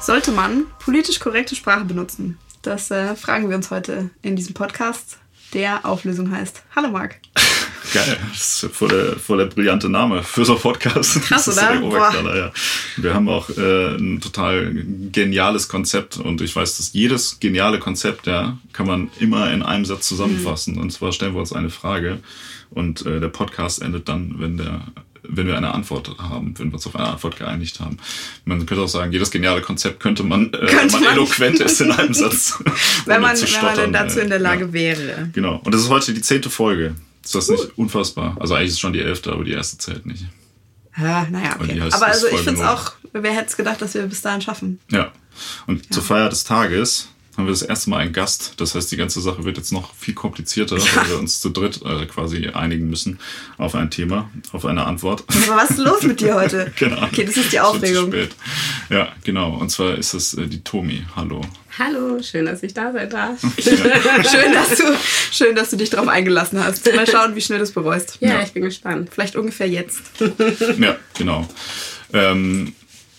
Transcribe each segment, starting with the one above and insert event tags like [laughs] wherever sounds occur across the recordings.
Sollte man politisch korrekte Sprache benutzen? Das äh, fragen wir uns heute in diesem Podcast, der Auflösung heißt. Hallo Marc. Geil, das ist voll der, voll der brillante Name für so einen Podcast. Krass, oder? Der ja. Wir haben auch äh, ein total geniales Konzept und ich weiß, dass jedes geniale Konzept, ja, kann man immer in einem Satz zusammenfassen. Mhm. Und zwar stellen wir uns eine Frage und äh, der Podcast endet dann, wenn der wenn wir eine Antwort haben, wenn wir uns auf eine Antwort geeinigt haben. Man könnte auch sagen, jedes geniale Konzept könnte man, äh, könnte man, man eloquent ist in [laughs] einem Satz. wenn, man, wenn man denn dazu in der Lage ja. wäre. Genau. Und das ist heute die zehnte Folge. Ist das nicht unfassbar? Also eigentlich ist es schon die elfte, aber die erste zählt nicht. Ja, naja, okay. Heißt, aber also ich finde es auch, wer hätte es gedacht, dass wir bis dahin schaffen? Ja. Und ja. zur Feier des Tages haben wir das erste Mal einen Gast. Das heißt, die ganze Sache wird jetzt noch viel komplizierter, ja. [laughs] weil wir uns zu dritt äh, quasi einigen müssen auf ein Thema, auf eine Antwort. Aber was ist los mit dir heute? [laughs] genau. Okay, das ist die Aufregung. Ist ja, genau. Und zwar ist es äh, die Tomi. Hallo. Hallo, schön, dass ich da sein darf. [laughs] schön, dass du, schön, dass du dich darauf eingelassen hast. Mal schauen, wie schnell du es bereust. Ja, ja, ich bin gespannt. Vielleicht ungefähr jetzt. ja, genau. Ähm,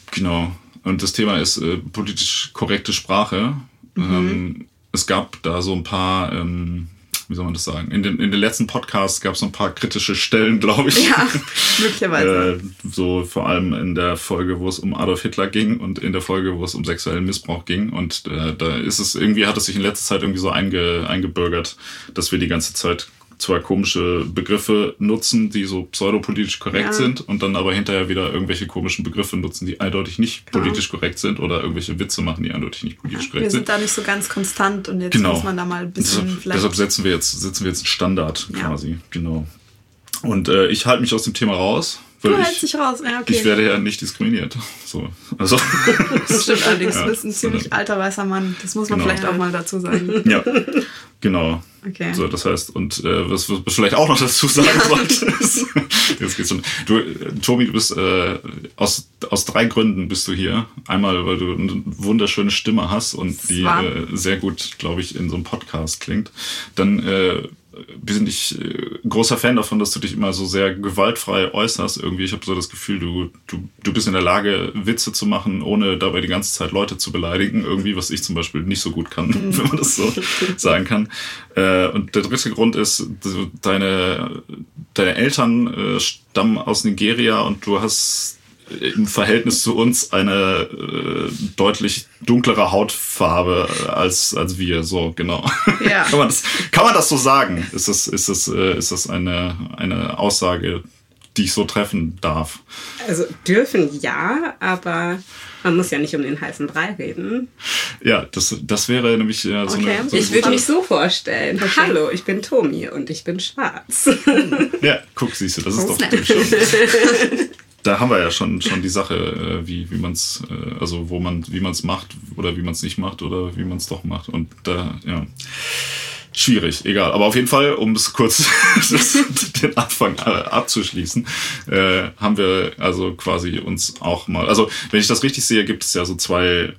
genau. Und das Thema ist äh, politisch korrekte Sprache. Mhm. Ähm, es gab da so ein paar, ähm, wie soll man das sagen? In den, in den letzten Podcasts gab es so ein paar kritische Stellen, [laughs] glaube ich. Ja, möglicherweise. äh, so vor allem in der Folge, wo es um Adolf Hitler ging und in der Folge, wo es um sexuellen Missbrauch ging. Und äh, da ist es irgendwie, hat es sich in letzter Zeit irgendwie so einge, eingebürgert, dass wir die ganze Zeit zwar komische Begriffe nutzen, die so pseudopolitisch korrekt ja. sind und dann aber hinterher wieder irgendwelche komischen Begriffe nutzen, die eindeutig nicht genau. politisch korrekt sind oder irgendwelche Witze machen, die eindeutig nicht politisch ja, korrekt sind. Wir sind da nicht so ganz konstant und jetzt genau. muss man da mal ein bisschen deshalb, vielleicht... Deshalb setzen wir jetzt, setzen wir jetzt einen Standard quasi, ja. genau. Und äh, ich halte mich aus dem Thema raus. Du hältst dich raus, ja, okay. Ich werde ja nicht diskriminiert. So, also. [laughs] Das stimmt [laughs] allerdings, du bist ein ziemlich alter weißer Mann. Das muss man genau. vielleicht auch mal dazu sagen. Ja, genau. Okay. So, das heißt, und äh, was, was vielleicht auch noch dazu sagen solltest, [laughs] jetzt geht's schon. Du, äh, Tobi, du bist äh, aus, aus drei Gründen bist du hier. Einmal, weil du eine wunderschöne Stimme hast und die äh, sehr gut, glaube ich, in so einem Podcast klingt. Dann äh, bin ich äh, großer Fan davon, dass du dich immer so sehr gewaltfrei äußerst. Irgendwie, ich habe so das Gefühl, du, du, du bist in der Lage, Witze zu machen, ohne dabei die ganze Zeit Leute zu beleidigen. Irgendwie, was ich zum Beispiel nicht so gut kann, [laughs] wenn man das so sagen kann. Äh, und der dritte Grund ist, deine, deine Eltern äh, stammen aus Nigeria und du hast im Verhältnis zu uns eine äh, deutlich dunklere Hautfarbe als, als wir. So, genau. Ja. [laughs] kann, man das, kann man das so sagen? Ist das, ist das, äh, ist das eine, eine Aussage, die ich so treffen darf? Also dürfen ja, aber man muss ja nicht um den heißen Brei reden. Ja, das, das wäre nämlich ja, so, okay. eine, so Ich würde mich so vorstellen. Okay. Hallo, ich bin Tomi und ich bin schwarz. ja, guck, siehst du, das ist doch schon. [laughs] da haben wir ja schon, schon die Sache, äh, wie, wie man es, äh, also wo man, wie man es macht oder wie man es nicht macht oder wie man es doch macht. Und da, ja. Schwierig, egal. Aber auf jeden Fall, um es kurz [laughs] den Anfang äh, abzuschließen, äh, haben wir also quasi uns auch mal, also wenn ich das richtig sehe, gibt es ja so zwei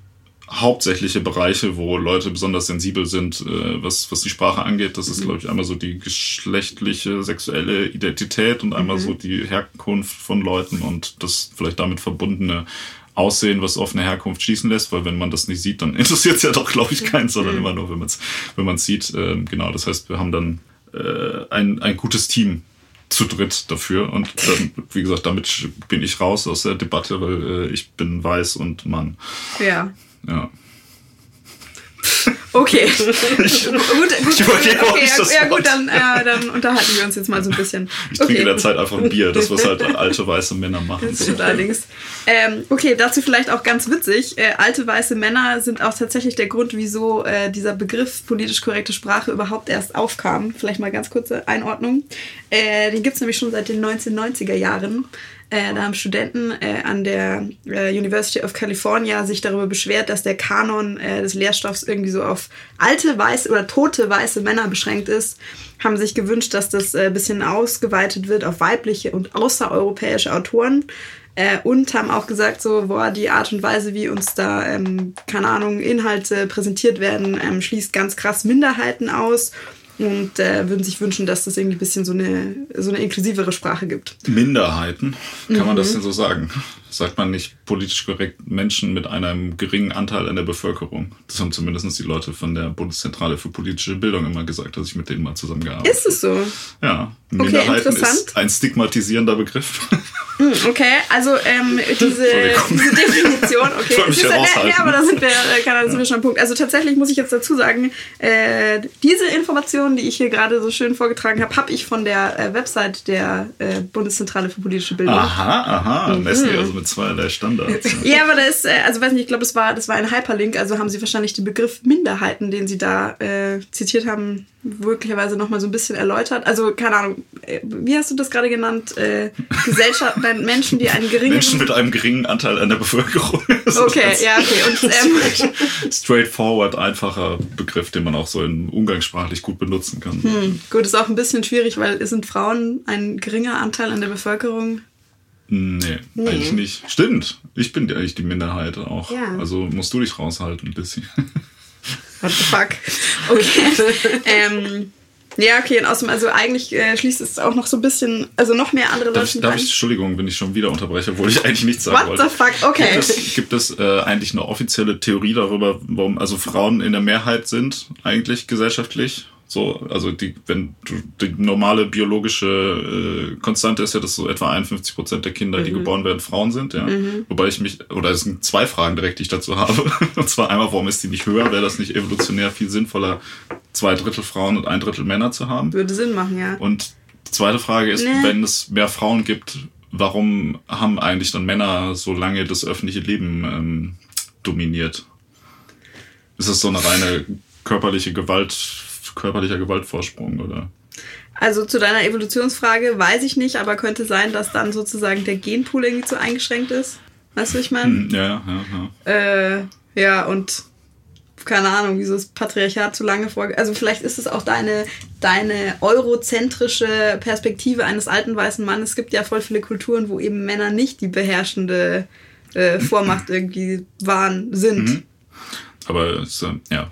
hauptsächliche Bereiche, wo Leute besonders sensibel sind, äh, was, was die Sprache angeht. Das ist, mhm. glaube ich, einmal so die geschlechtliche, sexuelle Identität und einmal mhm. so die Herkunft von Leuten und das vielleicht damit verbundene Aussehen, was auf eine Herkunft schließen lässt, weil wenn man das nicht sieht, dann [laughs] interessiert es ja doch, glaube ich, keinen, sondern mhm. immer nur, wenn man es wenn man's sieht. Ähm, genau, das heißt, wir haben dann äh, ein, ein gutes Team zu dritt dafür. Und dann, wie gesagt, damit bin ich raus aus der Debatte, weil äh, ich bin weiß und Mann. Ja. Ja. Okay. [laughs] Ich, gut, gut, ich okay, okay ja, ja, gut, dann, äh, dann unterhalten wir uns jetzt mal so ein bisschen. Ich trinke okay. in der Zeit einfach ein Bier, das was halt [laughs] alte weiße Männer machen. Das stimmt allerdings. Ähm, okay, dazu vielleicht auch ganz witzig. Äh, alte weiße Männer sind auch tatsächlich der Grund, wieso äh, dieser Begriff politisch korrekte Sprache überhaupt erst aufkam. Vielleicht mal ganz kurze Einordnung. Äh, den gibt es nämlich schon seit den 1990er Jahren. Äh, da haben Studenten äh, an der äh, University of California sich darüber beschwert, dass der Kanon äh, des Lehrstoffs irgendwie so auf alte weiße oder tote weiße Männer beschränkt ist. Haben sich gewünscht, dass das ein äh, bisschen ausgeweitet wird auf weibliche und außereuropäische Autoren. Äh, und haben auch gesagt, so, boah, die Art und Weise, wie uns da, ähm, keine Ahnung, Inhalte präsentiert werden, ähm, schließt ganz krass Minderheiten aus und äh, würden sich wünschen, dass das irgendwie ein bisschen so eine, so eine inklusivere Sprache gibt. Minderheiten, kann man Mhm. das denn so sagen? Sagt man nicht politisch korrekt Menschen mit einem geringen Anteil an der Bevölkerung? Das haben zumindest die Leute von der Bundeszentrale für politische Bildung immer gesagt, dass ich mit denen mal zusammengearbeitet Ist es so? Ja, Minderheiten interessant. ist ein stigmatisierender Begriff. Hm, Okay, also ähm, diese, diese Definition, okay. Ich mich ja raushalten. ja, aber da sind wir, äh, da sind wir schon am Punkt. Also tatsächlich muss ich jetzt dazu sagen, äh, diese Informationen, die ich hier gerade so schön vorgetragen habe, habe ich von der äh, Website der äh, Bundeszentrale für politische Bildung. Aha, aha, messen Mhm. die also mit zweierlei Standards. [laughs] Ja, aber da ist, äh, also weiß nicht, ich glaube, das war, das war ein Hyperlink, also haben sie wahrscheinlich den Begriff Minderheiten, den sie da äh, zitiert haben, möglicherweise nochmal so ein bisschen erläutert. Also, keine Ahnung, äh, wie hast du das gerade genannt? Äh, Gesellschaft, [laughs] nein, Menschen, die einen geringen... Menschen mit einem geringen Anteil an der Bevölkerung. [laughs] Das Okay, ja, okay. Und ähm, Straightforward, einfacher Begriff, den man auch so in umgangssprachlich gut benutzen kann. hm, gut, ist auch ein bisschen schwierig, weil sind Frauen ein geringer Anteil an der Bevölkerung? Nee, eigentlich nicht. Stimmt. Ich bin eigentlich die Minderheit auch. Ja. Also musst du dich raushalten ein bisschen. [laughs] What the fuck? Okay. [laughs] ähm, ja, okay, und außerdem, also eigentlich äh, schließt es auch noch so ein bisschen, also noch mehr andere Darf Leute ich, darf ich, Entschuldigung, wenn ich schon wieder unterbreche, obwohl ich eigentlich nichts sagen What wollte. the fuck? Okay. Gibt es, gibt es äh, eigentlich eine offizielle Theorie darüber, warum also Frauen in der Mehrheit sind, eigentlich gesellschaftlich? So, also die, wenn du, die normale biologische äh, Konstante ist ja, dass so etwa 51 Prozent der Kinder, die geboren werden, Frauen sind, ja. Wobei ich mich, oder es sind zwei Fragen direkt, die ich dazu habe. [laughs] Und zwar einmal, warum ist die nicht höher? Wäre das nicht evolutionär viel sinnvoller, zwei Drittel Frauen und ein Drittel Männer zu haben? Würde Sinn machen, ja. Und die zweite Frage ist, Nee. wenn es mehr Frauen gibt, warum haben eigentlich dann Männer so lange das öffentliche Leben ähm, dominiert? Ist das so eine reine körperliche Gewalt, körperlicher Gewaltvorsprung oder? Also zu deiner Evolutionsfrage weiß ich nicht, aber könnte sein, dass dann sozusagen der Genpool irgendwie zu eingeschränkt ist. Weißt du, was ich meine? Hm, Ja, ja, ja. Äh, ja, und keine Ahnung, wieso das Patriarchat zu lange vor. Also vielleicht ist es auch deine, deine eurozentrische Perspektive eines alten weißen Mannes. Es gibt ja voll viele Kulturen, wo eben Männer nicht die beherrschende äh, Vormacht irgendwie waren, sind. Mhm. Aber ist, äh, ja,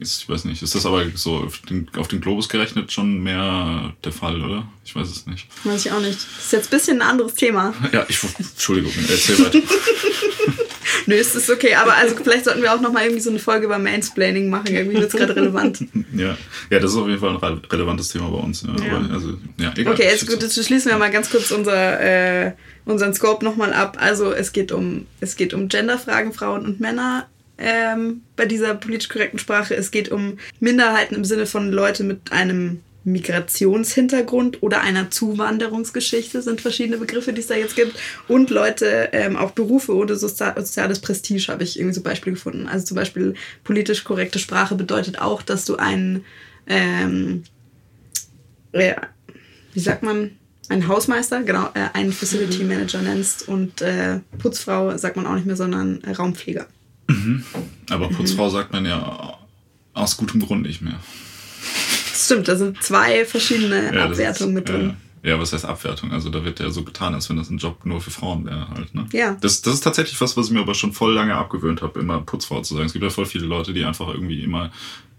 ist, ich weiß nicht, ist das aber so auf den, auf den Globus gerechnet schon mehr der Fall, oder? Ich weiß es nicht. Weiß ich auch nicht. Das ist jetzt ein bisschen ein anderes Thema. [laughs] Ja, ich, Entschuldigung, erzähl weiter. [laughs] Nö, ist ist okay, aber also vielleicht sollten wir auch nochmal irgendwie so eine Folge über Mansplaining machen. Irgendwie wird es gerade relevant. [laughs] ja. ja, das ist auf jeden Fall ein re- relevantes Thema bei uns. Ja. Ja. Aber, also, ja, egal. Okay, jetzt, gut, jetzt schließen wir mal ganz kurz unser, äh, unseren Scope nochmal ab. Also es geht um, es geht um Genderfragen, Frauen und Männer ähm, bei dieser politisch korrekten Sprache. Es geht um Minderheiten im Sinne von Leute mit einem Migrationshintergrund oder einer Zuwanderungsgeschichte sind verschiedene Begriffe, die es da jetzt gibt. Und Leute, ähm, auch Berufe oder sozi soziales Prestige habe ich irgendwie so Beispiele gefunden. Also zum Beispiel politisch korrekte Sprache bedeutet auch, dass du einen ähm, äh, wie sagt man, einen Hausmeister, genau, äh, einen Facility Manager nennst und äh, Putzfrau sagt man auch nicht mehr, sondern äh, Raumpfleger. Aber Putzfrau sagt man ja aus gutem Grund nicht mehr. Stimmt, da sind zwei verschiedene Ja, Abwertungen ist, mit drin. Ja, ja, was heißt Abwertung? Also da wird ja so getan, als wenn das ein Job nur für Frauen wäre halt. Ne? Ja. Das, das ist tatsächlich was, was ich mir aber schon voll lange abgewöhnt habe, immer Putzfrau zu sagen. Es gibt ja voll viele Leute, die einfach irgendwie immer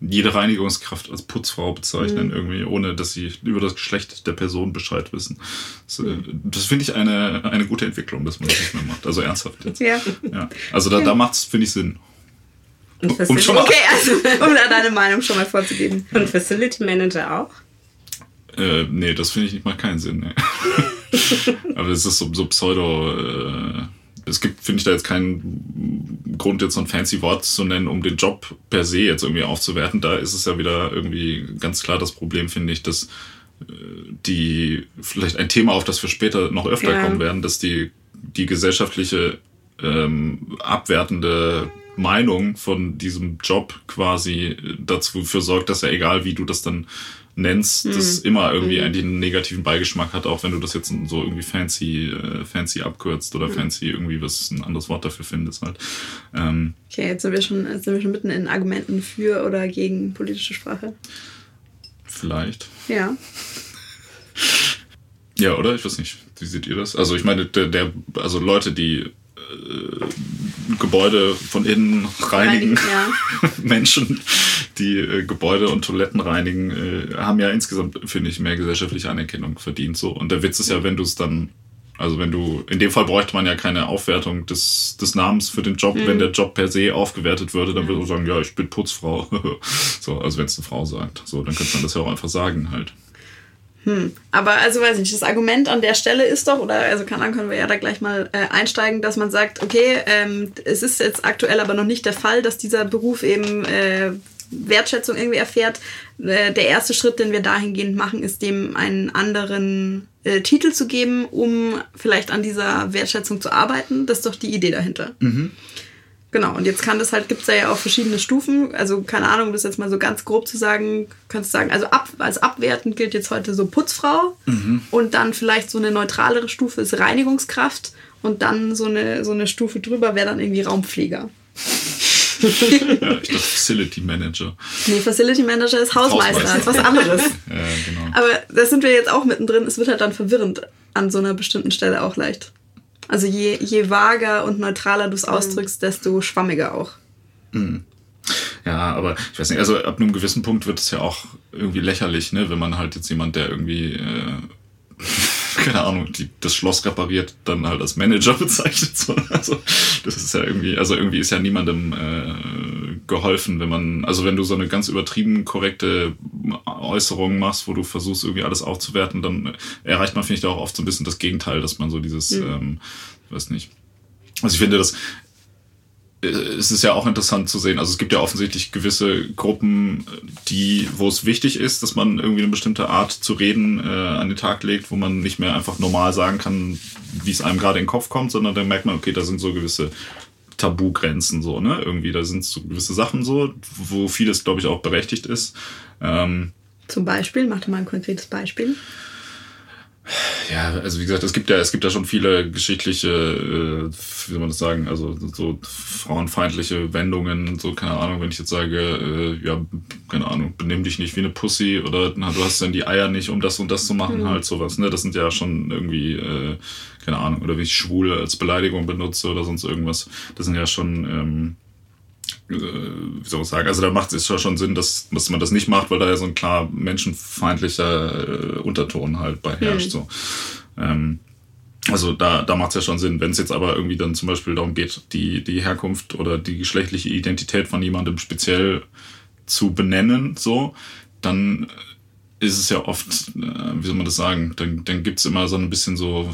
jede Reinigungskraft als Putzfrau bezeichnen, Mhm. irgendwie, ohne dass sie über das Geschlecht der Person Bescheid wissen. Das, Mhm. das finde ich eine, eine gute Entwicklung, dass man das nicht mehr macht. Also ernsthaft jetzt. Ja. Ja. Also da, da macht es, finde ich, Sinn. Und, Um Facility, schon mal- Okay, also um da deine Meinung schon mal vorzugeben. und Facility Manager auch? Äh, nee, das finde ich nicht mal keinen Sinn. Nee. [laughs] Aber es ist so, so pseudo. Äh, es gibt, finde ich, da jetzt keinen Grund, jetzt so ein fancy Wort zu nennen, um den Job per se jetzt irgendwie aufzuwerten. Da ist es ja wieder irgendwie ganz klar das Problem, finde ich, dass äh, die vielleicht ein Thema, auf das wir später noch öfter Ja. kommen werden, dass die, die gesellschaftliche ähm, abwertende Meinung von diesem Job quasi dazu für sorgt, dass ja egal wie du das dann nennst, das immer irgendwie eigentlich einen negativen Beigeschmack hat, auch wenn du das jetzt so irgendwie fancy, äh, fancy abkürzt oder fancy irgendwie was ein anderes Wort dafür findest halt. Ähm, Okay, jetzt sind wir schon, jetzt sind wir schon mitten in Argumenten für oder gegen politische Sprache. vielleicht. Ja. Ja, oder? Ich weiß nicht. Wie seht ihr das? Also ich meine, der, der also Leute, die äh, Gebäude von innen reinigen. reinigen ja. [laughs] Menschen, die äh, Gebäude und Toiletten reinigen, äh, haben ja insgesamt, finde ich, mehr gesellschaftliche Anerkennung verdient. So. Und der Witz ist ja, wenn du es dann also wenn du, in dem Fall bräuchte man ja keine Aufwertung des, des Namens für den Job. Mhm. Wenn der Job per se aufgewertet würde, dann würde man sagen, ja, ich bin Putzfrau. [laughs] so, also wenn es eine Frau sagt. So, dann könnte man das ja auch einfach sagen halt. Hm. Aber also weiß ich nicht, das Argument an der Stelle ist doch, oder also kann dann können wir ja da gleich mal äh, einsteigen, dass man sagt, okay, ähm, es ist jetzt aktuell aber noch nicht der Fall, dass dieser Beruf eben äh, Wertschätzung irgendwie erfährt. Äh, der erste Schritt, den wir dahingehend machen, ist dem einen anderen äh, Titel zu geben, um vielleicht an dieser Wertschätzung zu arbeiten. Das ist doch die Idee dahinter. Mhm. Genau, und jetzt kann das halt, gibt es da ja auch verschiedene Stufen. Also, keine Ahnung, um das jetzt mal so ganz grob zu sagen, kannst du sagen, also ab, als abwertend gilt jetzt heute so Putzfrau mhm. und dann vielleicht so eine neutralere Stufe ist Reinigungskraft und dann so eine, so eine Stufe drüber wäre dann irgendwie Raumpfleger. [laughs] ja, ich dachte Facility Manager. Nee, Facility Manager ist Hausmeister, Hausmeister. ist was anderes. [laughs] ja, genau. Aber da sind wir jetzt auch mittendrin. Es wird halt dann verwirrend an so einer bestimmten Stelle auch leicht. Also je, je vager und neutraler du es mhm. ausdrückst, desto schwammiger auch. Mhm. Ja, aber ich weiß nicht, also ab einem gewissen Punkt wird es ja auch irgendwie lächerlich, ne, wenn man halt jetzt jemand, der irgendwie äh, [laughs] keine Ahnung, die das Schloss repariert, dann halt als Manager [laughs] bezeichnet. So. Also das ist ja irgendwie, also irgendwie ist ja niemandem äh, geholfen, wenn man, also wenn du so eine ganz übertrieben korrekte Äußerung machst, wo du versuchst irgendwie alles aufzuwerten, dann erreicht man, finde ich, da auch oft so ein bisschen das Gegenteil, dass man so dieses, mhm. ähm, weiß nicht. Also ich finde, das es ist ja auch interessant zu sehen. Also es gibt ja offensichtlich gewisse Gruppen, die, wo es wichtig ist, dass man irgendwie eine bestimmte Art zu reden äh, an den Tag legt, wo man nicht mehr einfach normal sagen kann, wie es einem gerade in den Kopf kommt, sondern dann merkt man, okay, da sind so gewisse Tabugrenzen so, ne? Irgendwie, da sind so gewisse Sachen so, wo vieles, glaube ich, auch berechtigt ist. Ähm, Zum Beispiel, mach doch mal ein konkretes Beispiel. Ja, also wie gesagt, es gibt ja, es gibt ja schon viele geschichtliche, äh, wie soll man das sagen, also so frauenfeindliche Wendungen, so keine Ahnung, wenn ich jetzt sage, äh, ja, keine Ahnung, benimm dich nicht wie eine Pussy oder na, du hast dann die Eier nicht, um das und das zu machen, mhm. halt sowas, ne? Das sind ja schon irgendwie, äh, keine Ahnung, oder wie ich schwul als Beleidigung benutze oder sonst irgendwas. Das sind ja schon ähm, äh, wie soll man sagen, also da macht es schon Sinn, dass, dass man das nicht macht, weil da ja so ein klar menschenfeindlicher äh, Unterton halt bei herrscht. Mhm. So. Ähm, also da, da macht es ja schon Sinn. Wenn es jetzt aber irgendwie dann zum Beispiel darum geht, die, die Herkunft oder die geschlechtliche Identität von jemandem speziell zu benennen, so, dann ist es ja oft, äh, wie soll man das sagen, dann, dann gibt es immer so ein bisschen so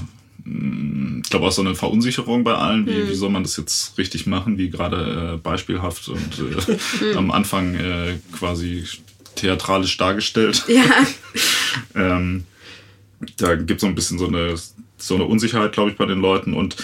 ich glaube auch so eine Verunsicherung bei allen, wie, mhm. wie soll man das jetzt richtig machen, wie gerade äh, beispielhaft und äh, mhm. am Anfang äh, quasi theatralisch dargestellt. Ja. [laughs] ähm, da gibt es so ein bisschen so eine, so eine Unsicherheit, glaube ich, bei den Leuten. Und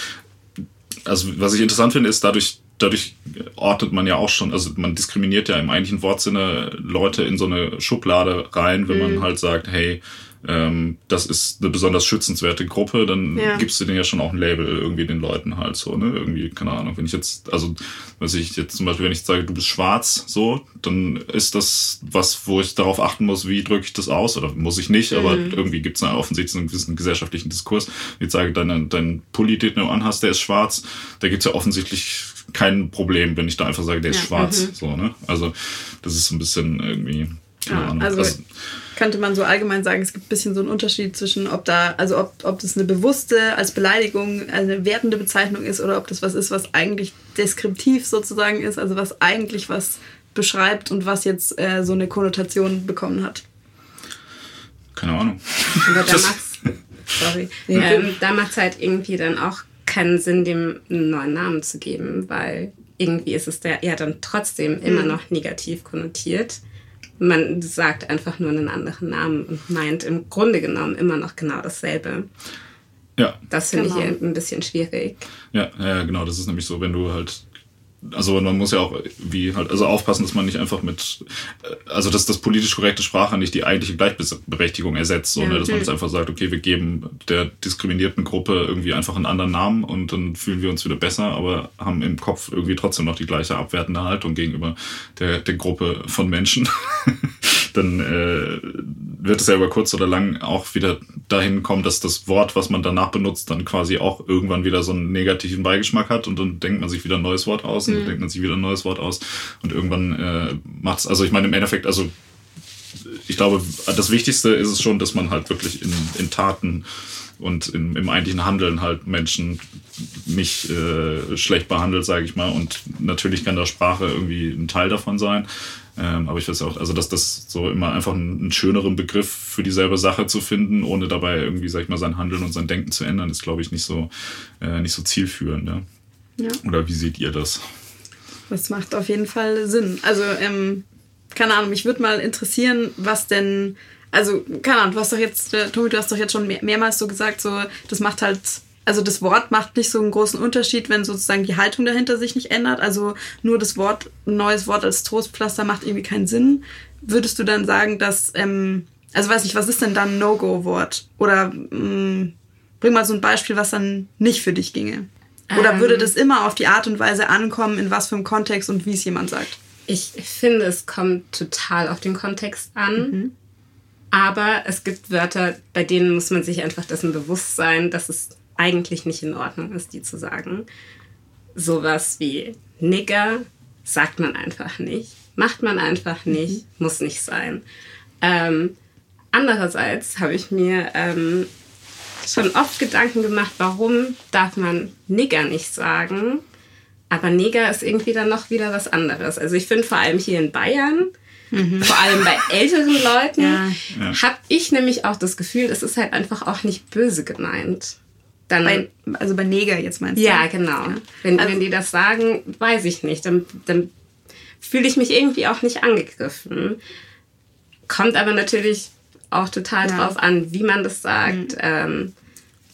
also was ich interessant finde, ist dadurch, dadurch ordnet man ja auch schon, also man diskriminiert ja im eigentlichen Wortsinne Leute in so eine Schublade rein, wenn mhm. man halt sagt, hey, ähm, das ist eine besonders schützenswerte Gruppe, dann ja. gibst du denen ja schon auch ein Label irgendwie den Leuten halt so, ne? Irgendwie, keine Ahnung, wenn ich jetzt, also, was ich jetzt zum Beispiel, wenn ich sage, du bist schwarz, so, dann ist das was, wo ich darauf achten muss, wie drücke ich das aus, oder muss ich nicht, mhm. aber irgendwie gibt es offensichtlich einen gewissen gesellschaftlichen Diskurs. Wenn ich sage, dein, dein Pulli, den du anhast, der ist schwarz, da gibt's ja offensichtlich kein Problem, wenn ich da einfach sage, der ist ja, schwarz, mhm. so, ne? Also, das ist so ein bisschen irgendwie, ja, Ahnung. Also, also könnte man so allgemein sagen, es gibt ein bisschen so einen Unterschied zwischen, ob da, also ob, ob das eine bewusste als Beleidigung, eine wertende Bezeichnung ist oder ob das was ist, was eigentlich deskriptiv sozusagen ist, also was eigentlich was beschreibt und was jetzt äh, so eine Konnotation bekommen hat. Keine Ahnung. Aber da [laughs] macht's, sorry, [laughs] ähm, da macht es halt irgendwie dann auch keinen Sinn, dem einen neuen Namen zu geben, weil irgendwie ist es ja dann trotzdem immer mhm. noch negativ konnotiert man sagt einfach nur einen anderen Namen und meint im Grunde genommen immer noch genau dasselbe. Ja. Das finde genau. ich ein bisschen schwierig. Ja, ja, genau. Das ist nämlich so, wenn du halt also man muss ja auch wie halt also aufpassen, dass man nicht einfach mit also dass das politisch korrekte Sprache nicht die eigentliche Gleichberechtigung ersetzt, sondern ja, dass man jetzt einfach sagt, okay, wir geben der diskriminierten Gruppe irgendwie einfach einen anderen Namen und dann fühlen wir uns wieder besser, aber haben im Kopf irgendwie trotzdem noch die gleiche abwertende Haltung gegenüber der, der Gruppe von Menschen, [laughs] dann äh, wird es ja über kurz oder lang auch wieder dahin kommen, dass das Wort, was man danach benutzt, dann quasi auch irgendwann wieder so einen negativen Beigeschmack hat und dann denkt man sich wieder ein neues Wort aus und mhm. dann denkt man sich wieder ein neues Wort aus und irgendwann äh, macht es, also ich meine im Endeffekt, also ich glaube, das Wichtigste ist es schon, dass man halt wirklich in, in Taten und im, im eigentlichen Handeln halt Menschen nicht äh, schlecht behandelt, sage ich mal. Und natürlich kann da Sprache irgendwie ein Teil davon sein. Ähm, aber ich weiß auch, also dass das so immer einfach einen, einen, schöneren Begriff für dieselbe Sache zu finden, ohne dabei irgendwie, sag ich mal, sein Handeln und sein Denken zu ändern, ist, glaube ich, nicht so, äh, nicht so zielführend. Ja? ja? Oder wie seht ihr das? Das macht auf jeden Fall Sinn. Also, ähm, keine Ahnung, mich würde mal interessieren, was denn also, keine Ahnung, du hast doch jetzt, äh, Tobi, du hast doch jetzt schon mehr, mehrmals so gesagt, so, das macht halt, also das Wort macht nicht so einen großen Unterschied, wenn sozusagen die Haltung dahinter sich nicht ändert. Also nur das Wort, ein neues Wort als Trostpflaster macht irgendwie keinen Sinn. Würdest du dann sagen, dass, ähm, also weiß nicht, was ist denn dann ein No-Go-Wort? Oder mh, mm, bring mal so ein Beispiel, was dann nicht für dich ginge. Oder ähm, würde das immer auf die Art und Weise ankommen, in was für einem Kontext und wie es jemand sagt? Ich finde, es kommt total auf den Kontext an. Mhm. Aber es gibt Wörter, bei denen muss man sich einfach dessen bewusst sein, dass es eigentlich nicht in Ordnung ist, die zu sagen. Sowas wie Nigger sagt man einfach nicht, macht man einfach nicht, mhm. muss nicht sein. Ähm, andererseits habe ich mir ähm, schon oft Gedanken gemacht, warum darf man Nigger nicht sagen, aber Neger ist irgendwie dann noch wieder was anderes. Also ich finde vor allem hier in Bayern Mhm. Vor allem bei [laughs] älteren Leuten ja. habe ich nämlich auch das Gefühl, es ist halt einfach auch nicht böse gemeint. Dann, bei, also bei Neger jetzt meinst du? Ja, genau. Ja. Wenn, also, wenn die das sagen, weiß ich nicht. Dann, dann fühle ich mich irgendwie auch nicht angegriffen. Kommt aber natürlich auch total ja. drauf an, wie man das sagt mhm. ähm,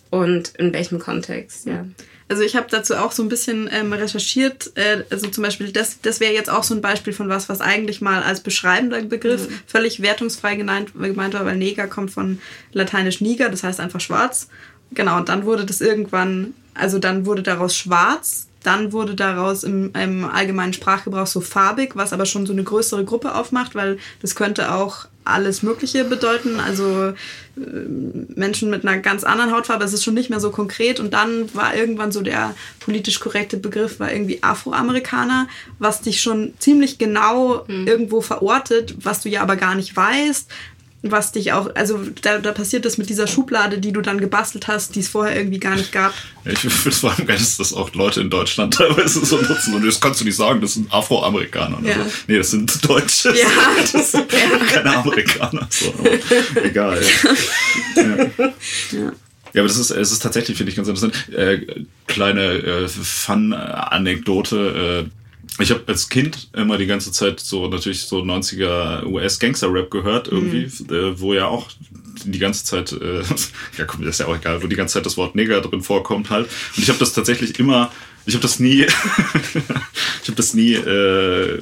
und in welchem Kontext, ja. Also ich habe dazu auch so ein bisschen ähm, recherchiert. Äh, also zum Beispiel, das, das wäre jetzt auch so ein Beispiel von was, was eigentlich mal als beschreibender Begriff mhm. völlig wertungsfrei gemeint, gemeint war, weil Neger kommt von lateinisch Niger, das heißt einfach schwarz. Genau, und dann wurde das irgendwann, also dann wurde daraus schwarz, dann wurde daraus im, im allgemeinen Sprachgebrauch so farbig, was aber schon so eine größere Gruppe aufmacht, weil das könnte auch alles Mögliche bedeuten. Also äh, Menschen mit einer ganz anderen Hautfarbe, es ist schon nicht mehr so konkret. Und dann war irgendwann so der politisch korrekte Begriff, war irgendwie Afroamerikaner, was dich schon ziemlich genau mhm. irgendwo verortet, was du ja aber gar nicht weißt was dich auch, also da, da passiert das mit dieser Schublade, die du dann gebastelt hast, die es vorher irgendwie gar nicht gab. Ja, ich finde es vor allem geil, dass das auch Leute in Deutschland [laughs] teilweise so nutzen und das kannst du nicht sagen, das sind Afroamerikaner. Ja. So. Nee, das sind Deutsche. Ja, [laughs] das sind keine Amerikaner. So, egal. Ja. ja. Ja, aber das ist, es ist tatsächlich, finde ich, ganz interessant. Äh, kleine äh, Fun-Anekdote. Äh, ich habe als Kind immer die ganze Zeit so natürlich so 90er US-Gangster-Rap gehört, irgendwie, mhm. äh, wo ja auch die ganze Zeit, äh, [laughs] ja komm, das ist ja auch egal, wo die ganze Zeit das Wort Neger drin vorkommt halt. Und ich habe das tatsächlich immer, ich habe das nie, [laughs] ich habe das nie, äh,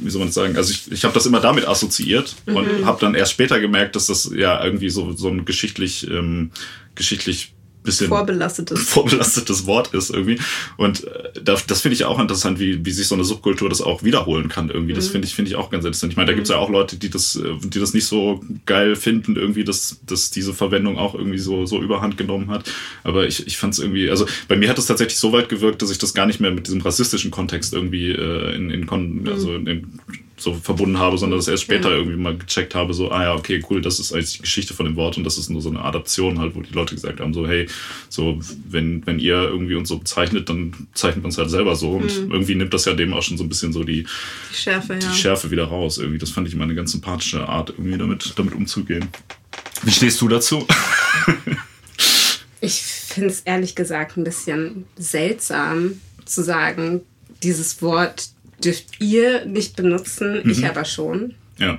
wie soll man das sagen, also ich, ich habe das immer damit assoziiert mhm. und habe dann erst später gemerkt, dass das ja irgendwie so, so ein geschichtlich, ähm, geschichtlich bisschen vorbelastetes. [laughs] vorbelastetes Wort ist irgendwie. Und äh, das, das finde ich auch interessant, wie, wie sich so eine Subkultur das auch wiederholen kann irgendwie. Das mhm. finde ich, finde ich auch ganz interessant. Ich meine, da mhm. gibt es ja auch Leute, die das, äh, die das nicht so geil finden, irgendwie, dass, dass diese Verwendung auch irgendwie so, so überhand genommen hat. Aber ich, ich fand es irgendwie, also bei mir hat es tatsächlich so weit gewirkt, dass ich das gar nicht mehr mit diesem rassistischen Kontext irgendwie äh, in, in, mhm. also in, in so verbunden habe, sondern das erst später ja. irgendwie mal gecheckt habe, so, ah ja, okay, cool, das ist eigentlich die Geschichte von dem Wort und das ist nur so eine Adaption halt, wo die Leute gesagt haben, so, hey, so, wenn, wenn ihr irgendwie uns so bezeichnet, dann zeichnet man es halt selber so und mhm. irgendwie nimmt das ja dem auch schon so ein bisschen so die, die Schärfe, die ja. Schärfe wieder raus irgendwie. Das fand ich immer eine ganz sympathische Art, irgendwie damit, damit umzugehen. Wie stehst du dazu? ich finde es ehrlich gesagt ein bisschen seltsam zu sagen, dieses Wort dürft ihr nicht benutzen, mhm. ich aber schon. Ja.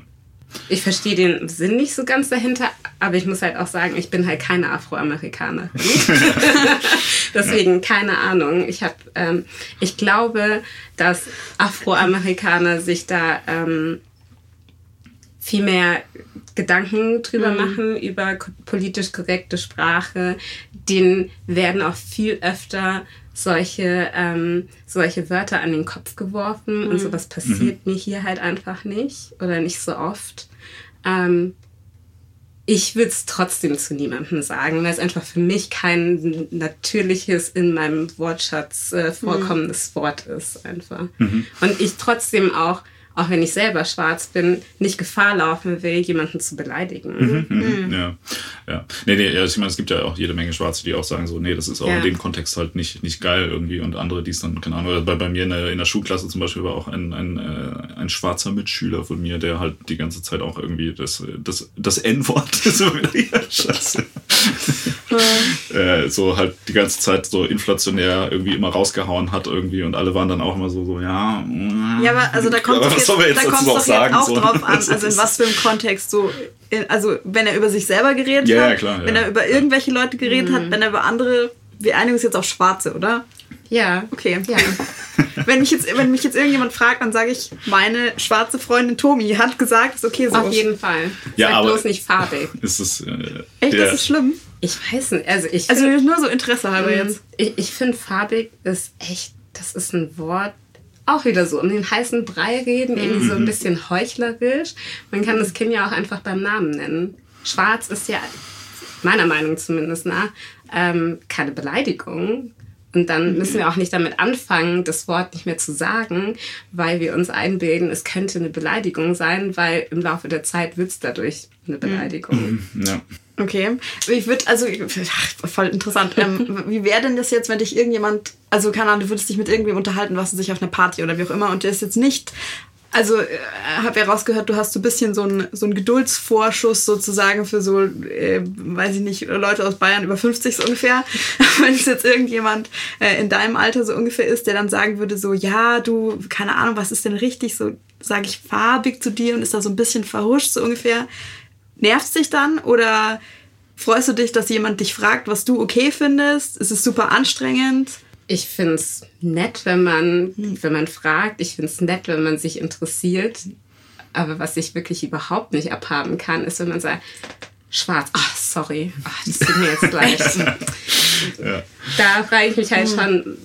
Ich verstehe den Sinn nicht so ganz dahinter, aber ich muss halt auch sagen, ich bin halt keine Afroamerikanerin. [laughs] [laughs] Deswegen keine Ahnung. Ich habe, ähm, ich glaube, dass Afroamerikaner sich da ähm, viel mehr Gedanken drüber mhm. machen über politisch korrekte Sprache. Denen werden auch viel öfter solche, ähm, solche Wörter an den Kopf geworfen mhm. und sowas passiert mhm. mir hier halt einfach nicht oder nicht so oft. Ähm, ich würde es trotzdem zu niemandem sagen, weil es einfach für mich kein natürliches in meinem Wortschatz äh, vorkommendes mhm. Wort ist einfach. Mhm. Und ich trotzdem auch auch wenn ich selber schwarz bin, nicht Gefahr laufen will, jemanden zu beleidigen. Mhm, mhm. mhm. Ja, ja. Nee, nee, ich meine, es gibt ja auch jede Menge Schwarze, die auch sagen so, nee, das ist auch ja. in dem Kontext halt nicht, nicht geil irgendwie und andere, die es dann, keine Ahnung, bei, bei mir in der, in der Schulklasse zum Beispiel war auch ein, ein, äh, ein schwarzer Mitschüler von mir, der halt die ganze Zeit auch irgendwie das, das, das N-Wort [laughs] so, äh, so halt die ganze Zeit so inflationär irgendwie immer rausgehauen hat irgendwie und alle waren dann auch immer so, so ja. Ja, aber also da kommt [laughs] es jetzt, da kommt doch sagen, jetzt auch so. drauf an, [laughs] also in was für einem Kontext so, also wenn er über sich selber geredet ja, hat, ja, klar, wenn ja. er über irgendwelche Leute geredet mhm. hat, wenn er über andere, wir einigen uns jetzt auf Schwarze, oder? Ja. Okay. Ja. [laughs] wenn, mich jetzt, wenn mich jetzt irgendjemand fragt, dann sage ich, meine schwarze Freundin Tomi hat gesagt, ist okay so. Auf jeden Fall. Ja, Sag aber bloß nicht farbig. Ist es, äh, Echt, das ist schlimm? Ich weiß nicht. Also, ich also find, nur so Interesse halber mhm. jetzt. Ich, ich finde farbig ist echt, das ist ein Wort, auch wieder so um den heißen Brei reden, irgendwie so ein mhm. bisschen heuchlerisch. Man kann das Kind ja auch einfach beim Namen nennen. Schwarz ist ja, meiner Meinung zumindest nach, ähm, keine Beleidigung. Und dann mhm. müssen wir auch nicht damit anfangen, das Wort nicht mehr zu sagen, weil wir uns einbilden, es könnte eine Beleidigung sein, weil im Laufe der Zeit wird es dadurch eine Beleidigung. Mhm. Ja. Okay. Ich würde, also, ach, voll interessant. Ähm, [laughs] wie wäre denn das jetzt, wenn dich irgendjemand, also keine Ahnung, du würdest dich mit irgendwem unterhalten, was sich auf einer Party oder wie auch immer, und der ist jetzt nicht, also äh, habe ja rausgehört, du hast so ein bisschen so einen so einen Geduldsvorschuss sozusagen für so, äh, weiß ich nicht, Leute aus Bayern über 50 so ungefähr. [laughs] wenn es jetzt irgendjemand äh, in deinem Alter so ungefähr ist, der dann sagen würde so, ja, du, keine Ahnung, was ist denn richtig, so sage ich farbig zu dir und ist da so ein bisschen verhuscht so ungefähr nervt dich dann oder freust du dich, dass jemand dich fragt, was du okay findest? Ist es super anstrengend? Ich finde es nett, wenn man, hm. wenn man fragt. Ich finde es nett, wenn man sich interessiert. Aber was ich wirklich überhaupt nicht abhaben kann, ist, wenn man sagt, schwarz, ach, sorry, ach, das tut mir jetzt leid. [laughs] ja. Da frage ich mich halt schon,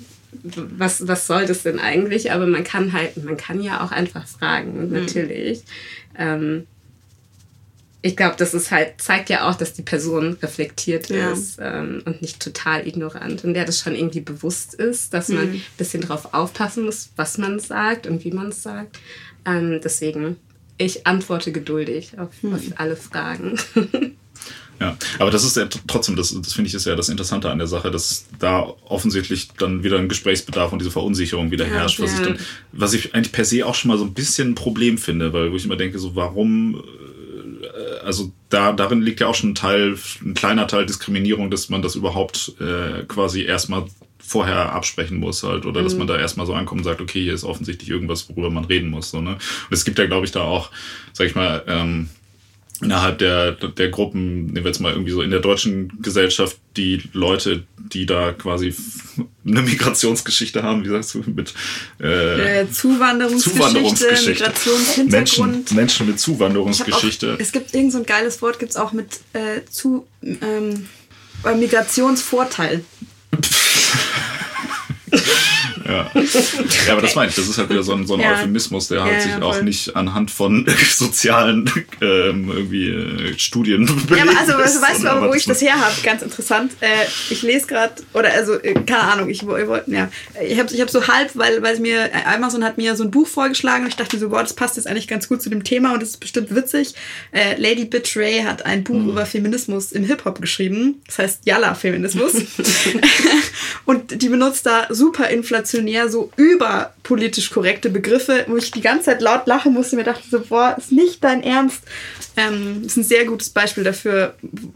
was, was soll das denn eigentlich? Aber man kann halt, man kann ja auch einfach fragen, hm. natürlich. Ähm, ich glaube, das ist halt, zeigt ja auch, dass die Person reflektiert ja. ist ähm, und nicht total ignorant. Und der das schon irgendwie bewusst ist, dass man mhm. ein bisschen drauf aufpassen muss, was man sagt und wie man es sagt. Ähm, deswegen, ich antworte geduldig auf, mhm. auf alle Fragen. Ja, aber das ist ja trotzdem, das, das finde ich ist ja das Interessante an der Sache, dass da offensichtlich dann wieder ein Gesprächsbedarf und diese Verunsicherung wieder herrscht, ja, was, ich dann, was ich eigentlich per se auch schon mal so ein bisschen ein Problem finde, weil wo ich immer denke, so warum also da, darin liegt ja auch schon ein Teil, ein kleiner Teil Diskriminierung, dass man das überhaupt äh, quasi erstmal vorher absprechen muss halt oder mhm. dass man da erstmal so ankommt und sagt, okay, hier ist offensichtlich irgendwas, worüber man reden muss. So, ne? Und es gibt ja, glaube ich, da auch, sag ich mal, ähm, innerhalb der, der Gruppen, nehmen wir jetzt mal irgendwie so in der deutschen Gesellschaft, die Leute, die da quasi eine Migrationsgeschichte haben, wie sagst du, mit äh, Zuwanderungsgeschichte, Zuwanderungsgeschichte, Migrationshintergrund. Menschen, Menschen mit Zuwanderungsgeschichte. Auch, es gibt irgend so ein geiles Wort, gibt es auch mit äh, zu, ähm, Migrationsvorteil. [laughs] Ja. ja, aber das meine ich, das ist halt wieder so ein, so ein ja. Euphemismus, der halt ja, sich auch nicht anhand von [laughs] sozialen ähm, irgendwie äh, Studien Ja, aber also, also weißt du aber, wo ich das her habe? Ganz interessant. Äh, ich lese gerade, oder also, äh, keine Ahnung, ich, wollte, ja, ich habe ich hab so halb, weil, weil mir, äh, Amazon hat mir so ein Buch vorgeschlagen und ich dachte so, boah, das passt jetzt eigentlich ganz gut zu dem Thema und das ist bestimmt witzig. Äh, Lady Betray hat ein Buch mhm. über Feminismus im Hip-Hop geschrieben. Das heißt Yalla-Feminismus. [laughs] [laughs] und die benutzt da super inflationär inflationär so überpolitisch korrekte Begriffe, wo ich die ganze Zeit laut lachen musste, mir dachte so, boah, ist nicht dein Ernst. Ähm, ist ein sehr gutes Beispiel dafür,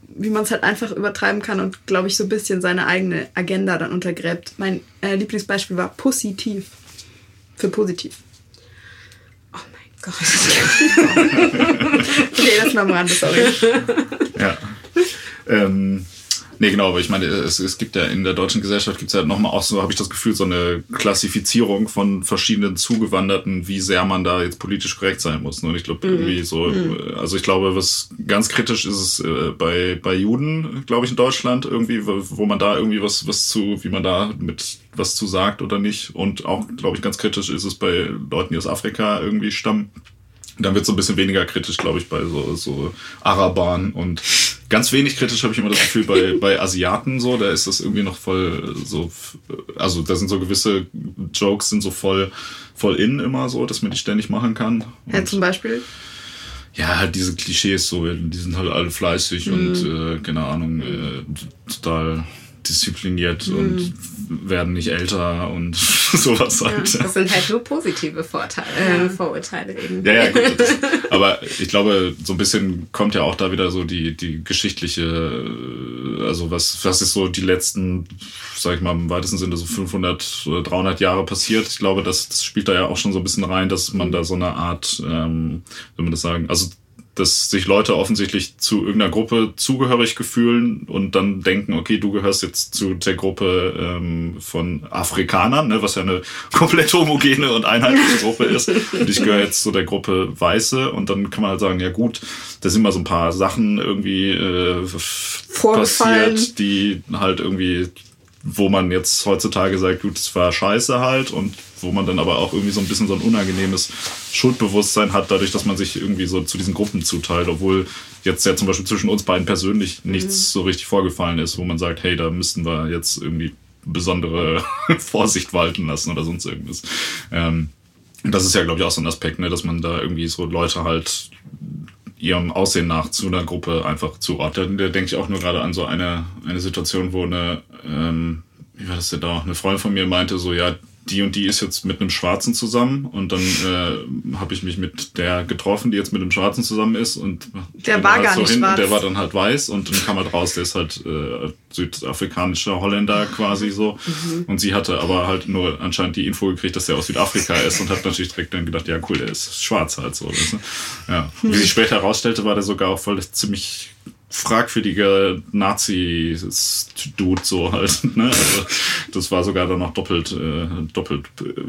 wie man es halt einfach übertreiben kann und, glaube ich, so ein bisschen seine eigene Agenda dann untergräbt. Mein äh, Lieblingsbeispiel war positiv. Für positiv. Oh mein Gott. [laughs] okay, das ist mal Rande, sorry. Ja. Ähm, Nee, genau, aber ich meine, es, es gibt ja in der deutschen Gesellschaft gibt es ja nochmal auch so, habe ich das Gefühl, so eine Klassifizierung von verschiedenen Zugewanderten, wie sehr man da jetzt politisch korrekt sein muss. Und ich glaube, mhm. irgendwie so, mhm. also ich glaube, was ganz kritisch ist es äh, bei, bei Juden, glaube ich, in Deutschland, irgendwie, wo, wo man da irgendwie was, was zu, wie man da mit was zu sagt oder nicht. Und auch, glaube ich, ganz kritisch ist es bei Leuten, die aus Afrika irgendwie stammen Dann wird es so ein bisschen weniger kritisch, glaube ich, bei so, so Arabern und ganz wenig kritisch habe ich immer das Gefühl bei, [laughs] bei Asiaten so, da ist das irgendwie noch voll so, also da sind so gewisse Jokes sind so voll, voll in immer so, dass man die ständig machen kann. Ja, zum Beispiel? Ja, halt diese Klischees so, die sind halt alle fleißig mhm. und äh, keine Ahnung, äh, total diszipliniert mhm. und werden nicht älter und [laughs] sowas halt. Ja, das sind halt nur positive Vorteile, äh, Vorurteile eben. Ja, ja, gut. Das, [laughs] aber ich glaube, so ein bisschen kommt ja auch da wieder so die, die geschichtliche, also was, was ist so die letzten, sag ich mal, im weitesten Sinne so 500 oder 300 Jahre passiert. Ich glaube, das, das spielt da ja auch schon so ein bisschen rein, dass man da so eine Art, ähm, wenn man das sagen, also dass sich Leute offensichtlich zu irgendeiner Gruppe zugehörig gefühlen und dann denken, okay, du gehörst jetzt zu der Gruppe ähm, von Afrikanern, ne, was ja eine [laughs] komplett homogene und einheitliche Gruppe ist. Und ich gehöre jetzt zu der Gruppe Weiße und dann kann man halt sagen, ja gut, da sind mal so ein paar Sachen irgendwie äh, passiert, die halt irgendwie wo man jetzt heutzutage sagt, gut, es war scheiße halt und wo man dann aber auch irgendwie so ein bisschen so ein unangenehmes Schuldbewusstsein hat, dadurch, dass man sich irgendwie so zu diesen Gruppen zuteilt, obwohl jetzt ja zum Beispiel zwischen uns beiden persönlich nichts mhm. so richtig vorgefallen ist, wo man sagt, hey, da müssten wir jetzt irgendwie besondere [laughs] Vorsicht walten lassen oder sonst irgendwas. Ähm, das ist ja, glaube ich, auch so ein Aspekt, ne, dass man da irgendwie so Leute halt ihrem Aussehen nach zu einer Gruppe einfach zuordnet. Da denke ich auch nur gerade an so eine, eine Situation, wo eine, ähm, wie war das denn da, eine Freundin von mir meinte so, ja, die und die ist jetzt mit einem Schwarzen zusammen und dann äh, habe ich mich mit der getroffen, die jetzt mit einem Schwarzen zusammen ist und der war halt gar so nicht schwarz. Und der war dann halt weiß und dann kam halt raus, der ist halt äh, südafrikanischer Holländer quasi so mhm. und sie hatte aber halt nur anscheinend die Info gekriegt, dass der aus Südafrika ist und hat natürlich direkt dann gedacht, ja cool, der ist schwarz halt so. Weißt du? Ja. Wie sich später herausstellte, war der sogar auch voll ziemlich fragwürdiger Nazi-Dude so halt. [laughs] Ne? Also das war sogar dann noch doppelt, äh, doppelt, äh,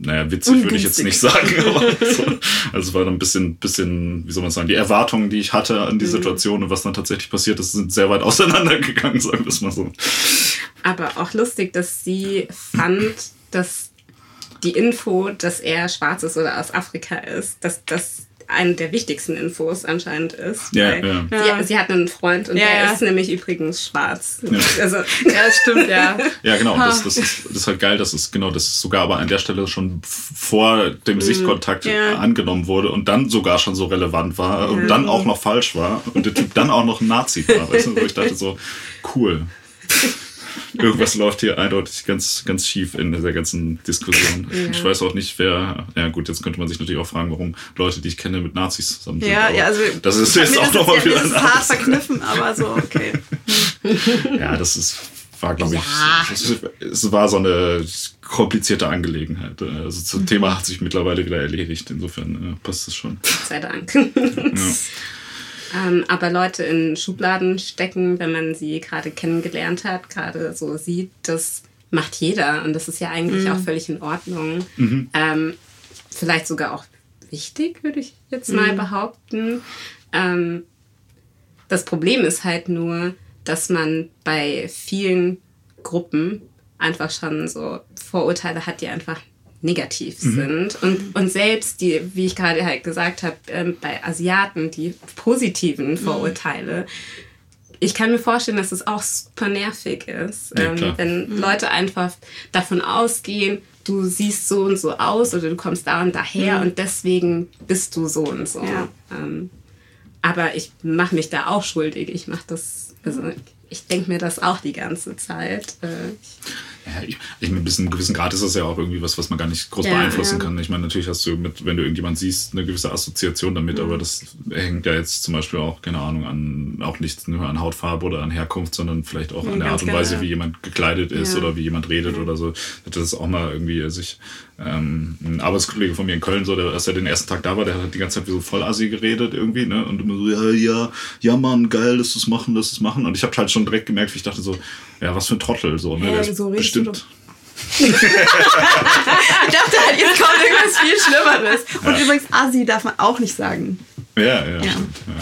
naja, witzig würde ich jetzt nicht sagen. Aber [laughs] so, also es war dann ein bisschen, bisschen, wie soll man sagen, die Erwartungen, die ich hatte an die mhm. Situation und was dann tatsächlich passiert ist, sind sehr weit [laughs] auseinandergegangen, sagen wir es mal so. Aber auch lustig, dass sie fand, dass die Info, dass er schwarz ist oder aus Afrika ist, dass das eine der wichtigsten Infos anscheinend ist. Ja, ja. Sie, sie, hat einen Freund und ja, der ja. ist nämlich übrigens schwarz. Ja. Also, ja, das stimmt, ja. [laughs] Ja, genau. Das, das, ist, das ist halt geil, dass es genau, das ist sogar aber an der Stelle schon vor dem mhm. Sichtkontakt angenommen wurde und dann sogar schon so relevant war und dann auch noch falsch war und der Typ dann auch noch ein Nazi war. Weißt du, wo ich dachte so, cool irgendwas läuft hier eindeutig ganz, ganz schief in dieser ganzen Diskussion. Ja. Ich weiß auch nicht, wer. Ja, gut, jetzt könnte man sich natürlich auch fragen, warum Leute, die ich kenne, mit Nazis zusammen sind. Ja, ja, also. Das ist jetzt auch nochmal wieder ein hart verkniffen, aber so, okay. [laughs] ja, das ist war, glaube ich, es war so eine komplizierte Angelegenheit. Also das. Thema hat sich mittlerweile wieder erledigt. Insofern äh, passt es schon. Sei Dank. ja. [laughs] Ähm, aber Leute in Schubladen stecken, wenn man sie gerade kennengelernt hat, gerade so sieht, das macht jeder und das ist ja eigentlich mhm. auch völlig in Ordnung. Mhm. Ähm, vielleicht sogar auch wichtig, würde ich jetzt mhm. mal behaupten. Ähm, das Problem ist halt nur, dass man bei vielen Gruppen einfach schon so Vorurteile hat, die einfach negativ mhm. sind. Und, und selbst die, wie ich gerade halt gesagt habe, ähm, bei Asiaten, die positiven mhm. Vorurteile, mhm. ich kann mir vorstellen, dass es auch super nervig ist, ja, ähm, wenn mhm. Leute einfach davon ausgehen, du siehst so und so aus oder du kommst da und daher mhm. und deswegen bist du so und so. Ja. Ähm, aber ich mache mich da auch schuldig. Ich mache das, also ich denke mir das auch die ganze Zeit. Äh, ja, ich, ich meine, bis zu einem gewissen Grad ist das ja auch irgendwie was, was man gar nicht groß ja, beeinflussen ja. kann. Ich meine, natürlich hast du mit, wenn du irgendjemand siehst, eine gewisse Assoziation damit, mhm. aber das hängt ja jetzt zum Beispiel auch, keine Ahnung, an, auch nicht nur an Hautfarbe oder an Herkunft, sondern vielleicht auch an der Art und Weise, wie jemand gekleidet ist oder wie jemand redet oder so. Das ist auch mal irgendwie sich, ähm, ein Arbeitskollege von mir in Köln, so, der, als er den ersten Tag da war, der hat die ganze Zeit wie so voll assi geredet irgendwie, ne? Und immer so, ja, ja, ja, Mann, geil, lass es machen, lass es machen. Und ich habe halt schon direkt gemerkt, wie ich dachte so, ja, was für ein Trottel, so, ne? Ja, so bestimmt. ich dachte halt, jetzt kommt irgendwas viel Schlimmeres. Und ja. übrigens, Assi darf man auch nicht sagen. Ja, ja, ja. Stimmt, ja.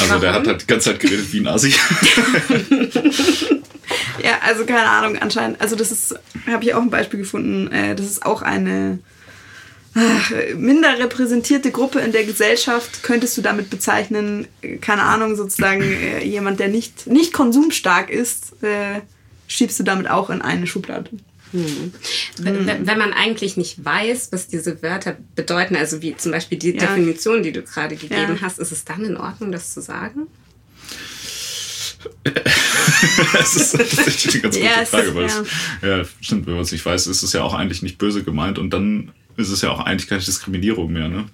Also Warum? der hat halt die ganze Zeit geredet wie ein Assi. [laughs] ja, also keine Ahnung, anscheinend. Also das ist, habe ich auch ein Beispiel gefunden. Äh, das ist auch eine minder repräsentierte Gruppe in der Gesellschaft könntest du damit bezeichnen, keine Ahnung, sozusagen äh, jemand, der nicht, nicht konsumstark ist, äh, schiebst du damit auch in eine Schublade. Hm. Wenn, wenn man eigentlich nicht weiß, was diese Wörter bedeuten, also wie zum Beispiel die Ja. Definition, die du gerade gegeben Ja. hast, ist es dann in Ordnung, das zu sagen? [laughs] das ist tatsächlich eine ganz [laughs] gute Ja, es ist- Frage, weil es, ja, stimmt, wenn man es nicht weiß, ist es ja auch eigentlich nicht böse gemeint und dann ist es ja auch eigentlich keine Diskriminierung mehr, ne?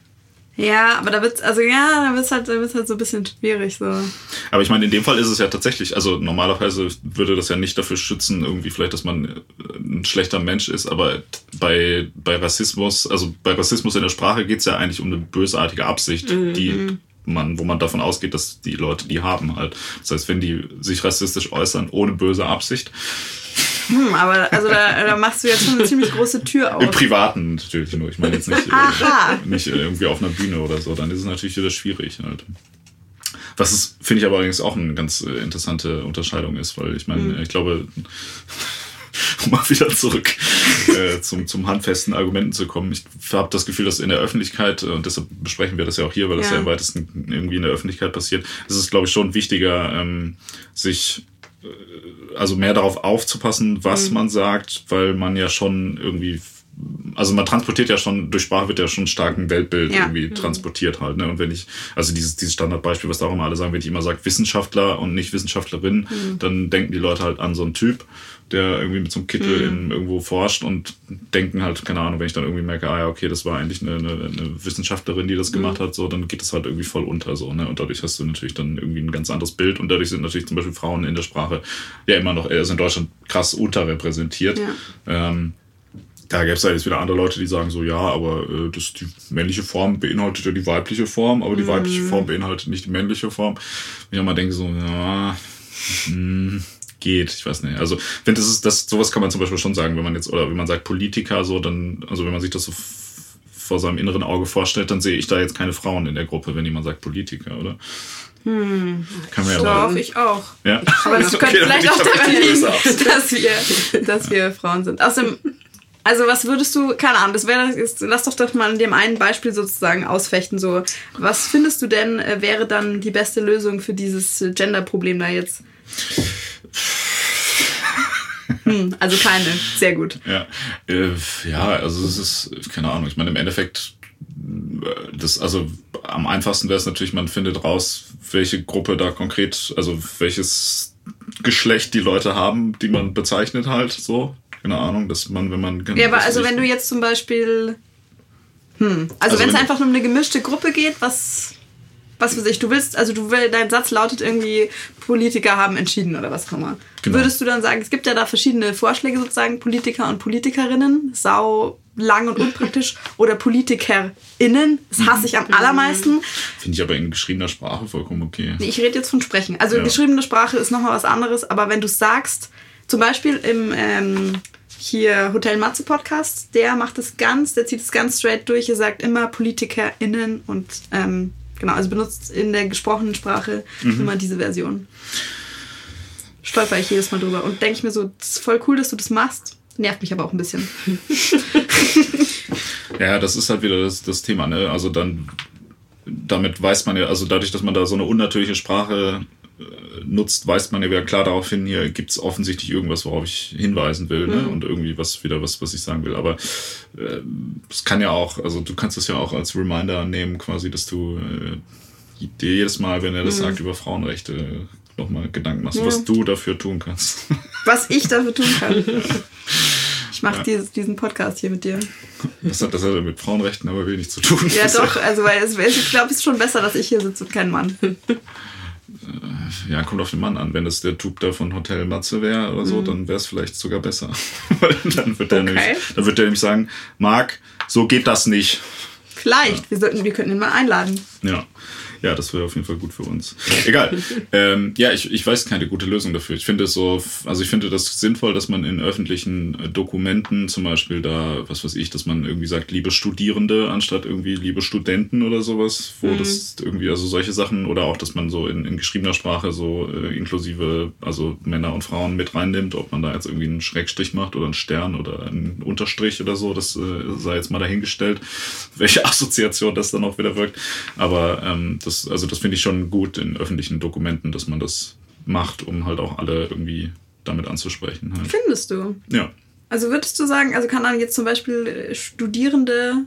Ja, aber da wird's, also ja, da wird's halt, da wird's halt so ein bisschen schwierig, so. Aber ich meine, in dem Fall ist es ja tatsächlich, also normalerweise würde das ja nicht dafür schützen, irgendwie vielleicht, dass man äh, ein schlechter Mensch ist, aber bei, bei Rassismus, also bei Rassismus in der Sprache geht es ja eigentlich um eine bösartige Absicht, die man, wo man davon ausgeht, dass die Leute die haben halt. Das heißt, wenn die sich rassistisch äußern ohne böse Absicht, Hm, aber also da, da machst du jetzt schon eine ziemlich große Tür im auf. Privaten natürlich nur, ich meine jetzt nicht, äh, nicht äh, irgendwie auf einer Bühne oder so, dann ist es natürlich wieder schwierig halt. Was ist, finde ich aber allerdings auch eine ganz äh, interessante Unterscheidung ist, weil ich meine, ich glaube, [laughs] um mal wieder zurück äh, zum, zum handfesten Argumenten zu kommen. Ich habe das Gefühl, dass in der Öffentlichkeit, äh, und deshalb besprechen wir das ja auch hier, weil das Ja. im weitesten irgendwie in der Öffentlichkeit passiert, ist es, glaube ich, schon wichtiger, ähm, sich äh, also mehr darauf aufzupassen, was Mhm. man sagt, weil man ja schon irgendwie also man transportiert ja schon, durch Sprache wird ja schon stark ein Weltbild Ja. irgendwie transportiert halt. Ne? Und wenn ich, also dieses, dieses Standardbeispiel, was da auch immer alle sagen, wenn ich immer sage Wissenschaftler und nicht Wissenschaftlerin, dann denken die Leute halt an so einen Typ, der irgendwie mit so einem Kittel in, irgendwo forscht und denken halt, keine Ahnung, wenn ich dann irgendwie merke, ah ja, okay, das war eigentlich eine, eine, eine Wissenschaftlerin, die das gemacht hat, so, dann geht das halt irgendwie voll unter so, ne? Und dadurch hast du natürlich dann irgendwie ein ganz anderes Bild und dadurch sind natürlich zum Beispiel Frauen in der Sprache ja immer noch, also in Deutschland krass unterrepräsentiert. Ja. Ähm, da gäbe es halt jetzt wieder andere Leute, die sagen so, ja, aber äh, das, die männliche Form beinhaltet ja die weibliche Form, aber die weibliche Form beinhaltet nicht die männliche Form. Und ich auch mal denke so, ja, hm, geht, ich weiß nicht. Also, ich finde, das ist, das, sowas kann man zum Beispiel schon sagen, wenn man jetzt, oder wenn man sagt Politiker so, dann, also wenn man sich das so vor seinem inneren Auge vorstellt, dann sehe ich da jetzt keine Frauen in der Gruppe, wenn jemand sagt Politiker, oder? Hm. Kann man ja mal. Doch, ich auch. Ja. Aber [laughs] es könnte Okay, dann vielleicht auch ich daran liegen, [laughs] dass wir, dass wir Frauen sind. Außerdem, also was würdest du, keine Ahnung, das wäre, lass doch doch mal in dem einen Beispiel sozusagen ausfechten. So, was findest du denn äh, wäre dann die beste Lösung für dieses Gender-Problem da jetzt? Hm, also keine, sehr gut. Ja, äh, ja, also es ist, keine Ahnung, ich meine, im Endeffekt, äh, das, also am einfachsten wäre es natürlich, man findet raus, welche Gruppe da konkret, also welches Geschlecht die Leute haben, die man bezeichnet halt, so. Keine Ahnung, dass man, wenn man. Ja, aber also wenn du jetzt zum Beispiel, hm, also, Also wenn es einfach nur um eine gemischte Gruppe geht, was, was für sich, du willst, also du will, dein Satz lautet irgendwie, Politiker haben entschieden oder was auch immer. Genau. Würdest du dann sagen, es gibt ja da verschiedene Vorschläge sozusagen, Politiker und Politikerinnen, sau lang und unpraktisch, [laughs] oder PolitikerInnen, das hasse ich am allermeisten. Finde ich aber in geschriebener Sprache vollkommen okay. Nee, Ich rede jetzt von Sprechen. Also Ja. geschriebene Sprache ist nochmal was anderes, aber wenn du sagst, zum Beispiel im ähm, hier Hotel Matze Podcast, der macht es ganz, der zieht es ganz straight durch, er sagt immer PolitikerInnen und ähm, genau, also benutzt in der gesprochenen Sprache Mhm. immer diese Version. Stolper ich jedes Mal drüber und denke ich mir so, das ist voll cool, dass du das machst. Nervt mich aber auch ein bisschen. [laughs] [laughs] Ja, das ist halt wieder das, das Thema, ne? Also dann, damit weiß man ja, also dadurch, dass man da so eine unnatürliche Sprache nutzt, weist man ja wieder klar darauf hin, hier gibt's offensichtlich irgendwas, worauf ich hinweisen will, ne? Und irgendwie was wieder was, was ich sagen will. Aber äh, es kann ja auch, also du kannst es ja auch als Reminder nehmen, quasi, dass du äh, dir jedes Mal, wenn er das sagt, über Frauenrechte nochmal Gedanken machst, Ja. was du dafür tun kannst. [laughs] Was ich dafür tun kann. Ich mache dieses, diesen Podcast hier mit dir. Das hat, das hat mit Frauenrechten aber wenig zu tun. Ja, [laughs] doch, also weil es, ich glaube, es ist schon besser, dass ich hier sitze und kein Mann. Ja, kommt auf den Mann an. Wenn das der Typ da von Hotel Matze wäre oder so, dann wäre es vielleicht sogar besser. [laughs] Dann wird der Okay. nämlich, dann wird der nämlich sagen, Marc, so geht das nicht. Vielleicht, wir, sollten, wir könnten ihn mal einladen. Ja. Ja, das wäre auf jeden Fall gut für uns. Egal. [laughs] ähm, ja, ich, ich weiß keine gute Lösung dafür. Ich finde es so, also ich finde das sinnvoll, dass man in öffentlichen äh, Dokumenten zum Beispiel da, was weiß ich, dass man irgendwie sagt, liebe Studierende, anstatt irgendwie liebe Studenten oder sowas, wo mhm. das irgendwie, also solche Sachen oder auch, dass man so in, in geschriebener Sprache so äh, inklusive, also Männer und Frauen mit reinnimmt, ob man da jetzt irgendwie einen Schrägstrich macht oder einen Stern oder einen Unterstrich oder so, das äh, sei jetzt mal dahingestellt, [laughs] welche Assoziation das dann auch wieder wirkt. Aber ähm, das, also das finde ich schon gut in öffentlichen Dokumenten, dass man das macht, um halt auch alle irgendwie damit anzusprechen. Halt. Findest du? Ja. Also würdest du sagen, also kann dann jetzt zum Beispiel äh, Studierende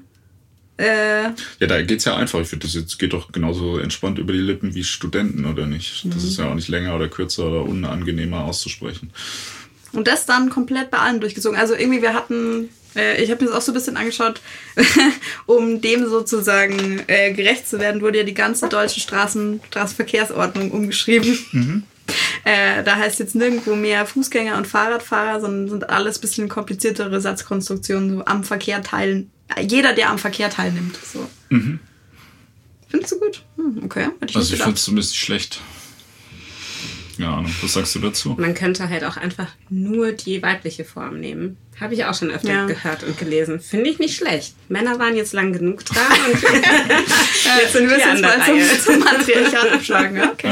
äh ja, da geht es ja einfach. Ich finde, das jetzt geht doch genauso entspannt über die Lippen wie Studenten, oder nicht? Das mhm. ist ja auch nicht länger oder kürzer oder unangenehmer auszusprechen. Und das dann komplett bei allen durchgezogen. Also irgendwie, wir hatten äh, ich habe mir das auch so ein bisschen angeschaut, [laughs] um dem sozusagen äh, gerecht zu werden, wurde ja die ganze deutsche Straßen, Straßenverkehrsordnung umgeschrieben. Mhm. Äh, da heißt jetzt nirgendwo mehr Fußgänger und Fahrradfahrer, sondern sind alles ein bisschen kompliziertere Satzkonstruktionen, so am Verkehr teilen. Jeder, der am Verkehr teilnimmt. So. Mhm. Findest du gut? Hm, okay. Ich also ich finde es zumindest schlecht. Keine Ahnung, was sagst du dazu? Man könnte halt auch einfach nur die weibliche Form nehmen. Habe ich auch schon öfter ja. gehört und gelesen. Finde ich nicht schlecht. Männer waren jetzt lang genug dran [laughs] und jetzt sind wir an der Reihe. Zum, zum Matriarchat abschlagen. Okay.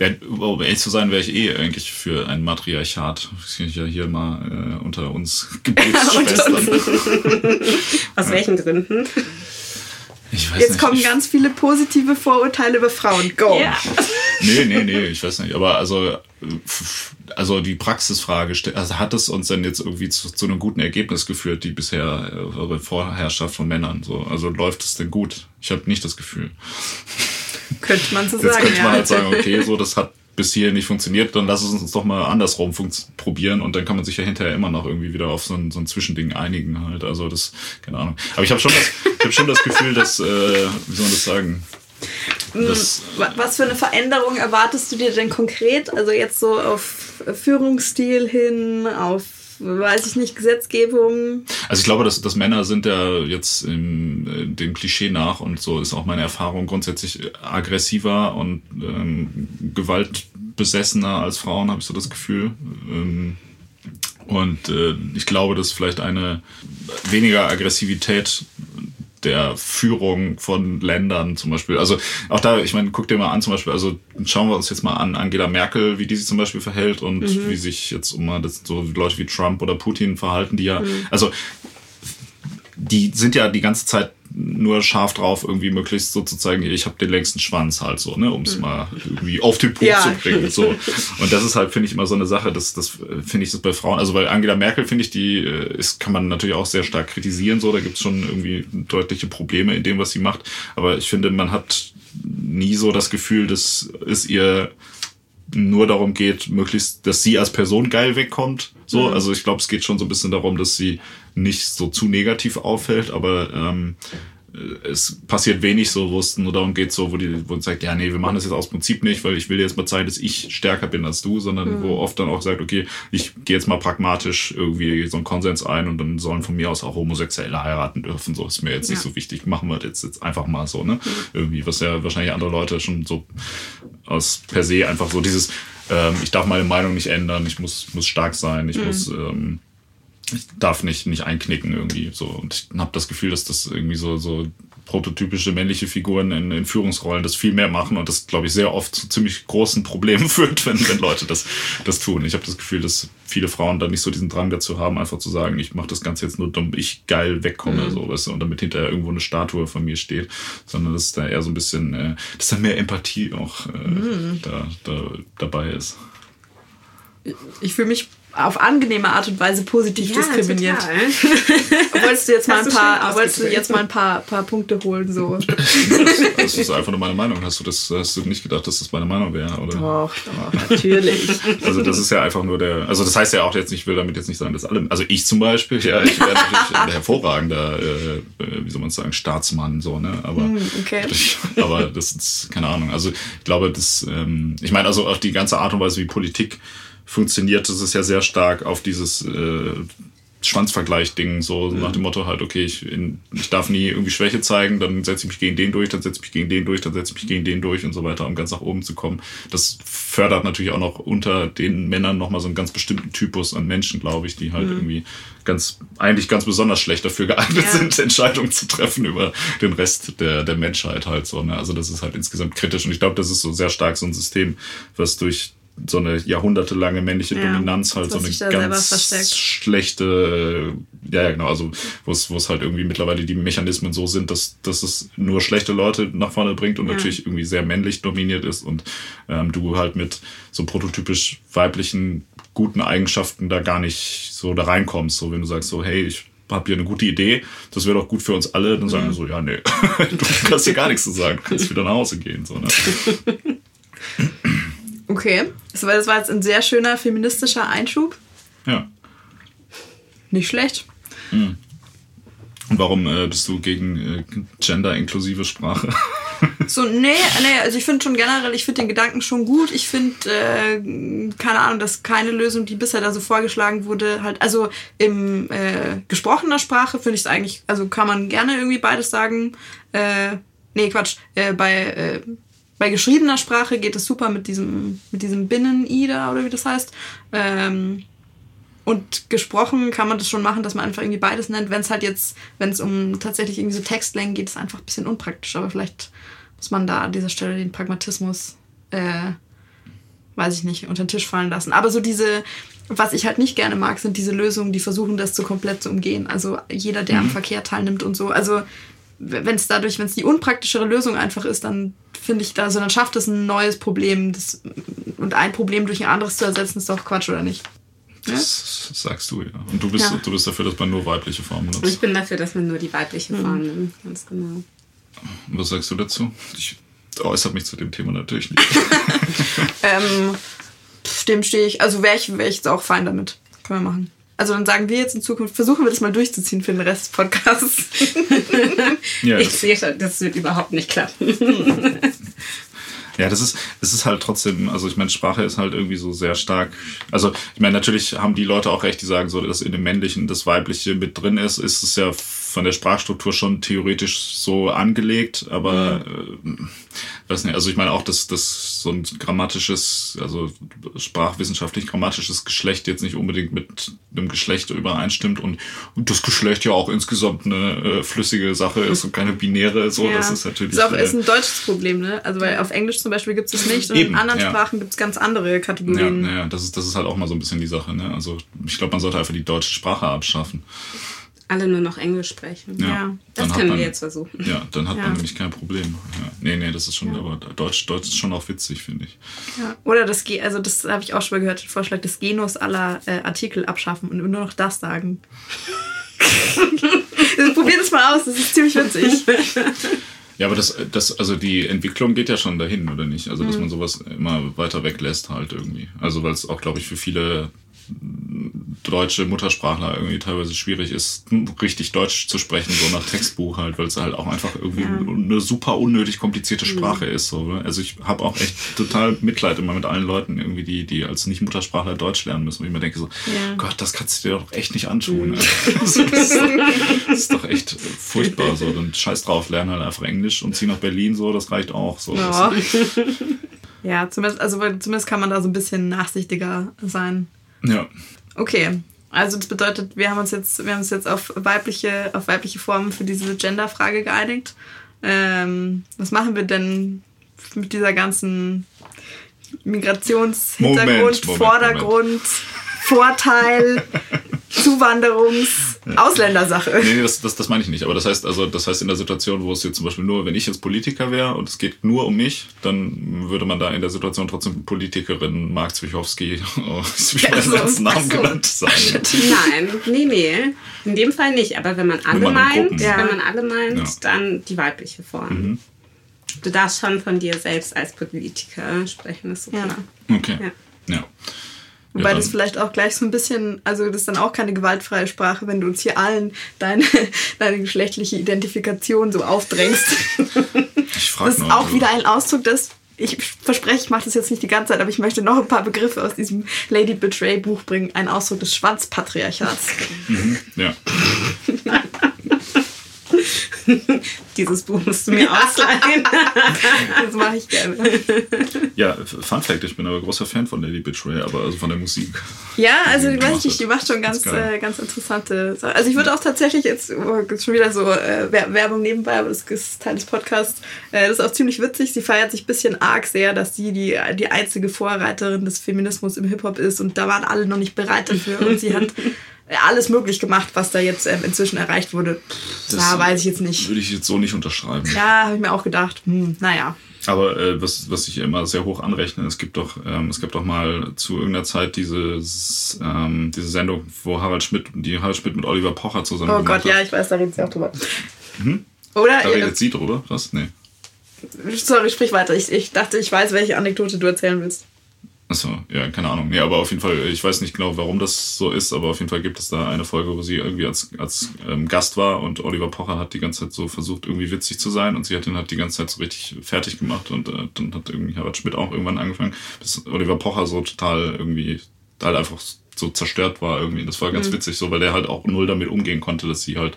Ja. ja, um ehrlich zu sein, wäre ich eh eigentlich für ein Matriarchat. Das kann ich ja hier mal äh, unter uns [laughs] Geburtsschwestern. Aus welchen Gründen? Jetzt nicht. kommen ganz viele positive Vorurteile über Frauen. Go! Yeah. Nee, nee, nee, ich weiß nicht. Aber also, also die Praxisfrage, also hat es uns denn jetzt irgendwie zu, zu einem guten Ergebnis geführt, die bisher äh, Vorherrschaft von Männern? So, also läuft es denn gut? Ich habe nicht das Gefühl. Könnte man so jetzt sagen. Jetzt könnte man halt sagen, okay, so das hat bis hier nicht funktioniert, dann lass es uns doch mal andersrum probieren und dann kann man sich ja hinterher immer noch irgendwie wieder auf so ein, so ein Zwischending einigen halt. Also das, keine Ahnung. Aber ich habe schon das, ich hab schon das Gefühl, dass, äh, wie soll man das sagen? Hm, das, Was für eine Veränderung erwartest du dir denn konkret? Also jetzt so auf Führungsstil hin, auf weiß ich nicht, Gesetzgebung. Also ich glaube, dass, dass Männer sind ja jetzt im, äh, dem Klischee nach und so ist auch meine Erfahrung grundsätzlich aggressiver und ähm, gewaltbesessener als Frauen, habe ich so das Gefühl. Ähm, und äh, ich glaube, dass vielleicht eine weniger Aggressivität der Führung von Ländern zum Beispiel. Also auch da, ich meine, guck dir mal an zum Beispiel, also schauen wir uns jetzt mal an Angela Merkel, wie die sich zum Beispiel verhält und mhm. wie sich jetzt um mal das, so Leute wie Trump oder Putin verhalten, die ja, mhm. also die sind ja die ganze Zeit nur scharf drauf, irgendwie möglichst so zu zeigen, ich habe den längsten Schwanz halt so, ne, um es mhm. mal irgendwie auf den Punkt ja. zu bringen. So. Und das ist halt, finde ich, immer so eine Sache, das, das finde ich das bei Frauen, also bei Angela Merkel, finde ich, die äh, ist, kann man natürlich auch sehr stark kritisieren, so, da gibt es schon irgendwie deutliche Probleme in dem, was sie macht. Aber ich finde, man hat nie so das Gefühl, dass es ihr nur darum geht, möglichst, dass sie als Person geil wegkommt. So, mhm. also ich glaube, es geht schon so ein bisschen darum, dass sie nicht so zu negativ auffällt, aber ähm, es passiert wenig so, wo es nur darum geht, so, wo die, wo man sagt, ja, nee, wir machen das jetzt aus Prinzip nicht, weil ich will jetzt mal zeigen, dass ich stärker bin als du, sondern mhm. wo oft dann auch sagt, okay, ich gehe jetzt mal pragmatisch irgendwie so einen Konsens ein und dann sollen von mir aus auch Homosexuelle heiraten dürfen. So ist mir jetzt ja. nicht so wichtig. Machen wir das jetzt einfach mal so, ne? Mhm. Irgendwie, was ja wahrscheinlich andere Leute schon so aus per se einfach so dieses, ähm, ich darf meine Meinung nicht ändern, ich muss, muss stark sein, ich mhm. muss, ähm, ich darf nicht, nicht einknicken irgendwie so. Und ich habe das Gefühl, dass das irgendwie so, so prototypische männliche Figuren in, in Führungsrollen das viel mehr machen und das, glaube ich, sehr oft zu ziemlich großen Problemen [laughs] führt, wenn, wenn Leute das, das tun. Ich habe das Gefühl, dass viele Frauen da nicht so diesen Drang dazu haben, einfach zu sagen, ich mache das Ganze jetzt nur, damit ich geil wegkomme, mhm. so, weißt du, und damit hinterher irgendwo eine Statue von mir steht, sondern dass da eher so ein bisschen, äh, dass da mehr Empathie auch äh, mhm. da, da dabei ist. Ich fühle mich auf angenehme Art und Weise positiv ja, diskriminiert. [laughs] wolltest du jetzt mal ein paar, wolltest du jetzt mal ein paar, paar Punkte holen so? Das ist einfach nur meine Meinung. Hast du das, hast du nicht gedacht, dass das meine Meinung wäre, oder? Doch, doch, natürlich. Also das ist ja einfach nur der, also das heißt ja auch jetzt, ich will damit jetzt nicht sagen, dass alle, also ich zum Beispiel, ja, ich wäre natürlich ein hervorragender, äh, wie soll man sagen, Staatsmann so, ne? Aber, hm, okay. ich, aber das ist keine Ahnung. Also ich glaube, das, ähm, ich meine also auch die ganze Art und Weise, wie Politik funktioniert, das ist ja sehr stark auf dieses äh, Schwanzvergleich-Ding, so, so nach dem Motto halt, okay, ich, in, ich darf nie irgendwie Schwäche zeigen, dann setze ich mich gegen den durch, dann setze ich mich gegen den durch, dann setze ich mich gegen den durch und so weiter, um ganz nach oben zu kommen. Das fördert natürlich auch noch unter den Männern nochmal so einen ganz bestimmten Typus an Menschen, glaube ich, die halt mhm. irgendwie ganz, eigentlich ganz besonders schlecht dafür geeignet ja. sind, Entscheidungen zu treffen über den Rest der, der Menschheit halt so. Ne? Also das ist halt insgesamt kritisch und ich glaube, das ist so sehr stark so ein System, was durch so eine jahrhundertelange männliche ja, Dominanz halt so eine ganz schlechte, ja, ja, genau, also wo es, wo es halt irgendwie mittlerweile die Mechanismen so sind, dass, dass es nur schlechte Leute nach vorne bringt und ja. natürlich irgendwie sehr männlich dominiert ist und ähm, du halt mit so prototypisch weiblichen guten Eigenschaften da gar nicht so da reinkommst. So wenn du sagst so, hey, ich habe hier eine gute Idee, das wäre doch gut für uns alle, dann sagen wir so, ja, nee, [laughs] du kannst hier gar nichts zu sagen, du kannst wieder nach Hause gehen. So, ne? [laughs] Okay, das war, das war jetzt ein sehr schöner feministischer Einschub. Ja. Nicht schlecht. Mhm. Und warum äh, bist du gegen äh, gender-inklusive Sprache? [laughs] so, nee, nee, also ich finde schon generell, ich finde den Gedanken schon gut. Ich finde, äh, keine Ahnung, dass keine Lösung, die bisher da so vorgeschlagen wurde, halt, also im äh, gesprochener Sprache finde ich es eigentlich, also kann man gerne irgendwie beides sagen. Äh, nee, Quatsch, äh, bei äh, bei geschriebener Sprache geht es super mit diesem, mit diesem Binnen-I da oder wie das heißt. Ähm, und gesprochen kann man das schon machen, dass man einfach irgendwie beides nennt. Wenn es halt jetzt, wenn es um tatsächlich irgendwie so Textlängen geht, ist es einfach ein bisschen unpraktisch. Aber vielleicht muss man da an dieser Stelle den Pragmatismus, äh, weiß ich nicht, unter den Tisch fallen lassen. Aber so diese, was ich halt nicht gerne mag, sind diese Lösungen, die versuchen, das zu komplett zu umgehen. Also jeder, der mhm. am Verkehr teilnimmt und so. Also wenn es dadurch, wenn es die unpraktischere Lösung einfach ist, dann finde ich da, also dann schafft es ein neues Problem. Das, und ein Problem durch ein anderes zu ersetzen, ist doch Quatsch, oder nicht? Ja? Das sagst du, ja. Und du bist, ja. du bist dafür, dass man nur weibliche Formen nutzt. Ich bin dafür, dass man nur die weibliche mhm. Form nimmt, ganz genau. Was sagst du dazu? Ich äußere mich zu dem Thema natürlich nicht. [laughs] [laughs] ähm, dem stehe ich. Also wäre ich, wär ich jetzt auch fein damit. Können wir machen. Also dann sagen wir jetzt in Zukunft, versuchen wir das mal durchzuziehen für den Rest des Podcasts. [laughs] ja, ich sehe schon, das wird überhaupt nicht klappen. [laughs] Ja, das ist, es ist halt trotzdem, also ich meine, Sprache ist halt irgendwie so sehr stark. Also, ich meine, natürlich haben die Leute auch recht, die sagen so, dass in dem Männlichen das Weibliche mit drin ist, ist es ja von der Sprachstruktur schon theoretisch so angelegt, aber mhm. äh, weiß nicht, also ich meine auch, dass das so ein grammatisches, also sprachwissenschaftlich grammatisches Geschlecht jetzt nicht unbedingt mit einem Geschlecht übereinstimmt und, und das Geschlecht ja auch insgesamt eine äh, flüssige Sache ist und keine binäre, so, ja. das ist natürlich. Das ist, auch, ist ein deutsches Problem, ne? Also weil auf Englisch zum Beispiel gibt es es nicht und Eben, in anderen ja. Sprachen gibt es ganz andere Kategorien. Ja, ja, das ist, das ist halt auch mal so ein bisschen die Sache, ne? Also ich glaube, man sollte einfach die deutsche Sprache abschaffen alle nur noch Englisch sprechen. Ja, ja. das können man, wir jetzt versuchen. Ja, dann hat ja. man nämlich kein Problem. Ja. Nee, nee, das ist schon, ja. aber Deutsch, Deutsch ist schon auch witzig, finde ich. Ja. Oder das, also das habe ich auch schon mal gehört, den Vorschlag des Genus aller äh, Artikel abschaffen und nur noch das sagen. [laughs] also, probiert es mal aus, das ist ziemlich witzig. Ja, aber das, das, also die Entwicklung geht ja schon dahin, oder nicht? Also, dass mhm. man sowas immer weiter weglässt halt irgendwie. Also, weil es auch, glaube ich, für viele deutsche Muttersprachler irgendwie teilweise schwierig ist, richtig Deutsch zu sprechen, so nach Textbuch halt, weil es halt auch einfach irgendwie ja. eine super unnötig komplizierte mhm. Sprache mhm. ist. So. Ne? Also ich habe auch echt total Mitleid immer mit allen Leuten irgendwie, die, die als Nicht-Muttersprachler Deutsch lernen müssen. Und ich mir denke so, ja. Gott, das kannst du dir doch echt nicht antun. Mhm. das, ist, das, ist, doch echt furchtbar. So. Dann scheiß drauf, lerne halt einfach Englisch und zieh nach Berlin so, das reicht auch. So. Ja. [laughs] ja, zumindest, also zumindest kann man da so ein bisschen nachsichtiger sein. Ja. Okay. Also das bedeutet, wir haben uns jetzt, wir haben uns jetzt auf weibliche, auf weibliche Formen für diese Gender-Frage geeinigt. Ähm, was machen wir denn mit dieser ganzen Migrationshintergrund, Vordergrund, Vorteil, [laughs] Zuwanderungs-, Ausländersache. Nee, nee das, das, das meine ich nicht. Aber das heißt, also, das heißt, in der Situation, wo es jetzt zum Beispiel nur, wenn ich jetzt Politiker wäre und es geht nur um mich, dann würde man da in der Situation trotzdem Politikerin Mark Zwichowski, [laughs] oh, ich will also, meinen Namen so. genannt sagen. Nein, nee, nee. In dem Fall nicht. Aber wenn man alle wenn man meint, ja. wenn man alle meint, ja. dann die weibliche Form. Mhm. Du darfst schon von dir selbst als Politiker sprechen, ist so ja. klar. Okay. ja. Wobei ja, das vielleicht auch gleich so ein bisschen, also das ist dann auch keine gewaltfreie Sprache, wenn du uns hier allen deine, [laughs] deine geschlechtliche Identifikation so aufdrängst. [laughs] Ich frage Das ist auch wieder ein Ausdruck des ich verspreche, ich mache das jetzt nicht die ganze Zeit, aber ich möchte noch ein paar Begriffe aus diesem Lady Betray Buch bringen. Ein Ausdruck des Schwanzpatriarchats. Mhm, ja. [laughs] [laughs] Dieses Buch musst du mir ausleihen. [laughs] das mache ich gerne. Ja, Fun Fact, ich bin aber großer Fan von Lady Betray, aber also von der Musik. Ja, also die, weiß ich, die macht schon ganz, äh, ganz interessante Sachen. Also ich würde auch tatsächlich jetzt, oh, schon wieder so äh, Werbung nebenbei, aber das ist Teil des Podcasts, äh, das ist auch ziemlich witzig. Sie feiert sich ein bisschen arg sehr, dass sie die, die einzige Vorreiterin des Feminismus im Hip-Hop ist und da waren alle noch nicht bereit dafür und sie hat [laughs] alles möglich gemacht, was da jetzt ähm, inzwischen erreicht wurde. Das ja, weiß ich jetzt nicht. Würde ich jetzt so nicht unterschreiben. Ja, habe ich mir auch gedacht. Hm, naja. Aber äh, was, was ich immer sehr hoch anrechne, es gibt doch, ähm, es gibt doch mal zu irgendeiner Zeit dieses, ähm, diese Sendung, wo Harald Schmidt, die Harald Schmidt mit Oliver Pocher zusammen Oh Gott, hat. ja, ich weiß, da redet sie auch drüber. Hm? Oder? Da redet sie drüber? Was? Nee. Sorry, sprich weiter. Ich, ich dachte, ich weiß, welche Anekdote du erzählen willst. Achso, ja, keine Ahnung. Ja, aber auf jeden Fall, ich weiß nicht genau, warum das so ist, aber auf jeden Fall gibt es da eine Folge, wo sie irgendwie als, als ähm, Gast war und Oliver Pocher hat die ganze Zeit so versucht, irgendwie witzig zu sein und sie hat ihn halt die ganze Zeit so richtig fertig gemacht und äh, dann hat irgendwie Harald Schmidt auch irgendwann angefangen, bis Oliver Pocher so total irgendwie halt einfach so zerstört war irgendwie. Das war ganz mhm. witzig so, weil der halt auch null damit umgehen konnte, dass sie halt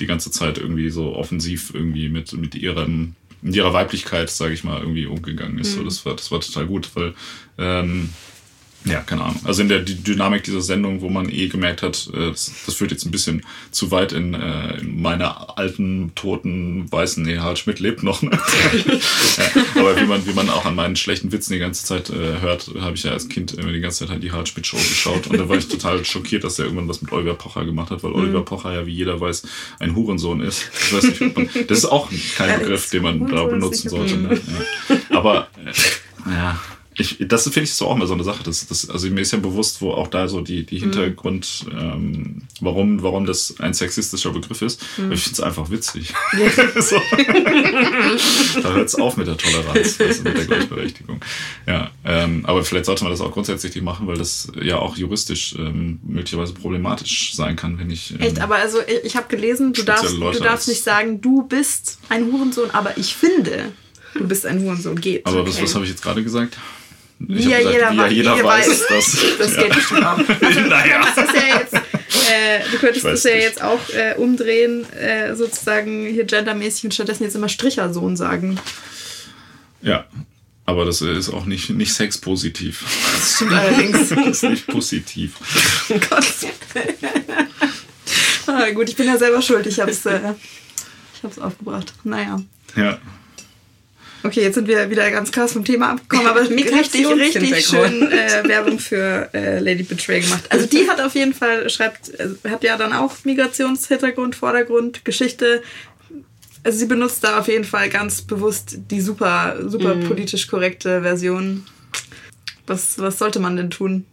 die ganze Zeit irgendwie so offensiv irgendwie mit, mit ihrem in ihrer Weiblichkeit, sage ich mal, irgendwie umgegangen ist. Mhm. So, das war, das war total gut, weil ähm, ja, keine Ahnung. Also in der Dynamik dieser Sendung, wo man eh gemerkt hat, äh, das, führt jetzt ein bisschen zu weit in, äh, in meiner alten, toten, weißen, nee, Harald Schmidt lebt noch. Ne? [laughs] ja, aber wie man, wie man auch an meinen schlechten Witzen die ganze Zeit äh, hört, habe ich ja als Kind immer die ganze Zeit halt die Harald Schmidt Show geschaut und da war ich total schockiert, dass er irgendwann was mit Oliver Pocher gemacht hat, weil mhm. Oliver Pocher ja, wie jeder weiß, ein Hurensohn ist. Ich weiß nicht, man, das ist auch kein Begriff, den man da benutzen sollte. Ne? Ja. Aber, äh, ja ich, das finde ich so auch immer so eine Sache. Das, das, also mir ist ja bewusst, wo auch da so die, die mhm. Hintergrund, mhm. ähm, warum, warum das ein sexistischer Begriff ist. Mhm. Ich finde es einfach witzig. [laughs] [laughs] so. da hört es auf mit der Toleranz, [laughs] also mit der Gleichberechtigung. Ja, ähm, aber vielleicht sollte man das auch grundsätzlich machen, weil das ja auch juristisch ähm, möglicherweise problematisch sein kann, wenn ich. Ähm, Echt, aber also ich, ich habe gelesen, du darfst, du darfst nicht sagen, du bist ein Hurensohn, aber ich finde, du bist ein Hurensohn. Geht. Aber okay. was, was habe ich jetzt gerade gesagt? Wie ja, jeder, wie ja jeder, jeder weiß, weiß [laughs] das. Das geht bestimmt auch. Also, [laughs] naja. Du könntest das ja jetzt, äh, du könntest das ja jetzt auch äh, umdrehen, äh, sozusagen hier gendermäßig und stattdessen jetzt immer Strichersohn sagen. Ja, aber das ist auch nicht, nicht sexpositiv. Das stimmt allerdings. [laughs] das ist nicht positiv. Oh Gott. ah, gut, ich bin ja selber schuld. Ich habe es äh, aufgebracht. Naja. Ja. Okay, jetzt sind wir wieder ganz krass vom Thema abgekommen, aber [laughs] richtig, richtig schön äh, Werbung für äh, Lady Betray gemacht. Also die hat auf jeden Fall, schreibt, äh, hat ja dann auch Migrationshintergrund, Vordergrund, Geschichte. Also sie benutzt da auf jeden Fall ganz bewusst die super, super mm. politisch korrekte Version. Was, was sollte man denn tun?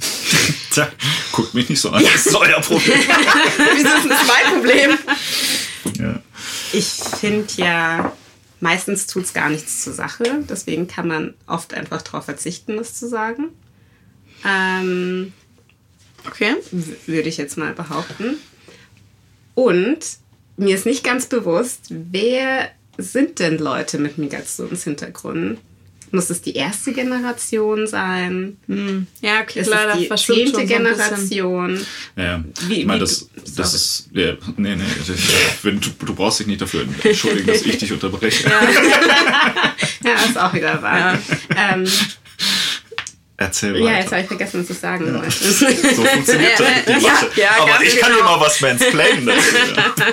[laughs] Tja, guckt mich nicht so an. Das ist euer Problem. [laughs] Wieso ist das mein Problem? Ja. Ich finde ja, Meistens tut es gar nichts zur Sache, deswegen kann man oft einfach darauf verzichten, das zu sagen. Ähm, okay. Würde ich jetzt mal behaupten. Und mir ist nicht ganz bewusst, wer sind denn Leute mit Migrationshintergrund? Muss es die erste Generation sein? Hm. Ja, okay, ist klar, es die zehnte Generation? So ja, wie, ich meine, das, das ist. Ja, nee, nee. Wenn, du, du brauchst dich nicht dafür entschuldigen, dass ich dich unterbreche. Ja, [laughs] ja ist auch wieder wahr. Ja. Ähm, Erzähl weiter. Ja, jetzt habe ich vergessen, was ich sagen wollte. So funktioniert das. Ja, ja, Aber ich kann genau. dir mal was mansplainen.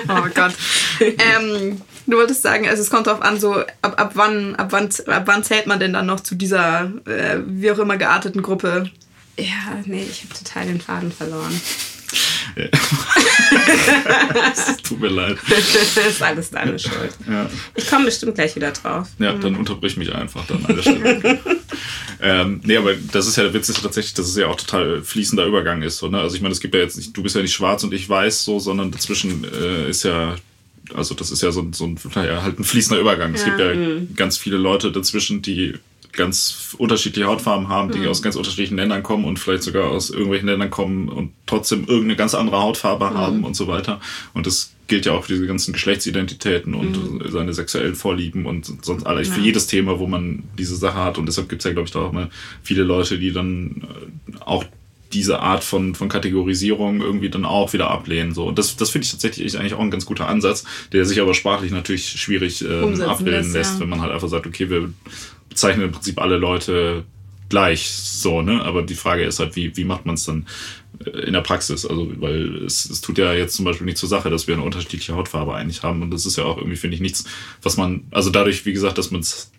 oh Gott. Ähm, Du wolltest sagen, also es kommt darauf an, so ab, ab, wann, ab, wann, ab wann zählt man denn dann noch zu dieser, äh, wie auch immer, gearteten Gruppe? Ja, nee, ich habe total den Faden verloren. es [laughs] tut mir leid. das ist alles deine Schuld. Ja. Ich komme bestimmt gleich wieder drauf. Ja, dann unterbrich mich einfach dann an der Stelle. [laughs] ähm, nee, aber das ist ja der Witz ist tatsächlich, dass es ja auch total fließender Übergang ist. So, ne? Also ich meine, es gibt ja jetzt nicht, du bist ja nicht schwarz und ich weiß so, sondern dazwischen äh, ist ja also das ist ja so, so ein, naja, halt ein fließender Übergang. Ja. Es gibt ja mhm. ganz viele Leute dazwischen, die ganz unterschiedliche Hautfarben haben, die mhm. aus ganz unterschiedlichen Ländern kommen und vielleicht sogar aus irgendwelchen Ländern kommen und trotzdem irgendeine ganz andere Hautfarbe mhm. haben und so weiter. Und es gilt ja auch für diese ganzen Geschlechtsidentitäten und mhm. seine sexuellen Vorlieben und sonst alles. Ja. Für jedes Thema, wo man diese Sache hat. Und deshalb gibt es ja, glaube ich, da auch mal viele Leute, die dann äh, auch diese Art von, von Kategorisierung irgendwie dann auch wieder ablehnen. So. Und das, das finde ich tatsächlich eigentlich auch ein ganz guter Ansatz, der sich aber sprachlich natürlich schwierig ähm, abbilden lässt, ja. wenn man halt einfach sagt, okay, wir bezeichnen im Prinzip alle Leute gleich so, ne? Aber die Frage ist halt, wie, wie macht man es dann äh, in der Praxis? Also, weil es, es tut ja jetzt zum Beispiel nicht zur Sache, dass wir eine unterschiedliche Hautfarbe eigentlich haben. Und das ist ja auch irgendwie, finde ich, nichts, was man, also dadurch, wie gesagt, dass man es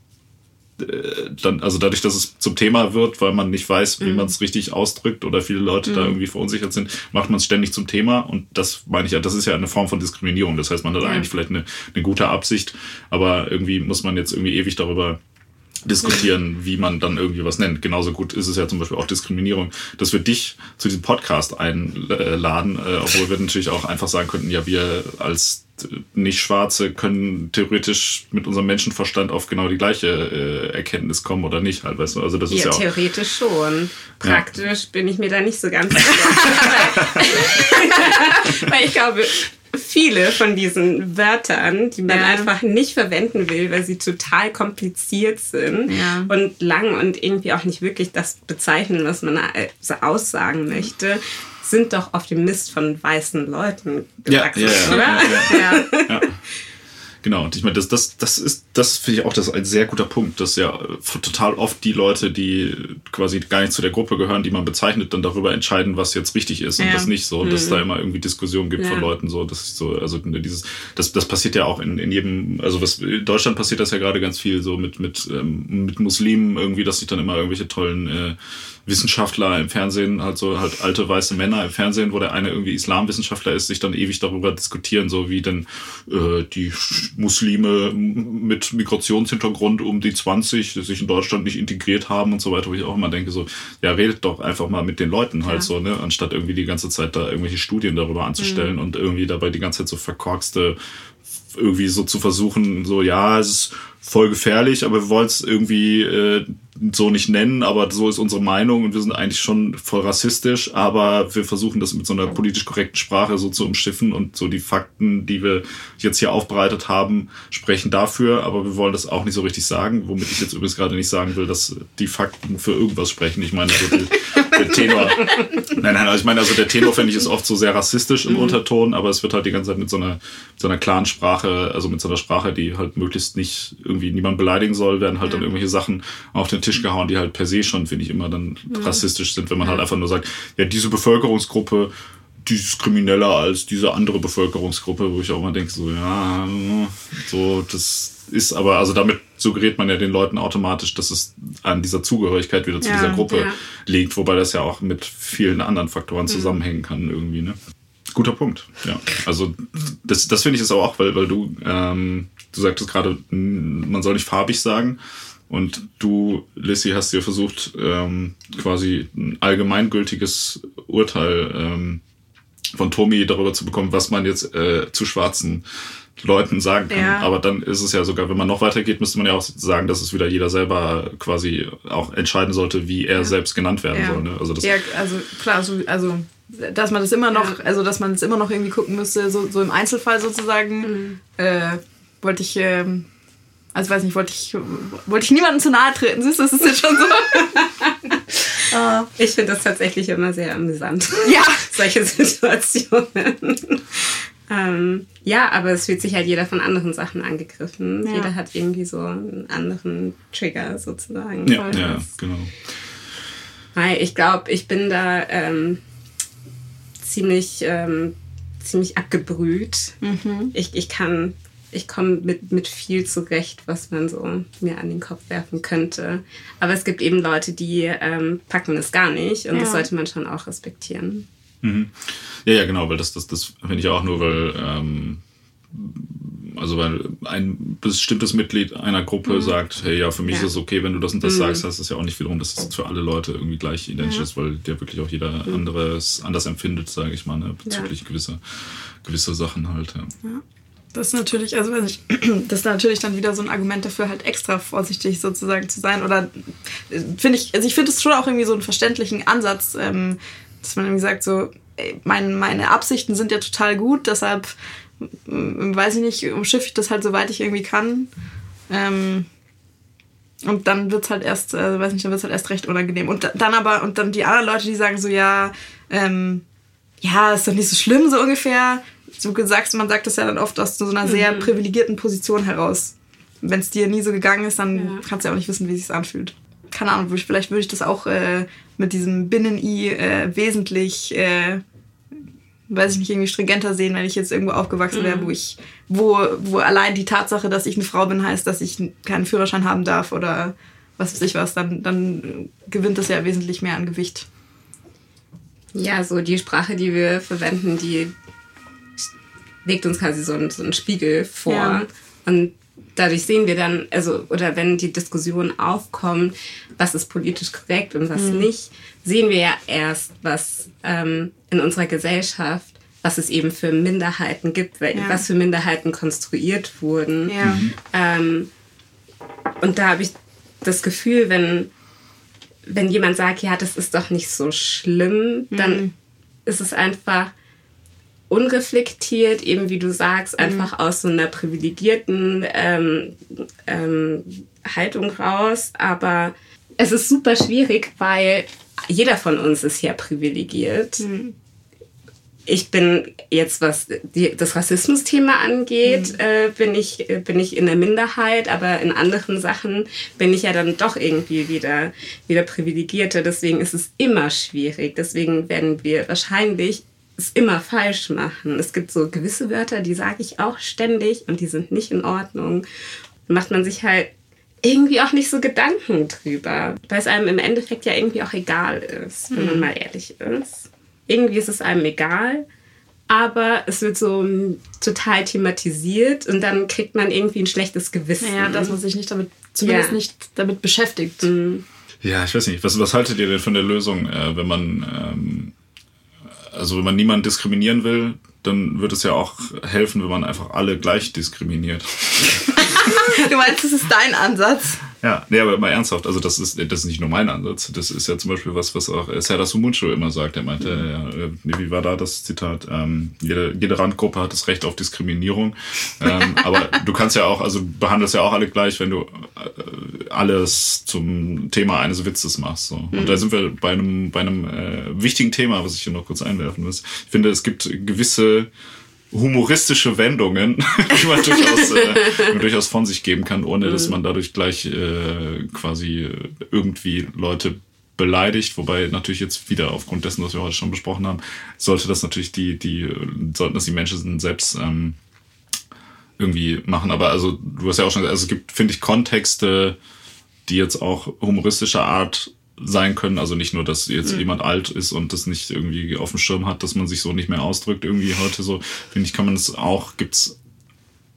dann, also dadurch, dass es zum Thema wird, weil man nicht weiß, wie mhm. man es richtig ausdrückt oder viele Leute mhm. da irgendwie verunsichert sind, macht man es ständig zum Thema und das meine ich ja, das ist ja eine Form von Diskriminierung. Das heißt, man hat ja. eigentlich vielleicht eine, eine gute Absicht, aber irgendwie muss man jetzt irgendwie ewig darüber diskutieren, wie man dann irgendwie was nennt. Genauso gut ist es ja zum Beispiel auch Diskriminierung, dass wir dich zu diesem Podcast einladen, äh, obwohl wir natürlich auch einfach sagen könnten, ja, wir als nicht-Schwarze können theoretisch mit unserem Menschenverstand auf genau die gleiche äh, Erkenntnis kommen oder nicht, halt, weißt du? Also das ist ja, ja theoretisch schon. Praktisch ja. bin ich mir da nicht so ganz sicher. [laughs] Weil ich glaube, viele von diesen Wörtern, die man ja. einfach nicht verwenden will, weil sie total kompliziert sind ja. und lang und irgendwie auch nicht wirklich das bezeichnen, was man so aussagen möchte, sind doch auf dem Mist von weißen Leuten gewachsen, ja, oder? ja. [laughs] Genau, und ich meine, das, das, das ist, das finde ich auch das ein sehr guter Punkt, dass ja äh, total oft die Leute, die quasi gar nicht zu der Gruppe gehören, die man bezeichnet, dann darüber entscheiden, was jetzt richtig ist ja. und was nicht so. Und dass es da mhm. immer irgendwie Diskussionen gibt ja. von Leuten, so, dass so, also dieses, das, das passiert ja auch in, in jedem, also was in Deutschland passiert das ja gerade ganz viel so mit, mit, ähm, mit Muslimen irgendwie, dass sich dann immer irgendwelche tollen äh, Wissenschaftler im Fernsehen, halt so halt alte weiße Männer im Fernsehen, wo der eine irgendwie Islamwissenschaftler ist, sich dann ewig darüber diskutieren, so wie denn äh, die Muslime mit Migrationshintergrund um die 20 sich in Deutschland nicht integriert haben und so weiter, wo ich auch immer denke, so, ja, redet doch einfach mal mit den Leuten halt ja. so, ne, anstatt irgendwie die ganze Zeit da irgendwelche Studien darüber anzustellen mhm. und irgendwie dabei die ganze Zeit so verkorkste irgendwie so zu versuchen, so, ja, es ist voll gefährlich, aber wir wollen es irgendwie äh, so nicht nennen, aber so ist unsere Meinung und wir sind eigentlich schon voll rassistisch, aber wir versuchen das mit so einer politisch korrekten Sprache so zu umschiffen und so die Fakten, die wir jetzt hier aufbereitet haben, sprechen dafür, aber wir wollen das auch nicht so richtig sagen, womit ich jetzt übrigens gerade nicht sagen will, dass die Fakten für irgendwas sprechen. Ich meine, so die, der Tenor, nein, nein, also ich meine, also der Tenor finde ich ist oft so sehr rassistisch im mhm. Unterton, aber es wird halt die ganze Zeit mit so einer, mit so einer klaren Sprache, also mit so einer Sprache, die halt möglichst nicht irgendwie niemand beleidigen soll, werden halt ja. dann irgendwelche Sachen auf den Tisch gehauen, die halt per se schon, finde ich, immer dann ja. rassistisch sind, wenn man halt einfach nur sagt, ja, diese Bevölkerungsgruppe, die ist krimineller als diese andere Bevölkerungsgruppe, wo ich auch immer denke, so, ja, so, das ist aber, also damit suggeriert man ja den Leuten automatisch, dass es an dieser Zugehörigkeit wieder zu ja, dieser Gruppe ja. liegt, wobei das ja auch mit vielen anderen Faktoren mhm. zusammenhängen kann irgendwie, ne? Guter Punkt, ja. Also das, das finde ich ist auch, weil, weil du, ähm, du sagtest gerade, man soll nicht farbig sagen. Und du, Lissy, hast dir versucht, ähm, quasi ein allgemeingültiges Urteil ähm, von Tommy darüber zu bekommen, was man jetzt äh, zu schwarzen Leuten sagen kann. Ja. Aber dann ist es ja sogar, wenn man noch weitergeht, müsste man ja auch sagen, dass es wieder jeder selber quasi auch entscheiden sollte, wie er ja. selbst genannt werden ja. soll. Ne? Also das ja, also klar, also, also dass man das immer noch, also dass man es immer noch irgendwie gucken müsste, so, so im Einzelfall sozusagen, mhm. äh, wollte ich, ähm, also weiß nicht, wollte ich, wollte ich niemandem zu nahe treten, siehst du, das ist jetzt schon so. uh, [laughs] ich finde das tatsächlich immer sehr amüsant. Ja. [laughs] Solche Situationen. ähm, ja, aber es fühlt sich halt jeder von anderen Sachen angegriffen. Ja. Jeder hat irgendwie so einen anderen Trigger sozusagen. Ja, ja genau. Weil ich glaube, ich bin da ähm, ziemlich, ähm, ziemlich abgebrüht. Mhm. Ich, ich kann ich komme mit, mit viel zurecht, was man so mir an den Kopf werfen könnte. Aber es gibt eben Leute, die ähm, packen es gar nicht und ja. das sollte man schon auch respektieren. Mhm. Ja, ja, genau, weil das, das, das finde ich auch nur, weil, ähm, also weil ein bestimmtes Mitglied einer Gruppe mhm. sagt, hey, ja, für mich ja. ist es okay, wenn du das und das mhm. sagst, heißt das ja auch nicht wiederum, dass es für alle Leute irgendwie gleich identisch ja. ist, weil der wirklich auch jeder mhm. anderes anders empfindet, sage ich mal, ne, bezüglich ja. gewisser, gewisser Sachen halt. ja. Das ist natürlich, also weiß ich, [clears throat] das ist natürlich dann wieder so ein Argument dafür, halt extra vorsichtig sozusagen zu sein. Oder finde ich, also ich finde es schon auch irgendwie so einen verständlichen Ansatz, ähm, dass man irgendwie sagt, so, mein, meine Absichten sind ja total gut, deshalb weiß ich nicht, umschiffe ich das halt soweit ich irgendwie kann. Ähm, und dann wird es halt erst, äh, weiß nicht, dann wird es halt erst recht unangenehm. Und dann aber, und dann die anderen Leute, die sagen so, ja, ähm, ja, ist doch nicht so schlimm, so ungefähr. Du sagst, man sagt das ja dann oft aus so einer sehr mhm. privilegierten Position heraus. Wenn es dir nie so gegangen ist, dann ja. kannst du ja auch nicht wissen, wie es sich anfühlt. Keine Ahnung, vielleicht würde ich das auch äh, mit diesem Binnen-I äh, wesentlich äh, weiß ich nicht, irgendwie stringenter sehen, wenn ich jetzt irgendwo aufgewachsen wäre, wo mhm. ich, wo, wo allein die Tatsache, dass ich eine Frau bin, heißt, dass ich keinen Führerschein haben darf oder was weiß ich was, dann, dann gewinnt das ja wesentlich mehr an Gewicht. Ja, so die Sprache, die wir verwenden, die legt uns quasi so einen, so einen Spiegel vor. Ja. Und dadurch sehen wir dann, also, oder wenn die Diskussion aufkommt, was ist politisch korrekt und was mhm. nicht, sehen wir ja erst, was ähm, in unserer Gesellschaft, was es eben für Minderheiten gibt, ja. was für Minderheiten konstruiert wurden. Ja. Mhm. Ähm, und da habe ich das Gefühl, wenn, wenn jemand sagt, ja, das ist doch nicht so schlimm, mhm. dann ist es einfach unreflektiert, eben wie du sagst, mhm. einfach aus so einer privilegierten ähm, ähm, Haltung raus. Aber es ist super schwierig, weil jeder von uns ist ja privilegiert. Mhm. Ich bin jetzt, was die, das Rassismus-Thema angeht, mhm. äh, bin, ich, bin ich in der Minderheit, aber in anderen Sachen bin ich ja dann doch irgendwie wieder, wieder privilegierter. Deswegen ist es immer schwierig. Deswegen werden wir wahrscheinlich es immer falsch machen. Es gibt so gewisse Wörter, die sage ich auch ständig und die sind nicht in Ordnung. Dann macht man sich halt irgendwie auch nicht so Gedanken drüber, weil es einem im Endeffekt ja irgendwie auch egal ist, wenn man hm. mal ehrlich ist. Irgendwie ist es einem egal, aber es wird so total thematisiert und dann kriegt man irgendwie ein schlechtes Gewissen. Ja, dass man sich nicht damit, zumindest ja. nicht damit beschäftigt. Mhm. Ja, ich weiß nicht. Was, was haltet ihr denn von der Lösung, äh, wenn man, ähm, also wenn man niemanden diskriminieren will, dann wird es ja auch helfen, wenn man einfach alle gleich diskriminiert. [laughs] du meinst, das ist dein Ansatz? Ja, nee, aber mal ernsthaft, also das ist, das ist nicht nur mein Ansatz. Das ist ja zum Beispiel was, was auch Serdar Sumuncu immer sagt. Er meinte, mhm. ja, wie war da das Zitat? Ähm, jede, jede Randgruppe hat das Recht auf Diskriminierung. ähm, [laughs] aber du kannst ja auch, also behandelst ja auch alle gleich, wenn du äh, alles zum Thema eines Witzes machst. So. Und mhm. da sind wir bei einem, bei einem äh, wichtigen Thema, was ich hier noch kurz einwerfen muss. Ich finde, es gibt gewisse humoristische Wendungen, [laughs] die man durchaus, äh, durchaus von sich geben kann, ohne mhm. dass man dadurch gleich äh, quasi irgendwie Leute beleidigt, wobei natürlich jetzt wieder aufgrund dessen, was wir heute schon besprochen haben, sollte das natürlich die, die, sollten das die Menschen selbst ähm, irgendwie machen. Aber also du hast ja auch schon, also es gibt, finde ich, Kontexte, die jetzt auch humoristischer Art sein können. Also nicht nur, dass jetzt mhm. jemand alt ist und das nicht irgendwie auf dem Schirm hat, dass man sich so nicht mehr ausdrückt. Irgendwie heute so, finde ich, kann man es auch, gibt's,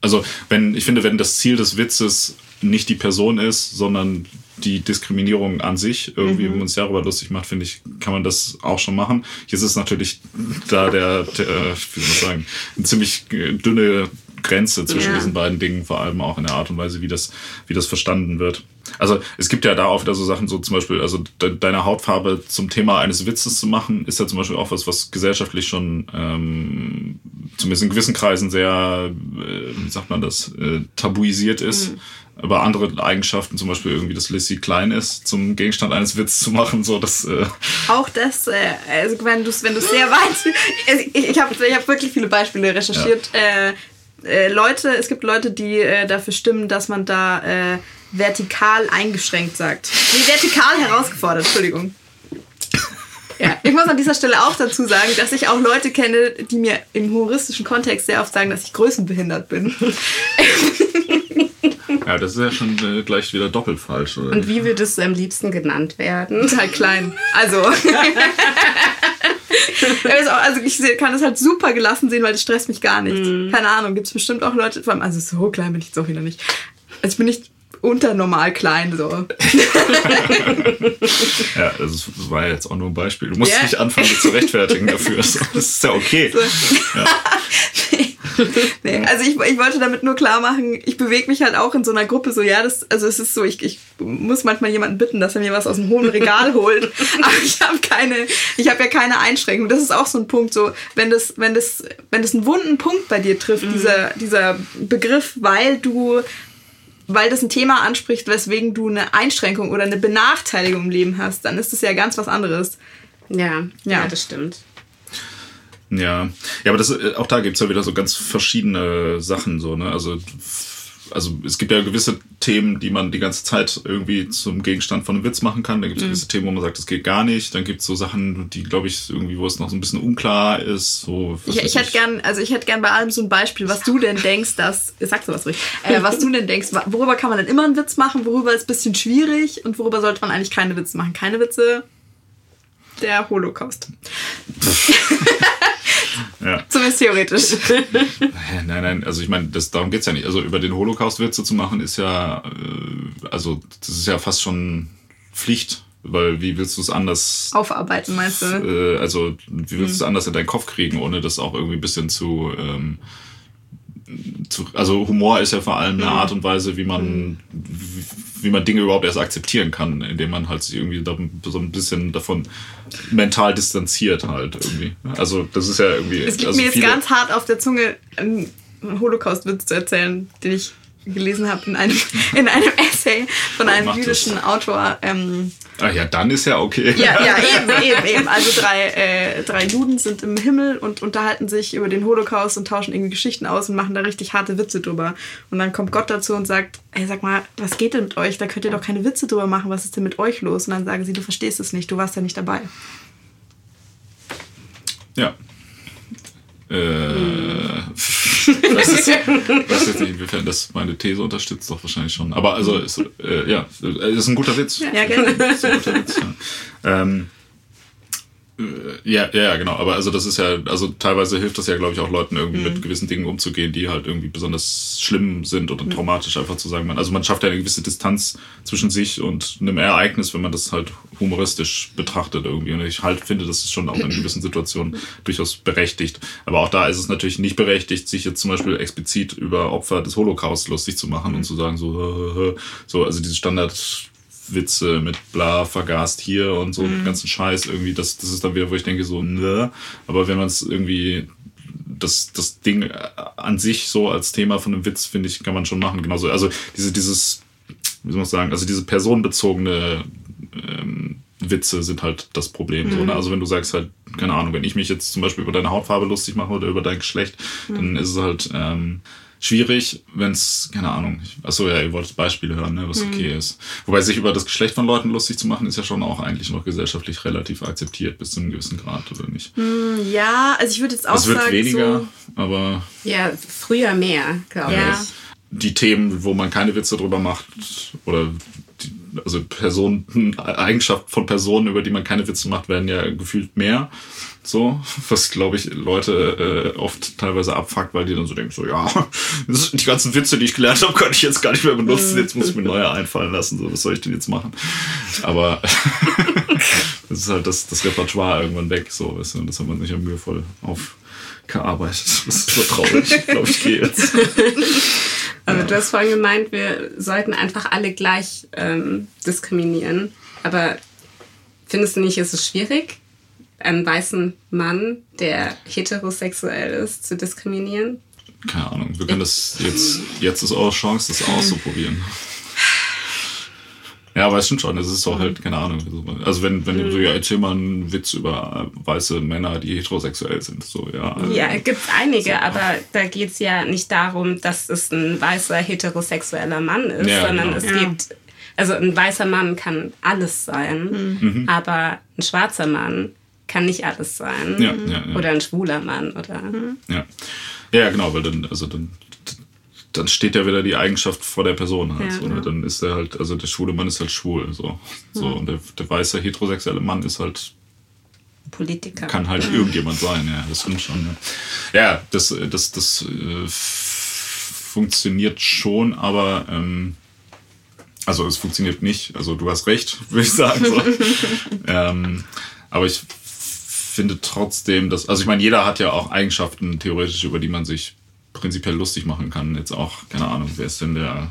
also wenn, ich finde, wenn das Ziel des Witzes nicht die Person ist, sondern die Diskriminierung an sich, irgendwie, mhm. wenn man uns darüber lustig macht, finde ich, kann man das auch schon machen. Jetzt ist natürlich da der, der wie soll man sagen, eine ziemlich dünne Grenze zwischen ja. diesen beiden Dingen, vor allem auch in der Art und Weise, wie das, wie das verstanden wird. Also es gibt ja da auch wieder so Sachen, so zum Beispiel, also de deine Hautfarbe zum Thema eines Witzes zu machen, ist ja zum Beispiel auch was, was gesellschaftlich schon ähm, zumindest in gewissen Kreisen sehr, äh, wie sagt man das, äh, tabuisiert ist. Mhm. Aber andere Eigenschaften, zum Beispiel irgendwie, dass Lissy klein ist, zum Gegenstand eines Witzes zu machen, so das. Äh auch das, äh, also wenn du wenn du sehr weit, [laughs] ich, ich habe ich hab wirklich viele Beispiele recherchiert. Ja. Äh, äh, Leute, es gibt Leute, die äh, dafür stimmen, dass man da äh, vertikal eingeschränkt sagt. Nee, vertikal herausgefordert, Entschuldigung. Ja, ich muss an dieser Stelle auch dazu sagen, dass ich auch Leute kenne, die mir im humoristischen Kontext sehr oft sagen, dass ich größenbehindert bin. [laughs] Ja, das ist ja schon äh, gleich wieder doppelt falsch. Oder? Und wie wird es am liebsten genannt werden? Halt klein. Also. [laughs] [laughs] also ich kann das halt super gelassen sehen, weil das stresst mich gar nicht. Mhm. Keine Ahnung, gibt es bestimmt auch Leute, also so klein bin ich jetzt auch wieder nicht. Also ich bin nicht unter normal klein so. [laughs] ja, das war jetzt auch nur ein Beispiel. Du musst yeah. nicht anfangen zu rechtfertigen dafür. [laughs] Das ist ja okay. So. Ja. Nee, also ich, ich wollte damit nur klar machen, ich bewege mich halt auch in so einer Gruppe so, ja, das, also es ist so, ich, ich muss manchmal jemanden bitten, dass er mir was aus dem hohen Regal [laughs] holt, aber ich habe keine, ich habe ja keine Einschränkung. Das ist auch so ein Punkt, so, wenn das, wenn das, wenn das einen wunden Punkt bei dir trifft, mhm. dieser, dieser Begriff, weil du weil das ein Thema anspricht, weswegen du eine Einschränkung oder eine Benachteiligung im Leben hast, dann ist das ja ganz was anderes. Ja, ja, ja das stimmt. Ja, ja, aber das, äh, auch da gibt's ja wieder so ganz verschiedene Sachen, so, ne? Also, also es gibt ja gewisse Themen, die man die ganze Zeit irgendwie zum Gegenstand von einem Witz machen kann. Da gibt es mhm. gewisse Themen, wo man sagt, das geht gar nicht. Dann gibt es so Sachen, die, glaube ich, irgendwie, wo es noch so ein bisschen unklar ist. So, ich, ich hätte gern, also ich hätte gern bei allem so ein Beispiel, was du denn denkst, dass, sagst du was ruhig, äh, [laughs] was du denn denkst, worüber kann man denn immer einen Witz machen, worüber ist ein bisschen schwierig und worüber sollte man eigentlich keine Witze machen? Keine Witze, der Holocaust. [laughs] ja. Zumindest theoretisch. Nein, nein, also ich meine, das, darum geht's ja nicht. Also über den Holocaust Witze zu machen, ist ja, äh, also das ist ja fast schon Pflicht. Weil wie willst du es anders aufarbeiten, meinst du? Äh, also wie willst du es mhm. anders in deinen Kopf kriegen, ohne das auch irgendwie ein bisschen zu ähm, zu, also Humor ist ja vor allem eine mhm. Art und Weise, wie man, wie, wie, man Dinge überhaupt erst akzeptieren kann, indem man halt sich irgendwie da, so ein bisschen davon mental distanziert halt irgendwie. Also das ist ja irgendwie. Es liegt also mir jetzt ganz hart auf der Zunge, einen Holocaust-Witz zu erzählen, den ich gelesen habe in einem, in einem [laughs] Essay von einem jüdischen das. Autor. Ähm, Ah ja, dann ist ja okay. Ja, ja, [laughs] eben, eben, eben. Also drei, äh, drei Juden sind im Himmel und unterhalten sich über den Holocaust und tauschen irgendwie Geschichten aus und machen da richtig harte Witze drüber. Und dann kommt Gott dazu und sagt, ey, sag mal, was geht denn mit euch? Da könnt ihr doch keine Witze drüber machen. Was ist denn mit euch los? Und dann sagen sie, du verstehst es nicht, du warst ja nicht dabei. Ja. Äh, weiß, jetzt, weiß jetzt nicht, inwiefern das meine These unterstützt, doch wahrscheinlich schon. Aber also, ist, äh, ja, ist ein guter Witz. Ja, gerne. Ist ein guter Witz, ja. Ähm, äh, ja, ja, genau. Aber also das ist ja, also teilweise hilft das ja, glaube ich, auch Leuten irgendwie mhm. mit gewissen Dingen umzugehen, die halt irgendwie besonders schlimm sind oder mhm. traumatisch einfach zu sagen. also man schafft ja eine gewisse Distanz zwischen sich und einem Ereignis, wenn man das halt humoristisch betrachtet irgendwie. Und ich halt finde, das ist schon auch in [clears throat] gewissen Situationen durchaus berechtigt. Aber auch da ist es natürlich nicht berechtigt, sich jetzt zum Beispiel explizit über Opfer des Holocaust lustig zu machen mhm. und zu sagen so, [laughs] so, also diese Standard Witze mit bla vergast hier und so mhm. ganzen Scheiß irgendwie, das, das ist dann wieder, wo ich denke so, ne, aber wenn man es irgendwie das, das Ding an sich so als Thema von einem Witz, finde ich, kann man schon machen. Genauso, also diese, dieses, wie soll man sagen, also diese personenbezogene ähm, Witze sind halt das Problem. Mhm. So, ne? Mhm. Also wenn du sagst halt, keine Ahnung, wenn ich mich jetzt zum Beispiel über deine Hautfarbe lustig mache oder über dein Geschlecht, mhm. dann ist es halt, ähm, schwierig, wenn es, keine Ahnung, achso, ja, ihr wolltet Beispiele hören, ne, was mhm. okay ist. Wobei sich über das Geschlecht von Leuten lustig zu machen, ist ja schon auch eigentlich noch gesellschaftlich relativ akzeptiert bis zu einem gewissen Grad, oder nicht? Mhm, ja, also ich würde jetzt auch sagen. Es wird weniger, so aber. Ja, früher mehr, glaube ja. ich. Die Themen, wo man keine Witze drüber macht, oder also Personen, [laughs] Eigenschaften von Personen, über die man keine Witze macht, werden ja gefühlt mehr. So, was glaube ich Leute äh, oft teilweise abfuckt, weil die dann so denken, so ja, [laughs] die ganzen Witze, die ich gelernt habe, kann ich jetzt gar nicht mehr benutzen, jetzt muss ich mir neue einfallen lassen, so was soll ich denn jetzt machen? Aber [laughs] das ist halt das, das Repertoire irgendwann weg, so, weißt du, das hat man sich ja mühevoll aufgearbeitet. Das ist so traurig, glaube ich, gehe jetzt. Aber ja. du hast vorhin gemeint, wir sollten einfach alle gleich ähm, diskriminieren. Aber findest du nicht, ist es schwierig? einen weißen Mann, der heterosexuell ist, zu diskriminieren? Keine Ahnung. Wir können das jetzt, jetzt ist eure Chance, das auszuprobieren. Ja, aber es stimmt schon, es ist auch halt, keine Ahnung. Also wenn, wenn du so, ja, erzähl mal einen Witz über weiße Männer, die heterosexuell sind. So, ja. Also, ja, gibt einige, so. aber da geht es ja nicht darum, dass es ein weißer heterosexueller Mann ist, ja, sondern genau. es ja. geht, also ein weißer Mann kann alles sein, mhm. aber ein schwarzer Mann kann nicht alles sein. Ja, ja, ja. Oder ein schwuler Mann oder. Ja. Ja, genau, weil dann, also dann, dann steht ja wieder die Eigenschaft vor der Person halt. Ja, so, ne? Dann ist er halt, also der schwule Mann ist halt schwul. So. so Und der, der weiße heterosexuelle Mann ist halt Politiker. Kann halt irgendjemand sein, ja, das stimmt schon. Ja, ja das, das, das äh, funktioniert schon, aber ähm, Also es funktioniert nicht. Also du hast recht, [laughs] würde ich sagen. So. [laughs] ähm, aber ich finde trotzdem, dass, also ich meine, jeder hat ja auch Eigenschaften theoretisch, über die man sich prinzipiell lustig machen kann. Jetzt auch, keine Ahnung, wer ist denn der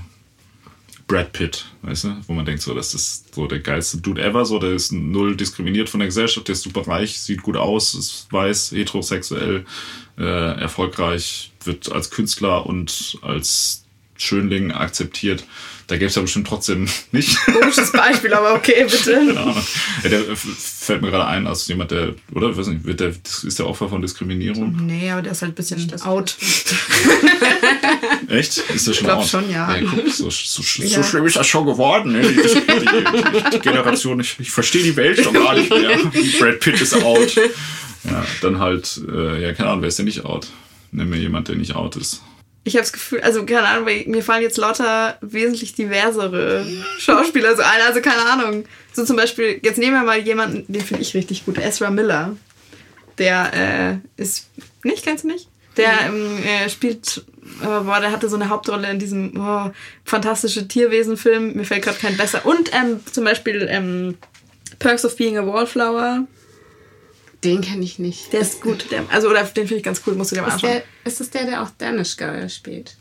Brad Pitt, weißt du? Wo man denkt, so, das ist so der geilste Dude ever, so, der ist null diskriminiert von der Gesellschaft, der ist super reich, sieht gut aus, ist weiß, heterosexuell, äh, erfolgreich, wird als Künstler und als Schönling akzeptiert. Da gäbe es ja bestimmt trotzdem [laughs] nicht. Komisches Beispiel, aber okay, bitte. [laughs] Genau. Ja, der fällt mir gerade ein, als jemand, der, oder? Ich weiß nicht, wird der, ist der Opfer von Diskriminierung? Nee, aber der ist halt ein bisschen out. [laughs] Echt? Ist der schon ich glaube schon, ja. ja guck, so, so, so ja. schlimm ist das schon geworden. Ne? Die, die, die, die Generation, ich, ich verstehe die Welt schon gar nicht mehr. Brad Pitt ist out. Ja, dann halt, äh, ja, keine Ahnung, wer ist denn nicht out? Nimm mir jemand, der nicht out ist ich habe das Gefühl, also keine Ahnung, mir fallen jetzt lauter wesentlich diversere Schauspieler so ein, also keine Ahnung. So zum Beispiel, jetzt nehmen wir mal jemanden, den finde ich richtig gut, Ezra Miller. Der äh, ist, nicht, kennst du nicht? Der ähm, äh, spielt, äh, boah, der hatte so eine Hauptrolle in diesem oh, fantastische Tierwesen-Film, mir fällt gerade kein besser. Und ähm, zum Beispiel ähm, Perks of Being a Wallflower den kenne ich nicht. Der ist gut. Der, also, oder den finde ich ganz cool, musst du dir mal ist anschauen. Der, ist das der, der auch Danish Girl spielt?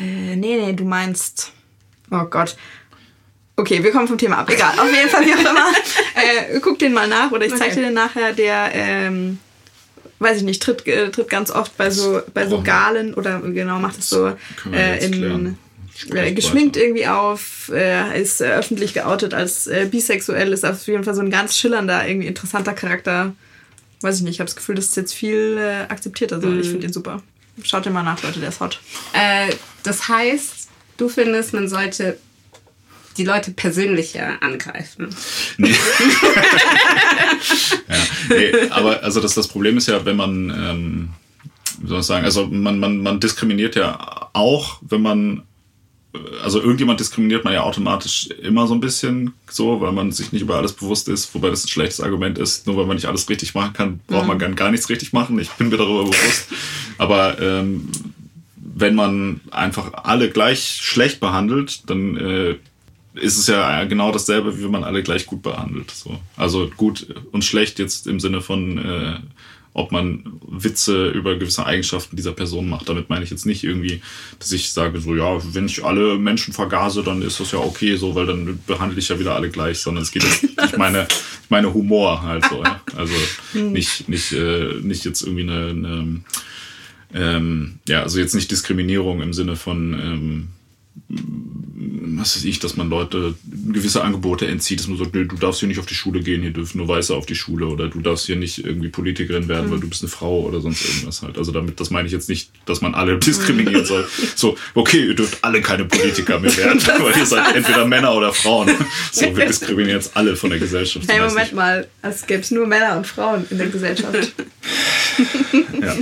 Äh, nee, nee, du meinst. Oh Gott. Okay, wir kommen vom Thema ab. Egal. Auf jeden Fall, wie auch immer. [laughs] Äh, guck den mal nach oder ich zeige okay. dir den nachher. Der, ähm, weiß ich nicht, tritt, äh, tritt ganz oft bei so, bei so Galen oder genau, macht es so äh, in. Äh, geschminkt irgendwie auf, äh, ist äh, öffentlich geoutet als äh, bisexuell, ist auf jeden Fall so ein ganz schillernder, irgendwie interessanter Charakter weiß ich nicht, ich habe das Gefühl, das ist jetzt viel äh, akzeptierter. Also, mhm. Ich finde ihn super. Schaut dir mal nach, Leute, der ist hot. Äh, das heißt, du findest, man sollte die Leute persönlicher angreifen. Nee. [laughs] ja, nee, aber also das, das Problem ist ja, wenn man, ähm, wie soll ich sagen, also man, man, man diskriminiert ja auch, wenn man also irgendjemand diskriminiert man ja automatisch immer so ein bisschen so, weil man sich nicht über alles bewusst ist, wobei das ein schlechtes Argument ist. Nur weil man nicht alles richtig machen kann, braucht man gar, gar nichts richtig machen. Ich bin mir darüber bewusst. Aber ähm, wenn man einfach alle gleich schlecht behandelt, dann äh, ist es ja genau dasselbe, wie wenn man alle gleich gut behandelt. So. Also gut und schlecht jetzt im Sinne von äh, ob man Witze über gewisse Eigenschaften dieser Person macht. Damit meine ich jetzt nicht irgendwie, dass ich sage, so ja, wenn ich alle Menschen vergase, dann ist das ja okay, so, weil dann behandle ich ja wieder alle gleich, sondern es geht jetzt, [laughs] ich meine, ich meine Humor halt so. Ja? Also hm. nicht, nicht, äh, nicht jetzt irgendwie eine, eine ähm, ja, also jetzt nicht Diskriminierung im Sinne von ähm, was weiß ich, dass man Leute gewisse Angebote entzieht, dass man sagt, nee, du darfst hier nicht auf die Schule gehen, hier dürfen nur Weiße auf die Schule oder du darfst hier nicht irgendwie Politikerin werden, mhm. weil du bist eine Frau oder sonst irgendwas halt. Also damit, das meine ich jetzt nicht, dass man alle [laughs] diskriminieren soll. So, okay, ihr dürft alle keine Politiker mehr werden, [laughs] [laughs] weil ihr seid entweder Männer oder Frauen. So, wir diskriminieren jetzt alle von der Gesellschaft. Hey, Moment mal, als gäbe es nur Männer und Frauen in der Gesellschaft. ja.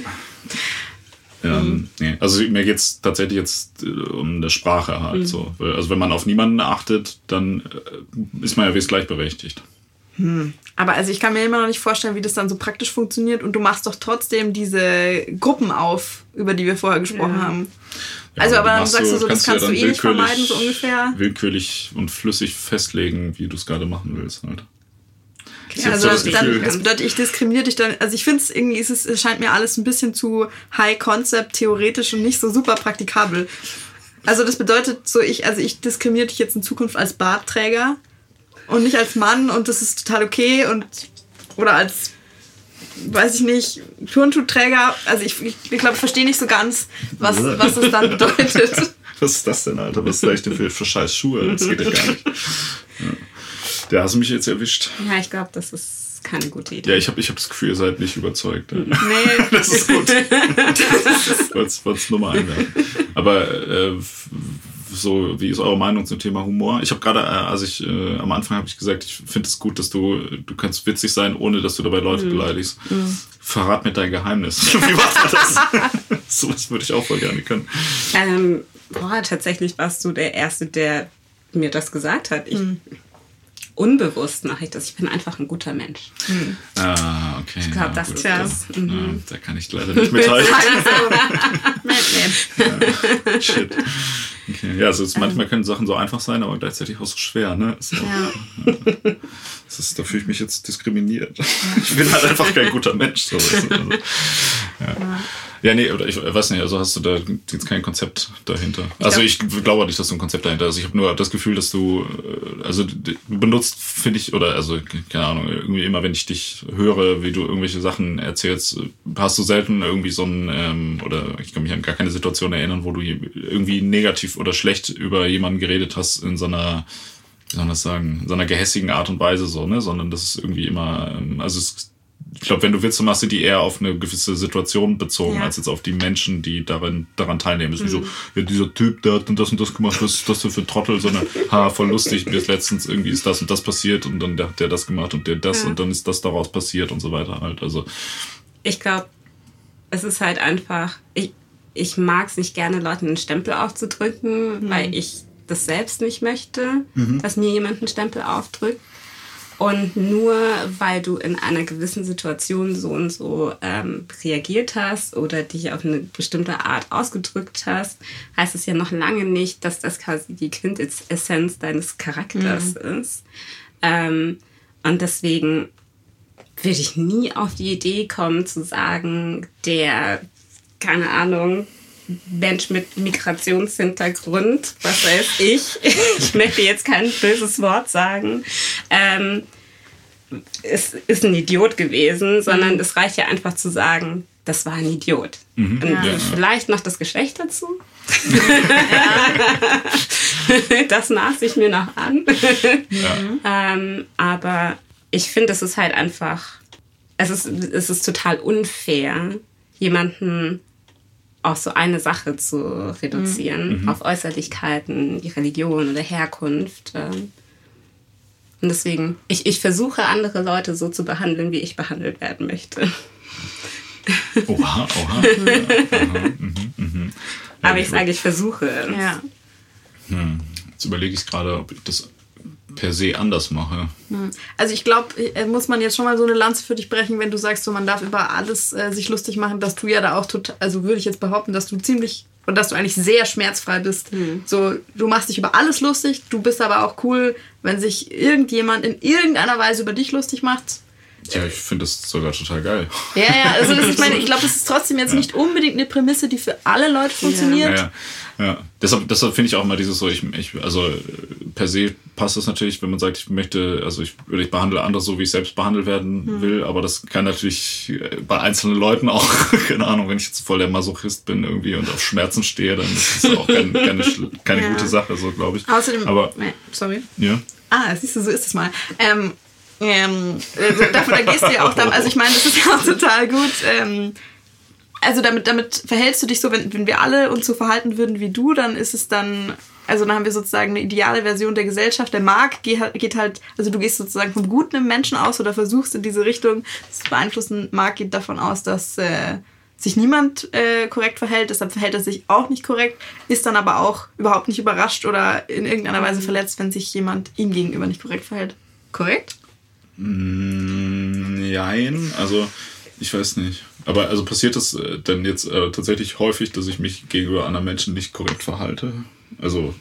Ähm, mhm. nee. Also mir geht es tatsächlich jetzt äh, um eine Sprache halt mhm. so. Also wenn man auf niemanden achtet, dann äh, ist man ja wie es gleichberechtigt. Hm. Aber also ich kann mir immer noch nicht vorstellen, wie das dann so praktisch funktioniert. Und du machst doch trotzdem diese Gruppen auf, über die wir vorher gesprochen ja. haben. Ja, also aber dann sagst du so, das kannst, du eh nicht vermeiden, so ungefähr. Willkürlich und flüssig festlegen, wie du es gerade machen willst halt. Okay, also das, dann, das bedeutet, ich diskriminiere dich dann. Also ich finde es irgendwie, ist es, es scheint mir alles ein bisschen zu high concept, theoretisch und nicht so super praktikabel. Also das bedeutet so, ich, also ich diskriminiere dich jetzt in Zukunft als Bartträger und nicht als Mann und das ist total okay und oder als weiß ich nicht, Turnschuhträger. Also ich, ich, ich glaube, ich verstehe nicht so ganz, was, was das dann bedeutet. [laughs] Was ist das denn, Alter? Was ist das denn für, für scheiß Schuhe? Das geht ja gar nicht. Ja. [laughs] Der hast du mich jetzt erwischt. Ja, ich glaube, das ist keine gute Idee. Ja, ich habe ich hab das Gefühl, ihr seid nicht überzeugt. Nee. [laughs] das ist gut. [laughs] Wollt's, wollt's Nummer einwerfen. Aber äh, so, wie ist eure Meinung zum Thema Humor? Ich habe gerade, äh, als ich äh, am Anfang habe ich gesagt, ich finde es gut, dass du, du kannst witzig sein, ohne dass du dabei Leute mhm. beleidigst. Mhm. Verrat mir dein Geheimnis. [laughs] wie man das? so was würde ich auch voll gerne können. Ähm, boah, tatsächlich warst du der Erste, der mir das gesagt hat. Ich, mhm unbewusst mache ich das. Ich bin einfach ein guter Mensch. Hm. Ah, okay. Ich glaube, ja, das ist das. Mhm. Ja, da kann ich leider nicht mithalten. [laughs] ja, shit. Okay. Ja, also es, manchmal können Sachen so einfach sein, aber gleichzeitig auch so schwer, ne? So, ja. Das ist, da fühle ich mich jetzt diskriminiert. [laughs] Ich bin halt einfach kein guter Mensch. So. Also, ja. Ja, nee, oder ich weiß nicht, also hast du da jetzt kein Konzept dahinter? Ich also ich glaube nicht, dass du ein Konzept dahinter hast. Ich habe nur das Gefühl, dass du, äh, also du benutzt, finde ich, oder also, keine Ahnung, irgendwie immer, wenn ich dich höre, wie du irgendwelche Sachen erzählst, hast du selten irgendwie so ein, ähm, oder ich kann mich an gar keine Situation erinnern, wo du irgendwie negativ oder schlecht über jemanden geredet hast in so einer wie soll man das sagen, in so einer gehässigen Art und Weise so, ne? Sondern das ist irgendwie immer, ähm, also es ich glaube, wenn du Witze machst, sind die eher auf eine gewisse Situation bezogen, ja. als jetzt auf die Menschen, die darin, daran teilnehmen. Es ist mhm. wie so, ja, dieser Typ, der hat das und das gemacht, was ist das denn für ein Trottel, sondern, ha, voll lustig, mir ist letztens irgendwie ist das und das passiert und dann hat der das gemacht und der das ja. und dann ist das daraus passiert und so weiter halt. Also. Ich glaube, es ist halt einfach, ich, ich mag es nicht gerne, Leuten einen Stempel aufzudrücken, mhm. weil ich das selbst nicht möchte, mhm. dass mir jemand einen Stempel aufdrückt. Und nur weil du in einer gewissen Situation so und so ähm, reagiert hast oder dich auf eine bestimmte Art ausgedrückt hast, heißt es ja noch lange nicht, dass das quasi die Quintessenz deines Charakters mhm. ist. Ähm, und deswegen würde ich nie auf die Idee kommen zu sagen, der, keine Ahnung, Mensch mit Migrationshintergrund, was weiß ich, [laughs] ich möchte jetzt kein böses Wort sagen, ähm, ist, ist ein Idiot gewesen, sondern mhm. es reicht ja einfach zu sagen, das war ein Idiot. Mhm. Und ja. vielleicht noch das Geschlecht dazu. [laughs] das maß ich mir noch an. Ja. ähm, aber ich finde, es ist halt einfach, es ist, es ist total unfair, jemanden auf so eine Sache zu reduzieren, mhm. auf Äußerlichkeiten, die Religion oder Herkunft. Ähm. Und deswegen, ich, ich versuche andere Leute so zu behandeln, wie ich behandelt werden möchte. Oha, oha. [laughs] mhm, mhm. Aber ich sage, ich versuche. Ja. Hm. Jetzt überlege ich gerade, ob ich das per se anders mache. Hm. Also ich glaube, äh, muss man jetzt schon mal so eine Lanze für dich brechen, wenn du sagst, so man darf über alles äh, sich lustig machen, dass du ja da auch total, also würde ich jetzt behaupten, dass du ziemlich und dass du eigentlich sehr schmerzfrei bist. Mhm. So, du machst dich über alles lustig, du bist aber auch cool, wenn sich irgendjemand in irgendeiner Weise über dich lustig macht. Ja, ich finde das sogar total geil. Ja, ja, also das, ich [laughs] meine, ich glaube, das ist trotzdem jetzt ja. nicht unbedingt eine Prämisse, die für alle Leute funktioniert. Ja, ja, ja. Deshalb, deshalb finde ich auch mal dieses so, ich, ich, also per se passt es natürlich, wenn man sagt, ich möchte, also ich, ich behandle andere so, wie ich selbst behandelt werden hm. will, aber das kann natürlich äh, bei einzelnen Leuten auch, [laughs] keine Ahnung, wenn ich jetzt voll der Masochist bin irgendwie und auf Schmerzen stehe, dann ist das auch kein, keine, [laughs] keine gute Sache, so glaube ich. Außerdem, aber, sorry. Ja. Ah, siehst du, so ist es mal. Ähm, ähm, äh, dafür, da gehst du ja auch dann, also ich meine, das ist ja auch total gut. Ähm, also damit, damit verhältst du dich so, wenn, wenn wir alle uns so verhalten würden wie du, dann ist es dann, also dann haben wir sozusagen eine ideale Version der Gesellschaft. Der Markt geht, halt, geht halt, also du gehst sozusagen vom Guten im Menschen aus oder versuchst in diese Richtung das beeinflussen. Markt geht davon aus, dass äh, sich niemand äh, korrekt verhält, deshalb verhält er sich auch nicht korrekt, ist dann aber auch überhaupt nicht überrascht oder in irgendeiner Weise verletzt, wenn sich jemand ihm gegenüber nicht korrekt verhält. Korrekt? Nein, mm, also ich weiß nicht. Aber also passiert es äh, denn jetzt äh, tatsächlich häufig, dass ich mich gegenüber anderen Menschen nicht korrekt verhalte? Also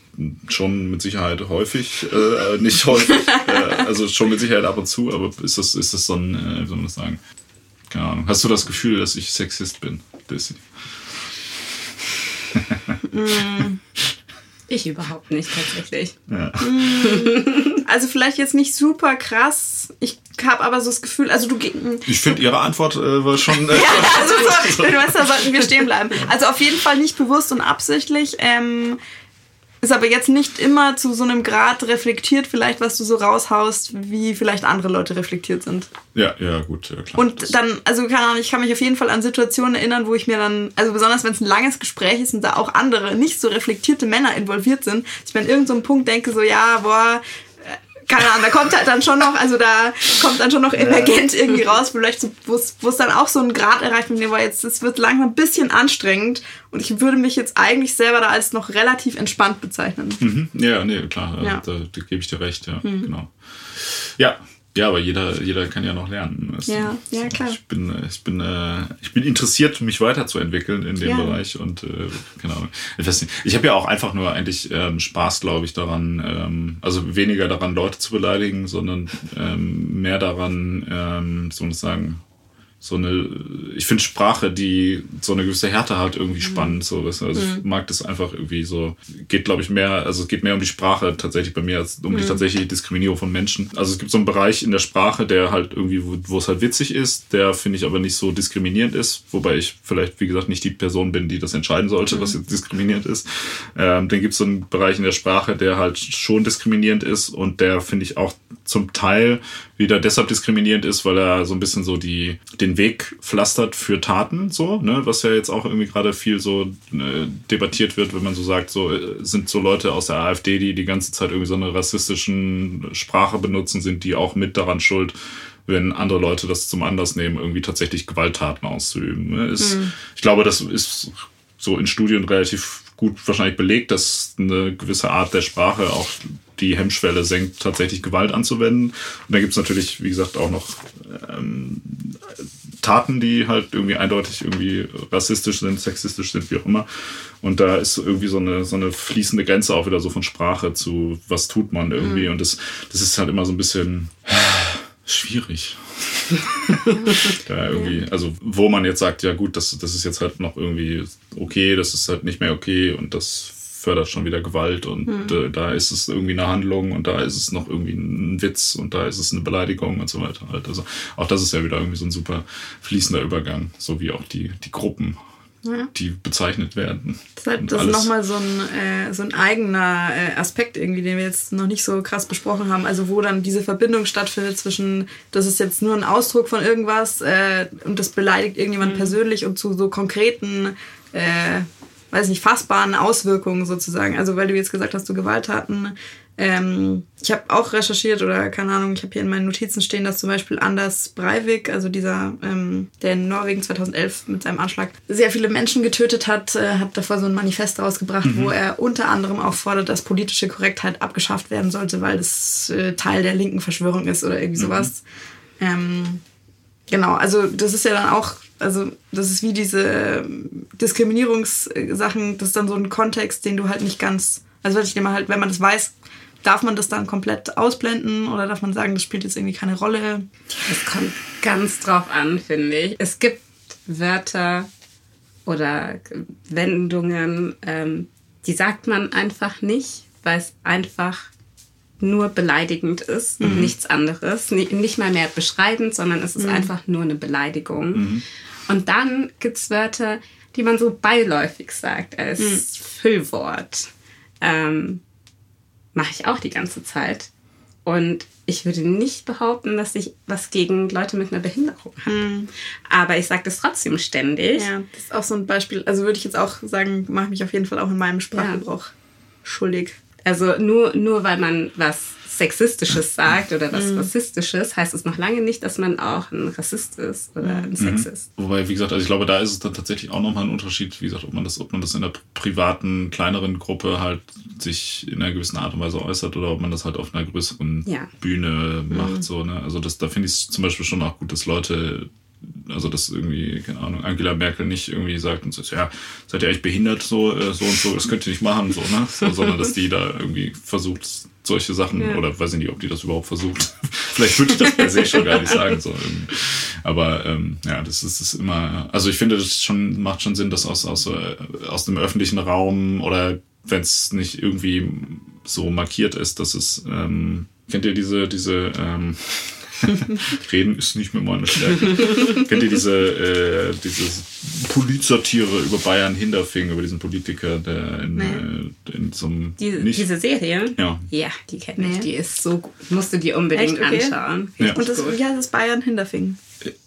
schon mit Sicherheit häufig, äh, nicht [laughs] häufig, äh, also schon mit Sicherheit ab und zu, aber ist das, ist das so ein, äh, wie soll man das sagen? Keine Ahnung. Hast du das Gefühl, dass ich Sexist bin, Dissy? mm. Ich überhaupt nicht, tatsächlich. Ja. Also vielleicht jetzt nicht super krass. Ich habe aber so das Gefühl, also du... Ich finde Ihre Antwort äh, war schon... Äh, [laughs] ja, also so, du weißt, da sollten wir stehen bleiben. Also auf jeden Fall nicht bewusst und absichtlich. Ähm, ist aber jetzt nicht immer zu so einem Grad reflektiert, vielleicht, was du so raushaust, wie vielleicht andere Leute reflektiert sind. Ja, ja, gut, ja, klar. Und dann, also keine Ahnung, ich kann mich auf jeden Fall an Situationen erinnern, wo ich mir dann, also besonders wenn es ein langes Gespräch ist und da auch andere, nicht so reflektierte Männer involviert sind, ich mir an irgendeinem so Punkt denke, so, ja, boah, keine Ahnung, da kommt halt dann schon noch, also da kommt dann schon noch emergent irgendwie [laughs] raus, vielleicht wo es dann auch so einen Grad erreicht mit dem, weil jetzt, es wird langsam ein bisschen anstrengend und ich würde mich jetzt eigentlich selber da als noch relativ entspannt bezeichnen. Mhm. Ja, nee, klar, ja. da, da, gebe ich dir recht, ja, mhm. genau. Ja, Ja, aber jeder, jeder kann ja noch lernen. Ja, ja, klar. Ich bin, ich bin, äh, ich bin interessiert, mich weiterzuentwickeln in dem ja. Bereich und äh, keine Ahnung. Ich weiß nicht. Ich habe ja auch einfach nur eigentlich ähm, Spaß, glaube ich, daran, ähm, also weniger daran, Leute zu beleidigen, sondern ähm, mehr daran, ähm, so muss sagen, so eine, ich finde Sprache, die so eine gewisse Härte hat, irgendwie mhm. spannend. So, also ich mhm. mag das einfach irgendwie so. Geht, glaube ich, mehr, also es geht mehr um die Sprache tatsächlich bei mir als um mhm. die tatsächliche Diskriminierung von Menschen. Also es gibt so einen Bereich in der Sprache, der halt irgendwie, wo, wo es halt witzig ist, der finde ich aber nicht so diskriminierend ist, wobei ich vielleicht, wie gesagt, nicht die Person bin, die das entscheiden sollte, mhm. was jetzt diskriminierend ist. Ähm, dann gibt es so einen Bereich in der Sprache, der halt schon diskriminierend ist und der finde ich auch zum Teil wieder deshalb diskriminierend ist, weil er so ein bisschen so die, den Weg pflastert für Taten, so, ne, was ja jetzt auch irgendwie gerade viel so äh, debattiert wird, wenn man so sagt, so äh, sind so Leute aus der AfD, die die ganze Zeit irgendwie so eine rassistischen Sprache benutzen, sind die auch mit daran schuld, wenn andere Leute das zum Anlass nehmen, irgendwie tatsächlich Gewalttaten auszuüben. Ne? Ist, mhm. Ich glaube, das ist so in Studien relativ gut wahrscheinlich belegt, dass eine gewisse Art der Sprache auch die Hemmschwelle senkt, tatsächlich Gewalt anzuwenden. Und dann gibt es natürlich, wie gesagt, auch noch ähm, Taten, die halt irgendwie eindeutig irgendwie rassistisch sind, sexistisch sind, wie auch immer. Und da ist irgendwie so eine, so eine fließende Grenze auch wieder so von Sprache zu, was tut man irgendwie. Mhm. Und das, das ist halt immer so ein bisschen schwierig. [laughs] da irgendwie, also wo man jetzt sagt, ja gut, das, das ist jetzt halt noch irgendwie okay, das ist halt nicht mehr okay und das fördert schon wieder Gewalt und mhm. äh, da ist es irgendwie eine Handlung und da ist es noch irgendwie ein Witz und da ist es eine Beleidigung und so weiter. Halt. Also auch das ist ja wieder irgendwie so ein super fließender Übergang, so wie auch die, die Gruppen. Ja. die bezeichnet werden. Das, halt, das ist nochmal so ein, äh, so ein eigener äh, Aspekt irgendwie, den wir jetzt noch nicht so krass besprochen haben. Also wo dann diese Verbindung stattfindet zwischen, das ist jetzt nur ein Ausdruck von irgendwas äh, und das beleidigt irgendjemand mhm. persönlich und zu so konkreten äh, weiß nicht, fassbaren Auswirkungen sozusagen. Also weil du jetzt gesagt hast, du Gewalttaten. Ähm, ich habe auch recherchiert oder keine Ahnung, ich habe hier in meinen Notizen stehen, dass zum Beispiel Anders Breivik, also dieser, ähm, der in Norwegen 2011 mit seinem Anschlag sehr viele Menschen getötet hat, äh, hat davor so ein Manifest rausgebracht, mhm. wo er unter anderem auch fordert, dass politische Korrektheit abgeschafft werden sollte, weil das äh, Teil der linken Verschwörung ist oder irgendwie mhm. sowas. Mhm. Ähm, genau, also das ist ja dann auch also das ist wie diese Diskriminierungssachen, das ist dann so ein Kontext, den du halt nicht ganz, also ich nehme halt, wenn man das weiß, darf man das dann komplett ausblenden oder darf man sagen, das spielt jetzt irgendwie keine Rolle? Es kommt ganz drauf an, finde ich. Es gibt Wörter oder Wendungen, ähm, die sagt man einfach nicht, weil es einfach nur beleidigend ist mhm. und nichts anderes. Nicht mal mehr beschreibend, sondern es ist mhm. einfach nur eine Beleidigung. Mhm. Und dann gibt es Wörter, die man so beiläufig sagt als hm. Füllwort. Ähm, Mache ich auch die ganze Zeit. Und ich würde nicht behaupten, dass ich was gegen Leute mit einer Behinderung habe. Mhm. Aber ich sage das trotzdem ständig. Ja, das ist auch so ein Beispiel. Also würde ich jetzt auch sagen, mache mich auf jeden Fall auch in meinem Sprachgebrauch ja. schuldig. Also nur, nur weil man was Sexistisches sagt oder was mhm. Rassistisches, heißt es noch lange nicht, dass man auch ein Rassist ist oder ein mhm. Sexist. Wobei, wie gesagt, also ich glaube, da ist es dann tatsächlich auch nochmal ein Unterschied, wie gesagt, ob man das, ob man das in einer privaten, kleineren Gruppe halt sich in einer gewissen Art und Weise äußert oder ob man das halt auf einer größeren ja. Bühne macht. Mhm. So, ne? Also das, da finde ich es zum Beispiel schon auch gut, dass Leute also dass irgendwie, keine Ahnung, Angela Merkel nicht irgendwie sagt und so, ja, seid ihr eigentlich behindert, so, äh, so und so, das könnt ihr nicht machen, so, ne? So, sondern dass die da irgendwie versucht, solche Sachen, ja. oder weiß ich nicht, ob die das überhaupt versucht. [laughs] Vielleicht würde ich das per se schon gar nicht sagen. So. Aber ähm, ja, das ist, das ist immer, also ich finde, das schon, macht schon Sinn, dass aus, aus, äh, aus dem öffentlichen Raum oder wenn es nicht irgendwie so markiert ist, dass es, ähm, kennt ihr diese, diese, ähm, [laughs] Reden ist nicht mehr meine Stärke. Kennt ihr diese, äh, diese Polizsatire über Bayern Hinterfing, über diesen Politiker, der in, nee. äh, in so einem. Diese, diese Serie? Ja. Ja, die kenne ich. Nee. Die ist so gut. Musst du dir unbedingt okay. anschauen. Ja. Und das, ja, das ist Bayern Hinterfing.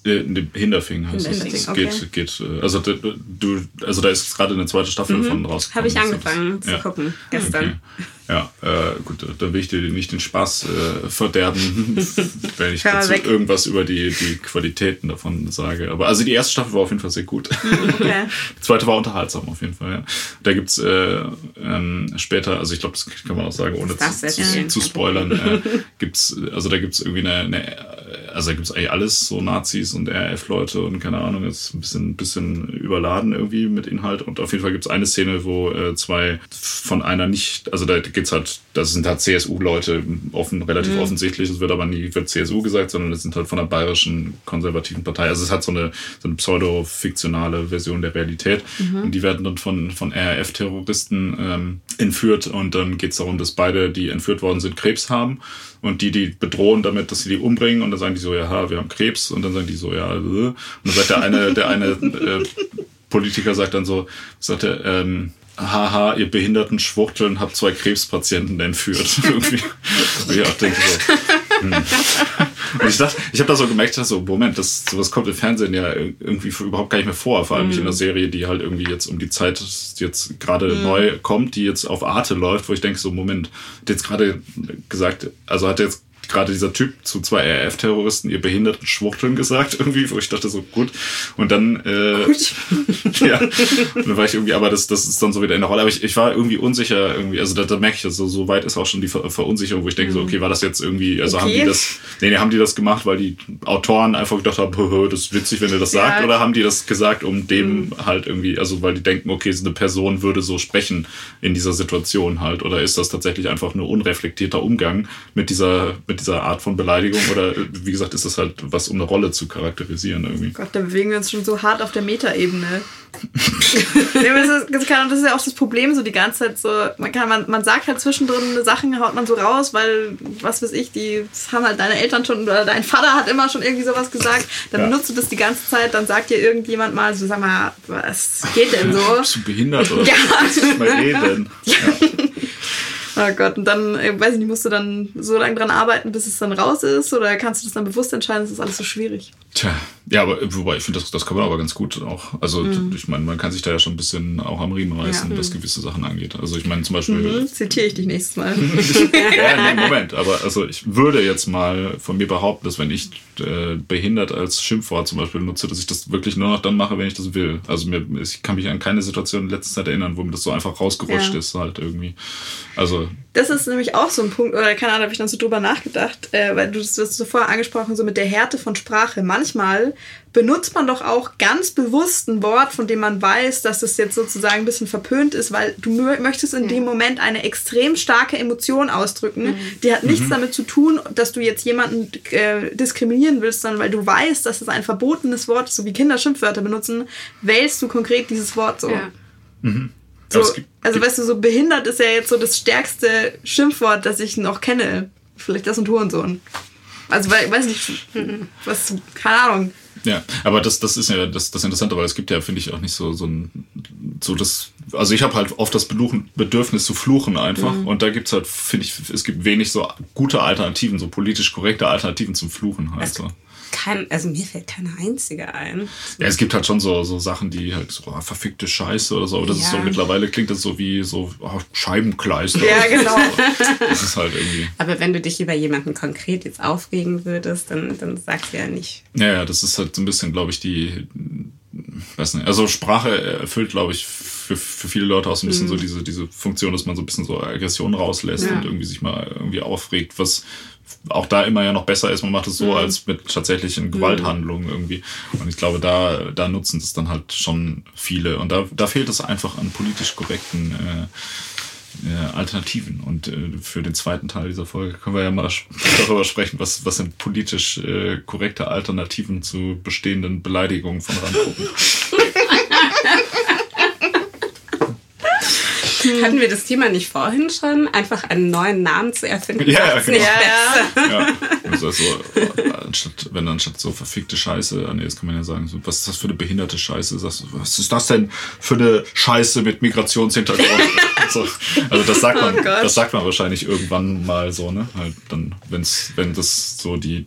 Äh, ne, Hinterfing heißt Hinterfing, es. okay. Geht, geht, äh, also, du, also da ist gerade eine zweite Staffel Mhm. von rausgekommen. Habe ich angefangen zu ja. gucken gestern. Okay. Ja, äh, gut, da will ich dir nicht den Spaß äh, verderben, [laughs] wenn ich dazu weg. irgendwas über die, die Qualitäten davon sage. Aber also die erste Staffel war auf jeden Fall sehr gut. Okay. [laughs] Die zweite war unterhaltsam auf jeden Fall, ja. Da gibt's äh, ähm, später, also ich glaube, das kann man auch sagen, ohne zu, zu, zu spoilern, äh, gibt's, also da gibt's irgendwie eine, eine also da gibt's eigentlich alles, so Nazis und RF-Leute und keine Ahnung, ist ein bisschen, bisschen überladen irgendwie mit Inhalt. Und auf jeden Fall gibt's eine Szene, wo äh, zwei von einer nicht, also da geht's halt, das sind halt CSU-Leute, offen, relativ offensichtlich, es wird aber nie wird CSU gesagt, sondern es sind halt von der bayerischen konservativen Partei. Also es hat so eine, so eine pseudo-fiktionale Version der Realität. Und die werden dann von, von RAF-Terroristen ähm, entführt und dann geht's darum, dass beide, die entführt worden sind, Krebs haben. Und die, die bedrohen damit, dass sie die umbringen und dann sagen die so, ja, wir haben Krebs und dann sagen die so, ja, äh. und dann sagt der eine, der eine äh, Politiker sagt dann so, sagt er, ähm, haha, ihr behinderten Schwuchteln habt zwei Krebspatienten entführt. [laughs] Irgendwie. Und ich auch denke so. [laughs] Und ich dachte, ich habe da so gemerkt, ich dachte so, Moment, das, sowas kommt im Fernsehen ja irgendwie überhaupt gar nicht mehr vor. Vor allem nicht in einer Serie, die halt irgendwie jetzt um die Zeit jetzt gerade neu kommt, die jetzt auf Arte läuft, wo ich denke so, Moment, hat jetzt gerade gesagt, also hat jetzt gerade dieser Typ zu zwei RAF-Terroristen ihr behinderten Schwuchteln gesagt, [laughs] irgendwie, wo ich dachte so, gut. Und dann, äh, [laughs] ja, und dann war ich irgendwie, aber das, das ist dann so wieder in der Rolle. Aber ich, ich war irgendwie unsicher, irgendwie, also da, da merke ich, das, so, so weit ist auch schon die Ver Verunsicherung, wo ich denke so, okay, war das jetzt irgendwie, also haben Okay. die das, nee, nee, haben die das gemacht, weil die Autoren einfach gedacht haben, [laughs] "Hö, das ist witzig, wenn er das Ja. sagt, oder haben die das gesagt, um dem halt irgendwie, also weil die denken, okay, so eine Person würde so sprechen in dieser Situation halt, oder ist das tatsächlich einfach nur unreflektierter Umgang mit dieser, mit dieser Art von Beleidigung, oder äh, wie gesagt, ist das halt was, um eine Rolle zu charakterisieren irgendwie. Gott, da bewegen wir uns schon so hart auf der Metaebene. [laughs] das, ist, das, ist ja auch das Problem, so die ganze Zeit so, man kann, man, man sagt halt zwischendrin Sachen, haut man so raus, weil, was weiß ich, die das haben halt deine Eltern schon, oder dein Vater hat immer schon irgendwie sowas gesagt, dann Ja. benutzt du das die ganze Zeit, dann sagt dir irgendjemand mal so, sag mal, was geht denn so? Bist du behindert oder Ja. was? Mal reden? [laughs] Ja. Oh Gott, und dann, äh, weiß ich nicht, musst du dann so lange dran arbeiten, bis es dann raus ist, oder kannst du das dann bewusst entscheiden, das ist alles so schwierig. Tja, ja, aber äh, wobei ich finde, das, das kann man aber ganz gut auch. Also Mhm. ich meine, man kann sich da ja schon ein bisschen auch am Riemen reißen, Ja. was gewisse Sachen angeht. Also ich meine zum Beispiel. Hm, zitiere ich dich nächstes Mal. [laughs] ja, nee, Moment, [laughs] aber also ich würde jetzt mal von mir behaupten, dass wenn ich äh, behindert als Schimpfwort zum Beispiel nutze, dass ich das wirklich nur noch dann mache, wenn ich das will. Also mir, ich kann mich an keine Situation in letzter Zeit erinnern, wo mir das so einfach rausgerutscht Ja. ist, halt irgendwie. Also Das ist nämlich auch so ein Punkt, oder keine Ahnung, habe ich dann so drüber nachgedacht, äh, weil du das, das hast du vorher angesprochen, so mit der Härte von Sprache. Manchmal benutzt man doch auch ganz bewusst ein Wort, von dem man weiß, dass es jetzt sozusagen ein bisschen verpönt ist, weil du mö- möchtest in dem Moment eine extrem starke Emotion ausdrücken. Die hat nichts damit zu tun, dass du jetzt jemanden äh, diskriminieren willst, sondern weil du weißt, dass es ein verbotenes Wort ist, so wie Kinder Schimpfwörter benutzen, wählst du konkret dieses Wort so. Ja. So, es gibt- also weißt du, so behindert ist ja jetzt so das stärkste Schimpfwort, das ich noch kenne. Vielleicht das und Hurensohn. Also weil, weiß nicht, was, keine Ahnung. Ja, aber das, das ist ja das, das Interessante, weil es gibt ja, finde ich, auch nicht so, so ein, so das, also ich habe halt oft das Bedürfnis zu fluchen einfach und da gibt's halt, finde ich, es gibt wenig so gute Alternativen, so politisch korrekte Alternativen zum Fluchen halt so. Kein, also mir fällt keine einzige ein. Ja, es gibt halt schon so, so Sachen, die halt so, ah, verfickte Scheiße oder so, aber das ist so, Ja. mittlerweile klingt das so wie so ah, Scheibenkleister. Ja, genau. [laughs] Das ist halt irgendwie, Aber wenn du dich über jemanden konkret jetzt aufregen würdest, dann, dann sagst du ja nicht. ja, ja, das ist halt so ein bisschen, glaube ich, die, weiß nicht, also Sprache erfüllt, glaube ich, für, für viele Leute auch so ein bisschen so diese, diese Funktion, dass man so ein bisschen so Aggression rauslässt Ja. und irgendwie sich mal irgendwie aufregt, was auch da immer ja noch besser ist. Man macht es so als mit tatsächlichen Gewalthandlungen irgendwie. Und ich glaube, da, da nutzen das dann halt schon viele. Und da, da fehlt es einfach an politisch korrekten äh, äh, Alternativen. Und äh, für den zweiten Teil dieser Folge können wir ja mal [laughs] darüber sprechen, was, was sind politisch äh, korrekte Alternativen zu bestehenden Beleidigungen von Randgruppen. [laughs] Hatten wir das Thema nicht vorhin schon? Einfach einen neuen Namen zu erfinden? Ja, ja, genau. nicht Ja, ja. Ja, [laughs] also so, äh, anstatt, wenn anstatt so verfickte Scheiße, ah, nee, das kann man ja sagen, so, was ist das für eine behinderte Scheiße? Was ist das denn für eine Scheiße mit Migrationshintergrund? [laughs] so. Also das sagt man, oh das sagt man wahrscheinlich irgendwann mal so, ne? Halt dann, wenn's, wenn das so die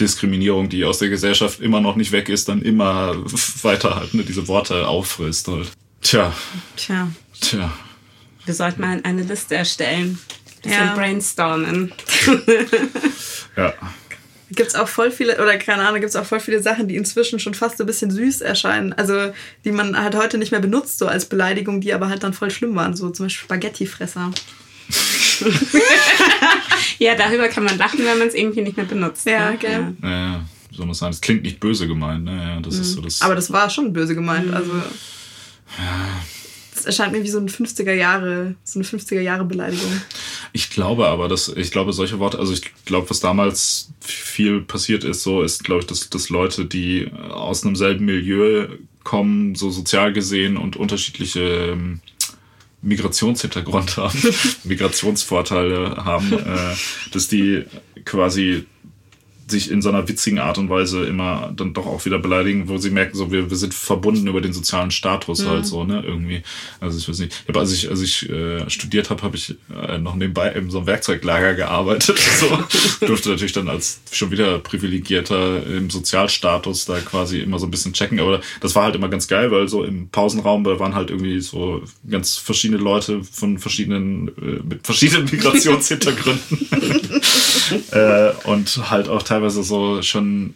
Diskriminierung, die aus der Gesellschaft immer noch nicht weg ist, dann immer weiter halt, ne, diese Worte auffrisst halt. Tja. Tja. Tja. Wir sollten mal eine Liste erstellen. Bisschen ja. brainstormen. [laughs] ja. Gibt es auch voll viele, oder keine Ahnung, gibt es auch voll viele Sachen, die inzwischen schon fast so ein bisschen süß erscheinen. Also, die man halt heute nicht mehr benutzt, so als Beleidigung, die aber halt dann voll schlimm waren. So zum Beispiel Spaghettifresser. [laughs] ja, darüber kann man lachen, wenn man es irgendwie nicht mehr benutzt. Ja, ne? okay. Ja, ja, soll man sagen? Das klingt nicht böse gemeint, ne? Ja, das mhm. ist so das. Aber das war schon böse gemeint, mhm. also. Ja erscheint mir wie so ein 50er Jahre, so eine 50er Jahre Beleidigung. Ich glaube aber, dass, ich glaube, solche Worte, also ich glaube, was damals viel passiert ist, so ist, glaube ich, dass, dass Leute, die aus einem selben Milieu kommen, so sozial gesehen und unterschiedliche ähm, Migrationshintergrund [laughs] haben, Migrationsvorteile haben, äh, dass die quasi sich in so einer witzigen Art und Weise immer dann doch auch wieder beleidigen, wo sie merken, so wir, wir sind verbunden über den sozialen Status mhm. halt so, ne, irgendwie. Also ich weiß nicht. Ich hab, als ich, als ich äh, studiert habe, habe ich äh, noch nebenbei in so einem Werkzeuglager gearbeitet. [laughs] So. Durfte natürlich dann als schon wieder privilegierter im Sozialstatus da quasi immer so ein bisschen checken. Aber das war halt immer ganz geil, weil so im Pausenraum, da waren halt irgendwie so ganz verschiedene Leute von verschiedenen, äh, mit verschiedenen [laughs] Migrationshintergründen. [laughs] äh, und halt auch teilweise so schon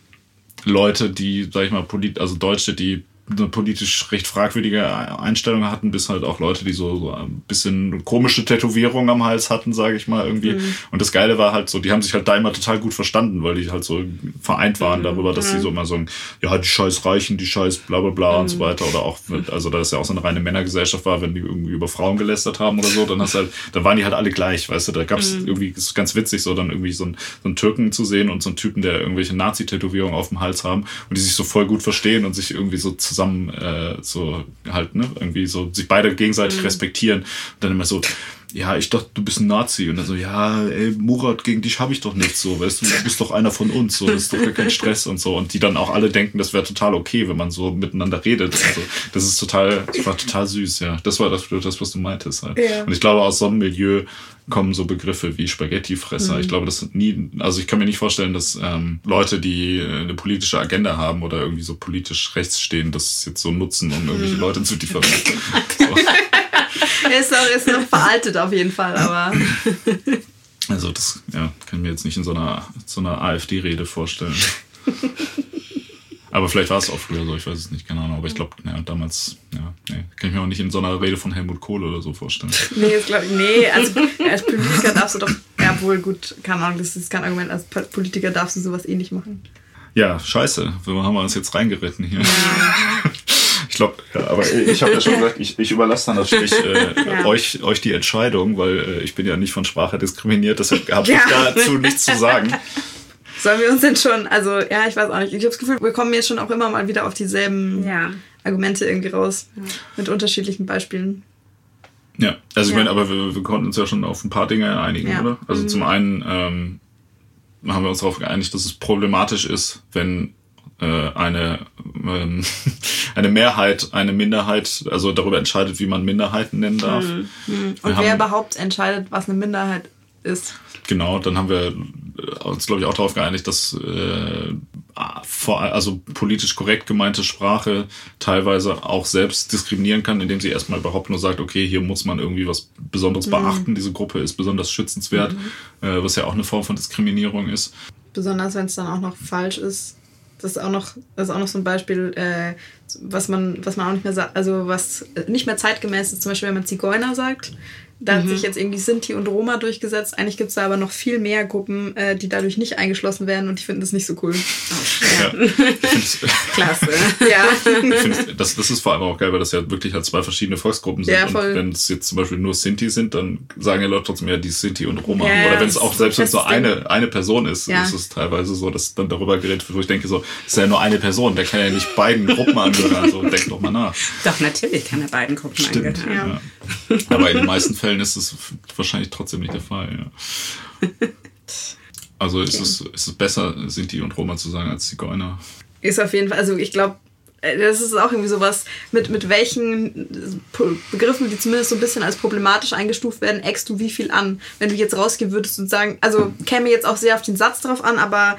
Leute, die, sag ich mal, polit also Deutsche, die eine politisch recht fragwürdige Einstellung hatten, bis halt auch Leute, die so, so ein bisschen komische Tätowierungen am Hals hatten, sage ich mal irgendwie. Mhm. Und das Geile war halt so, die haben sich halt da immer total gut verstanden, weil die halt so vereint waren mhm. darüber, dass sie so immer so, ja, die scheiß Reichen, die scheiß bla bla bla mhm. und so mhm. weiter. Oder auch, also da es ja auch so eine reine Männergesellschaft war, wenn die irgendwie über Frauen gelästert haben oder so, dann hast halt, da waren die halt alle gleich, weißt du, da gab es mhm. irgendwie, ist ganz witzig, so dann irgendwie so einen, so einen Türken zu sehen und so einen Typen, der irgendwelche Nazi-Tätowierungen auf dem Hals haben und die sich so voll gut verstehen und sich irgendwie so zusammen zusammen äh, so halt, ne, irgendwie so sich beide gegenseitig mhm. respektieren. Und dann immer so, ja, ich dachte, du bist ein Nazi. Und dann so, ja, ey, Murat, gegen dich habe ich doch nichts so, weißt du, du bist doch einer von uns, so, das ist doch gar kein Stress und so. Und die dann auch alle denken, das wäre total okay, wenn man so miteinander redet. Also, das ist total, das war total süß, ja. Das war das, das was du meintest halt. Ja. Und ich glaube, aus so einem Milieu kommen so Begriffe wie Spaghettifresser. Mhm. Ich glaube, das nie, also ich kann mir nicht vorstellen, dass ähm, Leute, die eine politische Agenda haben oder irgendwie so politisch rechts stehen, das jetzt so nutzen, um irgendwelche mhm. Leute zu differenzieren. [laughs] so. [laughs] ist, noch, ist noch veraltet auf jeden Fall, aber. [laughs] Also das ja, kann ich mir jetzt nicht in so einer, so einer AfD-Rede vorstellen. [laughs] Aber vielleicht war es auch früher so, ich weiß es nicht, keine Ahnung. Aber ich glaube, ja, damals, ja, nee, kann ich mir auch nicht in so einer Rede von Helmut Kohl oder so vorstellen. Nee, das glaube ich, nee, also als Politiker darfst du doch, ja wohl gut, keine Ahnung, das ist kein Argument, als Politiker darfst du sowas eh nicht machen. Ja, scheiße, wo haben wir uns jetzt reingeritten hier? Ja. Ich glaube, ja, aber ich habe ja schon gesagt, ich, ich überlasse dann natürlich äh, ja. euch, euch die Entscheidung, weil äh, ich bin ja nicht von Sprache diskriminiert, deshalb habe ja. ich dazu nichts zu sagen. [laughs] Sollen wir uns denn schon, also ja, ich weiß auch nicht, ich habe das Gefühl, wir kommen jetzt schon auch immer mal wieder auf dieselben ja. Argumente irgendwie raus, mit unterschiedlichen Beispielen. Ja, also ich meine, aber wir, wir, konnten uns ja schon auf ein paar Dinge einigen, oder? Also mhm. zum einen ähm, haben wir uns darauf geeinigt, dass es problematisch ist, wenn äh, eine, ähm, [laughs] eine Mehrheit, eine Minderheit, also darüber entscheidet, wie man Minderheiten nennen darf. Mhm. Und wer überhaupt entscheidet, was eine Minderheit ist. Genau, dann haben wir uns, glaube ich, auch darauf geeinigt, dass äh, vor, also politisch korrekt gemeinte Sprache teilweise auch selbst diskriminieren kann, indem sie erstmal überhaupt nur sagt, okay, hier muss man irgendwie was Besonderes mhm. beachten, diese Gruppe ist besonders schützenswert, mhm. äh, was ja auch eine Form von Diskriminierung ist. Besonders wenn es dann auch noch falsch ist das ist auch noch, das ist auch noch so ein Beispiel, äh, was man, was man auch nicht mehr also was nicht mehr zeitgemäß ist, zum Beispiel, wenn man Zigeuner sagt, da mhm. hat sich jetzt irgendwie Sinti und Roma durchgesetzt. Eigentlich gibt es da aber noch viel mehr Gruppen, äh, die dadurch nicht eingeschlossen werden und ich finde das nicht so cool. Oh, ja. [laughs] [laughs] Klasse. ja. das, das ist vor allem auch geil, weil das ja wirklich halt zwei verschiedene Volksgruppen sind. Ja, und wenn es jetzt zum Beispiel nur Sinti sind, dann sagen ja Leute trotzdem ja die Sinti und Roma. Ja, Oder wenn es auch, selbst wenn es nur eine, eine Person ist, ja. ist es teilweise so, dass dann darüber geredet wird, wo ich denke, so, ist ja nur eine Person, der kann ja nicht beiden Gruppen angehören. So, denk doch mal nach. Doch, natürlich kann er beiden Gruppen Stimmt, angehören. Ja. Aber in den meisten Fällen Fällen ist es wahrscheinlich trotzdem nicht der Fall. Ja. [laughs] Also ist, okay. es, ist es besser, Sinti und Roma zu sagen, als Zigeuner? Ist auf jeden Fall, also ich glaube, äh, das ist auch irgendwie sowas, mit, mit welchen Begriffen, die zumindest so ein bisschen als problematisch eingestuft werden, eckst du wie viel an? Wenn du jetzt rausgehen würdest und sagen, also käme jetzt auch sehr auf den Satz drauf an, aber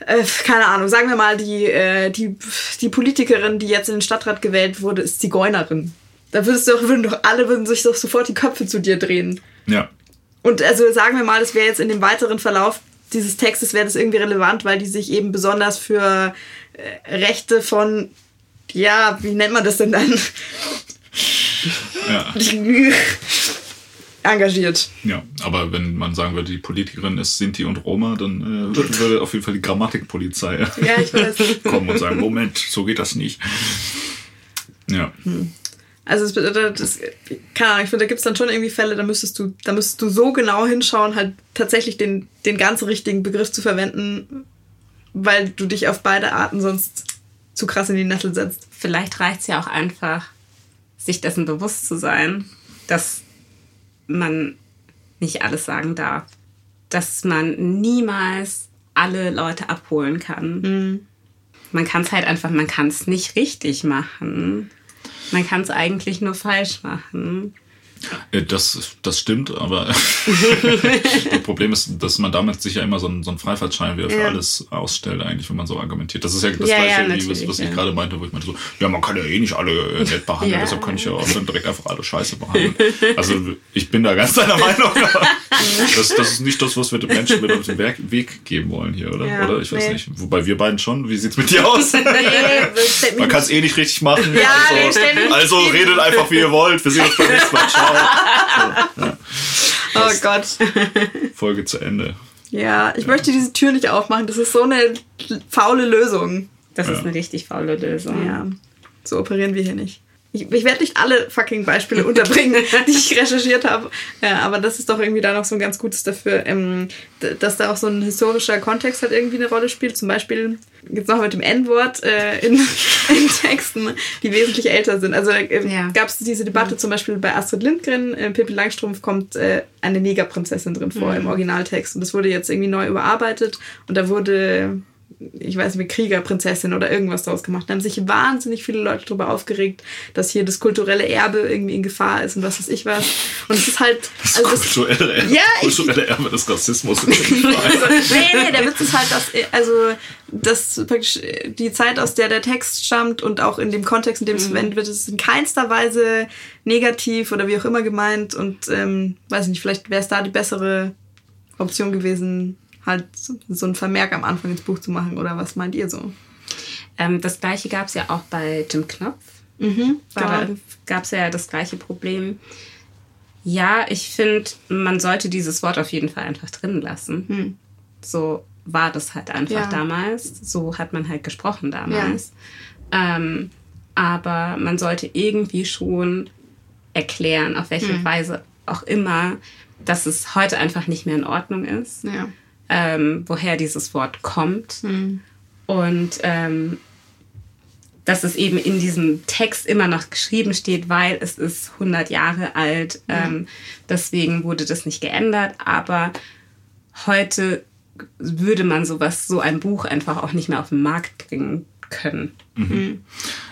äh, keine Ahnung, sagen wir mal, die, äh, die, die Politikerin, die jetzt in den Stadtrat gewählt wurde, ist Zigeunerin. Da würdest du doch, würden doch alle würden sich doch sofort die Köpfe zu dir drehen. Ja. Und also sagen wir mal, das wäre jetzt in dem weiteren Verlauf dieses Textes wäre das irgendwie relevant, weil die sich eben besonders für äh, Rechte von, ja, wie nennt man das denn dann? Ja. [laughs] engagiert. Ja, aber wenn man sagen würde, die Politikerin ist Sinti und Roma, dann äh, würde [laughs] auf jeden Fall die Grammatikpolizei ja, ich weiß. [laughs] kommen und sagen, Moment, so geht das nicht. Ja. Hm. Also es das, keine Ahnung, ich finde, da gibt es dann schon irgendwie Fälle, da müsstest du, da müsstest du so genau hinschauen, halt tatsächlich den, den ganz richtigen Begriff zu verwenden, weil du dich auf beide Arten sonst zu krass in die Nessel setzt. Vielleicht reicht es ja auch einfach, sich dessen bewusst zu sein, dass man nicht alles sagen darf. Dass man niemals alle Leute abholen kann. Mhm. Man kann es halt einfach, man kann es nicht richtig machen. Man kann es eigentlich nur falsch machen. Äh, das, das stimmt, aber [laughs] das Problem ist, dass man damit sich ja immer so einen, so einen Freifahrtschein wieder für ja. alles ausstellt, eigentlich, wenn man so argumentiert. Das ist ja das ja, Gleiche, ja, wie, was, was ich gerade meinte, wo ich meinte so, ja, man kann ja eh nicht alle äh, [laughs] nett behandeln, deshalb kann ich ja auch dann direkt einfach alle scheiße behandeln. Also ich bin da ganz deiner [laughs] Meinung. das, das ist nicht das, was wir den Menschen wieder auf den Weg geben wollen hier, oder? oder? Ich weiß nee. nicht. Wobei wir beiden schon. Wie sieht's mit dir aus? Man kann es eh nicht richtig machen. Also, also redet einfach, wie ihr wollt. Wir sehen uns beim nächsten Mal. Ciao. So, [laughs] ja. Oh Gott. Folge zu Ende. Ja, ich ja. möchte diese Tür nicht aufmachen. Das ist so eine faule Lösung. Das ja. ist eine richtig faule Lösung. Ja. So operieren wir hier nicht. Ich, ich werde nicht alle fucking Beispiele [laughs] unterbringen, die ich recherchiert habe. Ja, aber das ist doch irgendwie da noch so ein ganz gutes dafür, ähm, dass da auch so ein historischer Kontext halt irgendwie eine Rolle spielt. Zum Beispiel jetzt noch mit dem N-Wort äh, in, [laughs] in, Texten, die wesentlich älter sind. Also äh, ja. gab es diese Debatte ja. zum Beispiel bei Astrid Lindgren, äh, Pippi Langstrumpf kommt äh, eine Negerprinzessin drin vor mhm. im Originaltext. Und das wurde jetzt irgendwie neu überarbeitet und da wurde ich weiß nicht, Kriegerprinzessin oder irgendwas draus gemacht. Da haben sich wahnsinnig viele Leute darüber aufgeregt, dass hier das kulturelle Erbe irgendwie in Gefahr ist und was weiß ich was. Und es ist halt. Das also kulturelle, Erbe, ja, kulturelle Erbe des Rassismus [laughs] [laughs] also, nee, nee, der Witz ist halt, dass, also, dass praktisch die Zeit, aus der der Text stammt und auch in dem Kontext, in dem es mhm. verwendet wird, ist in keinster Weise negativ oder wie auch immer gemeint. Und ähm, weiß ich nicht, vielleicht wäre es da die bessere Option gewesen, halt so ein Vermerk am Anfang ins Buch zu machen oder was meint ihr so? Ähm, das gleiche gab es ja auch bei Jim Knopf. Mhm, da gab es ja das gleiche Problem. Ja, ich finde, man sollte dieses Wort auf jeden Fall einfach drin lassen. Hm. So war das halt einfach ja. damals. So hat man halt gesprochen damals. Ja. Ähm, aber man sollte irgendwie schon erklären, auf welche hm. Weise auch immer, dass es heute einfach nicht mehr in Ordnung ist. Ja ähm, woher dieses Wort kommt. Mhm. Und ähm, dass es eben in diesem Text immer noch geschrieben steht, weil es ist 100 Jahre alt. Mhm. Ähm, deswegen wurde das nicht geändert. Aber heute würde man sowas, so ein Buch einfach auch nicht mehr auf den Markt bringen können. Mhm.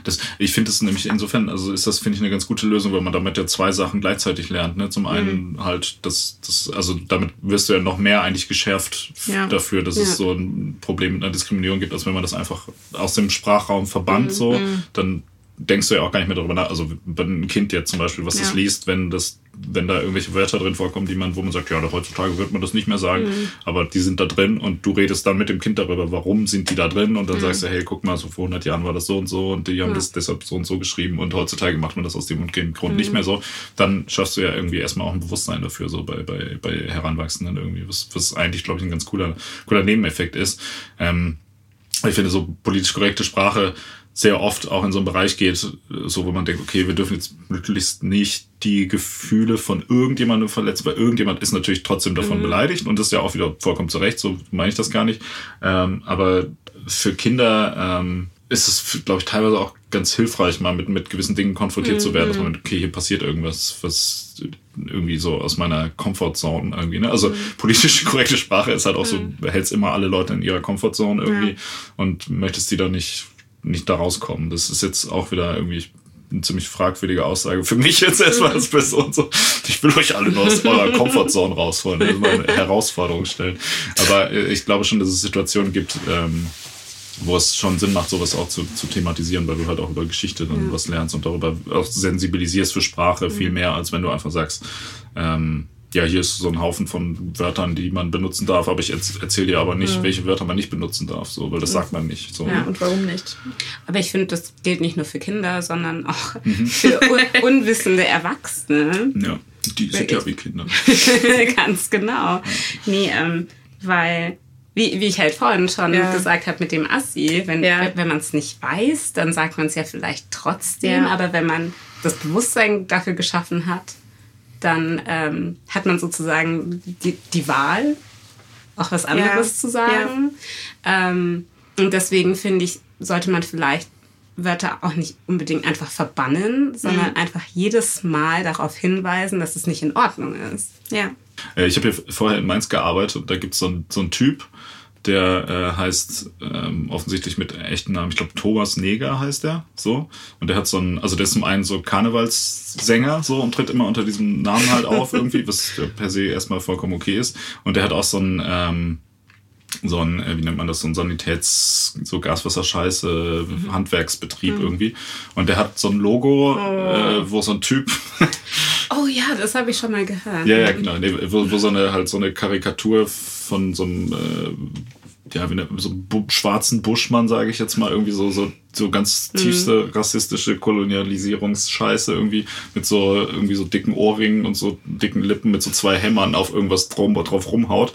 Das, ich finde es nämlich insofern, also ist das, finde ich, eine ganz gute Lösung, weil man damit ja zwei Sachen gleichzeitig lernt. Ne? Zum einen mhm. halt, das, das, also damit wirst du ja noch mehr eigentlich geschärft ja. dafür, dass ja. es so ein Problem mit einer Diskriminierung gibt, als wenn man das einfach aus dem Sprachraum verbannt, mhm. so, mhm. dann denkst du ja auch gar nicht mehr darüber nach. Also bei einem Kind jetzt zum Beispiel, was ja. das liest, wenn das, wenn da irgendwelche Wörter drin vorkommen, die man, wo man sagt, ja, heutzutage wird man das nicht mehr sagen, mhm. aber die sind da drin und du redest dann mit dem Kind darüber, warum sind die da drin und dann mhm. sagst du, hey, guck mal, so vor 100 Jahren war das so und so und die haben ja. das deshalb so und so geschrieben und heutzutage macht man das aus dem und dem Grund mhm. nicht mehr so, dann schaffst du ja irgendwie erstmal auch ein Bewusstsein dafür, so bei, bei, bei Heranwachsenden irgendwie, was, was eigentlich, glaube ich, ein ganz cooler, cooler Nebeneffekt ist. Ähm, ich finde so politisch korrekte Sprache sehr oft auch in so einen Bereich geht, so wo man denkt, okay, wir dürfen jetzt möglichst nicht die Gefühle von irgendjemandem verletzen, weil irgendjemand ist natürlich trotzdem davon mhm. beleidigt und das ist ja auch wieder vollkommen zu Recht, so meine ich das gar nicht. Ähm, aber für Kinder ähm, ist es, glaube ich, teilweise auch ganz hilfreich, mal mit, mit gewissen Dingen konfrontiert mhm. zu werden, dass man, mhm. okay, hier passiert irgendwas, was irgendwie so aus meiner Comfortzone irgendwie, ne? Also mhm. politisch [laughs] korrekte Sprache ist halt auch so, mhm. hältst immer alle Leute in ihrer Comfortzone irgendwie ja. und möchtest die da nicht nicht da rauskommen. Das ist jetzt auch wieder irgendwie eine ziemlich fragwürdige Aussage für mich jetzt erstmal als Person. So, ich will euch alle nur aus eurer [laughs] Comfortzone rausholen, das ist meine Herausforderung stellen. Aber äh, ich glaube schon, dass es Situationen gibt, ähm, wo es schon Sinn macht, sowas auch zu, zu thematisieren, weil du halt auch über Geschichte dann ja. was lernst und darüber auch sensibilisierst für Sprache mhm. viel mehr, als wenn du einfach sagst, ähm, ja, hier ist so ein Haufen von Wörtern, die man benutzen darf, aber ich erzähle dir aber nicht, ja. welche Wörter man nicht benutzen darf, so, weil das sagt man nicht. So. Ja, und warum nicht? Aber ich finde, das gilt nicht nur für Kinder, sondern auch mhm. [laughs] für un unwissende Erwachsene. Ja, die sind ja wie Kinder. [laughs] Ganz genau. Nee, ähm, weil wie, wie ich halt vorhin schon ja. gesagt habe mit dem Assi, wenn, ja. wenn man es nicht weiß, dann sagt man es ja vielleicht trotzdem, ja. aber wenn man das Bewusstsein dafür geschaffen hat, dann ähm, hat man sozusagen die, die Wahl, auch was anderes zu sagen. Ähm, und deswegen finde ich, sollte man vielleicht Wörter auch nicht unbedingt einfach verbannen, sondern mhm. einfach jedes Mal darauf hinweisen, dass es nicht in Ordnung ist. Ja. Äh, ich habe hier vorher in Mainz gearbeitet und da gibt so es so einen Typ, der äh, heißt ähm, offensichtlich mit echten Namen, ich glaube Thomas Neger heißt der, so. Und der hat so einen, also der ist zum einen so Karnevalssänger, so, und tritt immer unter diesem Namen halt auf irgendwie, was per se erstmal vollkommen okay ist. Und der hat auch so ein, ähm, so ein, äh, wie nennt man das, so ein Sanitäts-, so Gaswasserscheiße, mhm. Handwerksbetrieb mhm. irgendwie. Und der hat so ein Logo, oh. äh, wo so ein Typ. [laughs] oh ja, das habe ich schon mal gehört. Ja, ja, genau. Wo, wo so eine halt so eine Karikatur von so einem äh, ja, wie eine, so bu schwarzen Buschmann, sage ich jetzt mal, irgendwie so, so, so ganz mhm. tiefste rassistische Kolonialisierungsscheiße irgendwie mit so irgendwie so dicken Ohrringen und so dicken Lippen mit so zwei Hämmern auf irgendwas drum, drauf rumhaut.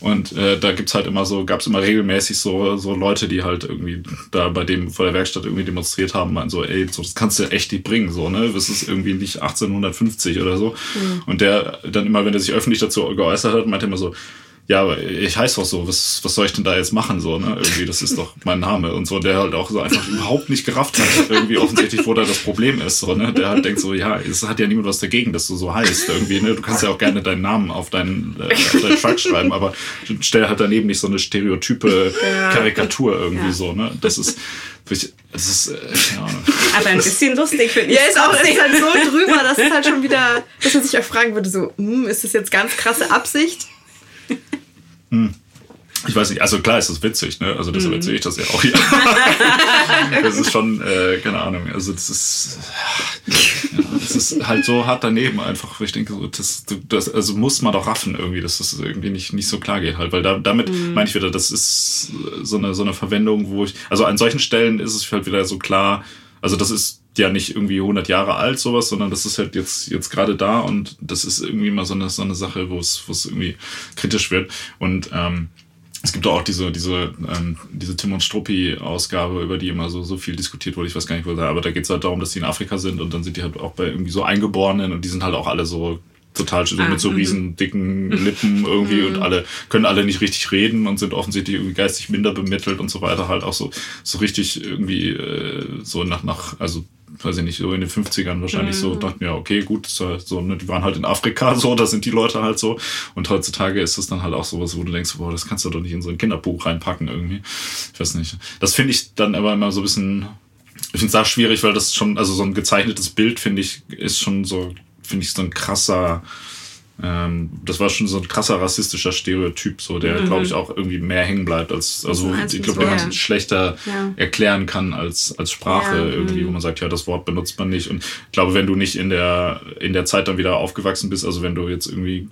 Und äh, da gibt's halt immer so, gab's immer regelmäßig so, so Leute, die halt irgendwie da bei dem vor der Werkstatt irgendwie demonstriert haben, meinen so, ey, so, das kannst du echt nicht bringen, so, ne? Das ist irgendwie nicht 1850 oder so. Mhm. Und der dann immer, wenn er sich öffentlich dazu geäußert hat, meinte immer so, ja, aber ich heiße doch so, was, was soll ich denn da jetzt machen, so, ne? Irgendwie, das ist doch mein Name und so, der halt auch so einfach überhaupt nicht gerafft hat, irgendwie offensichtlich, wo da das Problem ist, so, ne? Der halt denkt so, ja, es hat ja niemand was dagegen, dass du so heißt, irgendwie, ne? Du kannst ja auch gerne deinen Namen auf deinen, äh, auf deinen Truck schreiben, aber stell halt daneben nicht so eine stereotype Karikatur irgendwie ja. so, ne? Das ist, das ist, äh, ja. Aber ein bisschen lustig finde ich. Ja, ist auch ist halt so drüber, dass es halt schon wieder, [laughs] dass man sich auch fragen würde, so, hm, ist das jetzt ganz krasse Absicht?Hm. Ich weiß nicht, also klar ist das witzig, ne? Also deshalb mhm. erzähle ich das ja auch hier. [laughs] das ist schon, äh, keine Ahnung, also das ist, ja, das ist halt so hart daneben einfach, ich denke, so, das, das also muss man doch raffen irgendwie, dass das irgendwie nicht, nicht so klar geht halt, weil da, damit mhm. meine ich wieder, das ist so eine, so eine Verwendung, wo ich, also an solchen Stellen ist es halt wieder so klar, also das ist ja nicht irgendwie 100 Jahre alt sowas, sondern das ist halt jetzt jetzt gerade da und das ist irgendwie immer so eine so eine Sache, wo es wo es irgendwie kritisch wird und ähm, es gibt auch diese, diese, ähm, diese Tim und Struppi-Ausgabe, über die immer so, so viel diskutiert wurde. Ich weiß gar nicht, wo da, aber da geht es halt darum, dass die in Afrika sind und dann sind die halt auch bei irgendwie so Eingeborenen und die sind halt auch alle so total ah, mit so mhm. riesen dicken Lippen [laughs] irgendwie und mhm. alle können alle nicht richtig reden und sind offensichtlich irgendwie geistig minder bemittelt und so weiter halt auch so so richtig irgendwie äh, so nach nach also weiß ich nicht, so in den 50ern wahrscheinlich mhm. so, dachten ja, okay, gut, so, ne, die waren halt in Afrika [laughs] so, da sind die Leute halt so. Und heutzutage ist es dann halt auch sowas, wo du denkst, boah, das kannst du doch nicht in so ein Kinderbuch reinpacken irgendwie. Ich weiß nicht. Das finde ich dann aber immer so ein bisschen, ich finde es auch schwierig, weil das schon, also so ein gezeichnetes Bild, finde ich, ist schon so, finde ich, so ein krasser, das war schon so ein krasser rassistischer Stereotyp, so der, mhm. glaube ich, auch irgendwie mehr hängen bleibt als, also ich glaube, den man ja. schlechter ja. erklären kann als, als Sprache ja. irgendwie, wo mhm. man sagt, ja, das Wort benutzt man nicht. Und ich glaube, wenn du nicht in der, in der Zeit dann wieder aufgewachsen bist, also wenn du jetzt irgendwie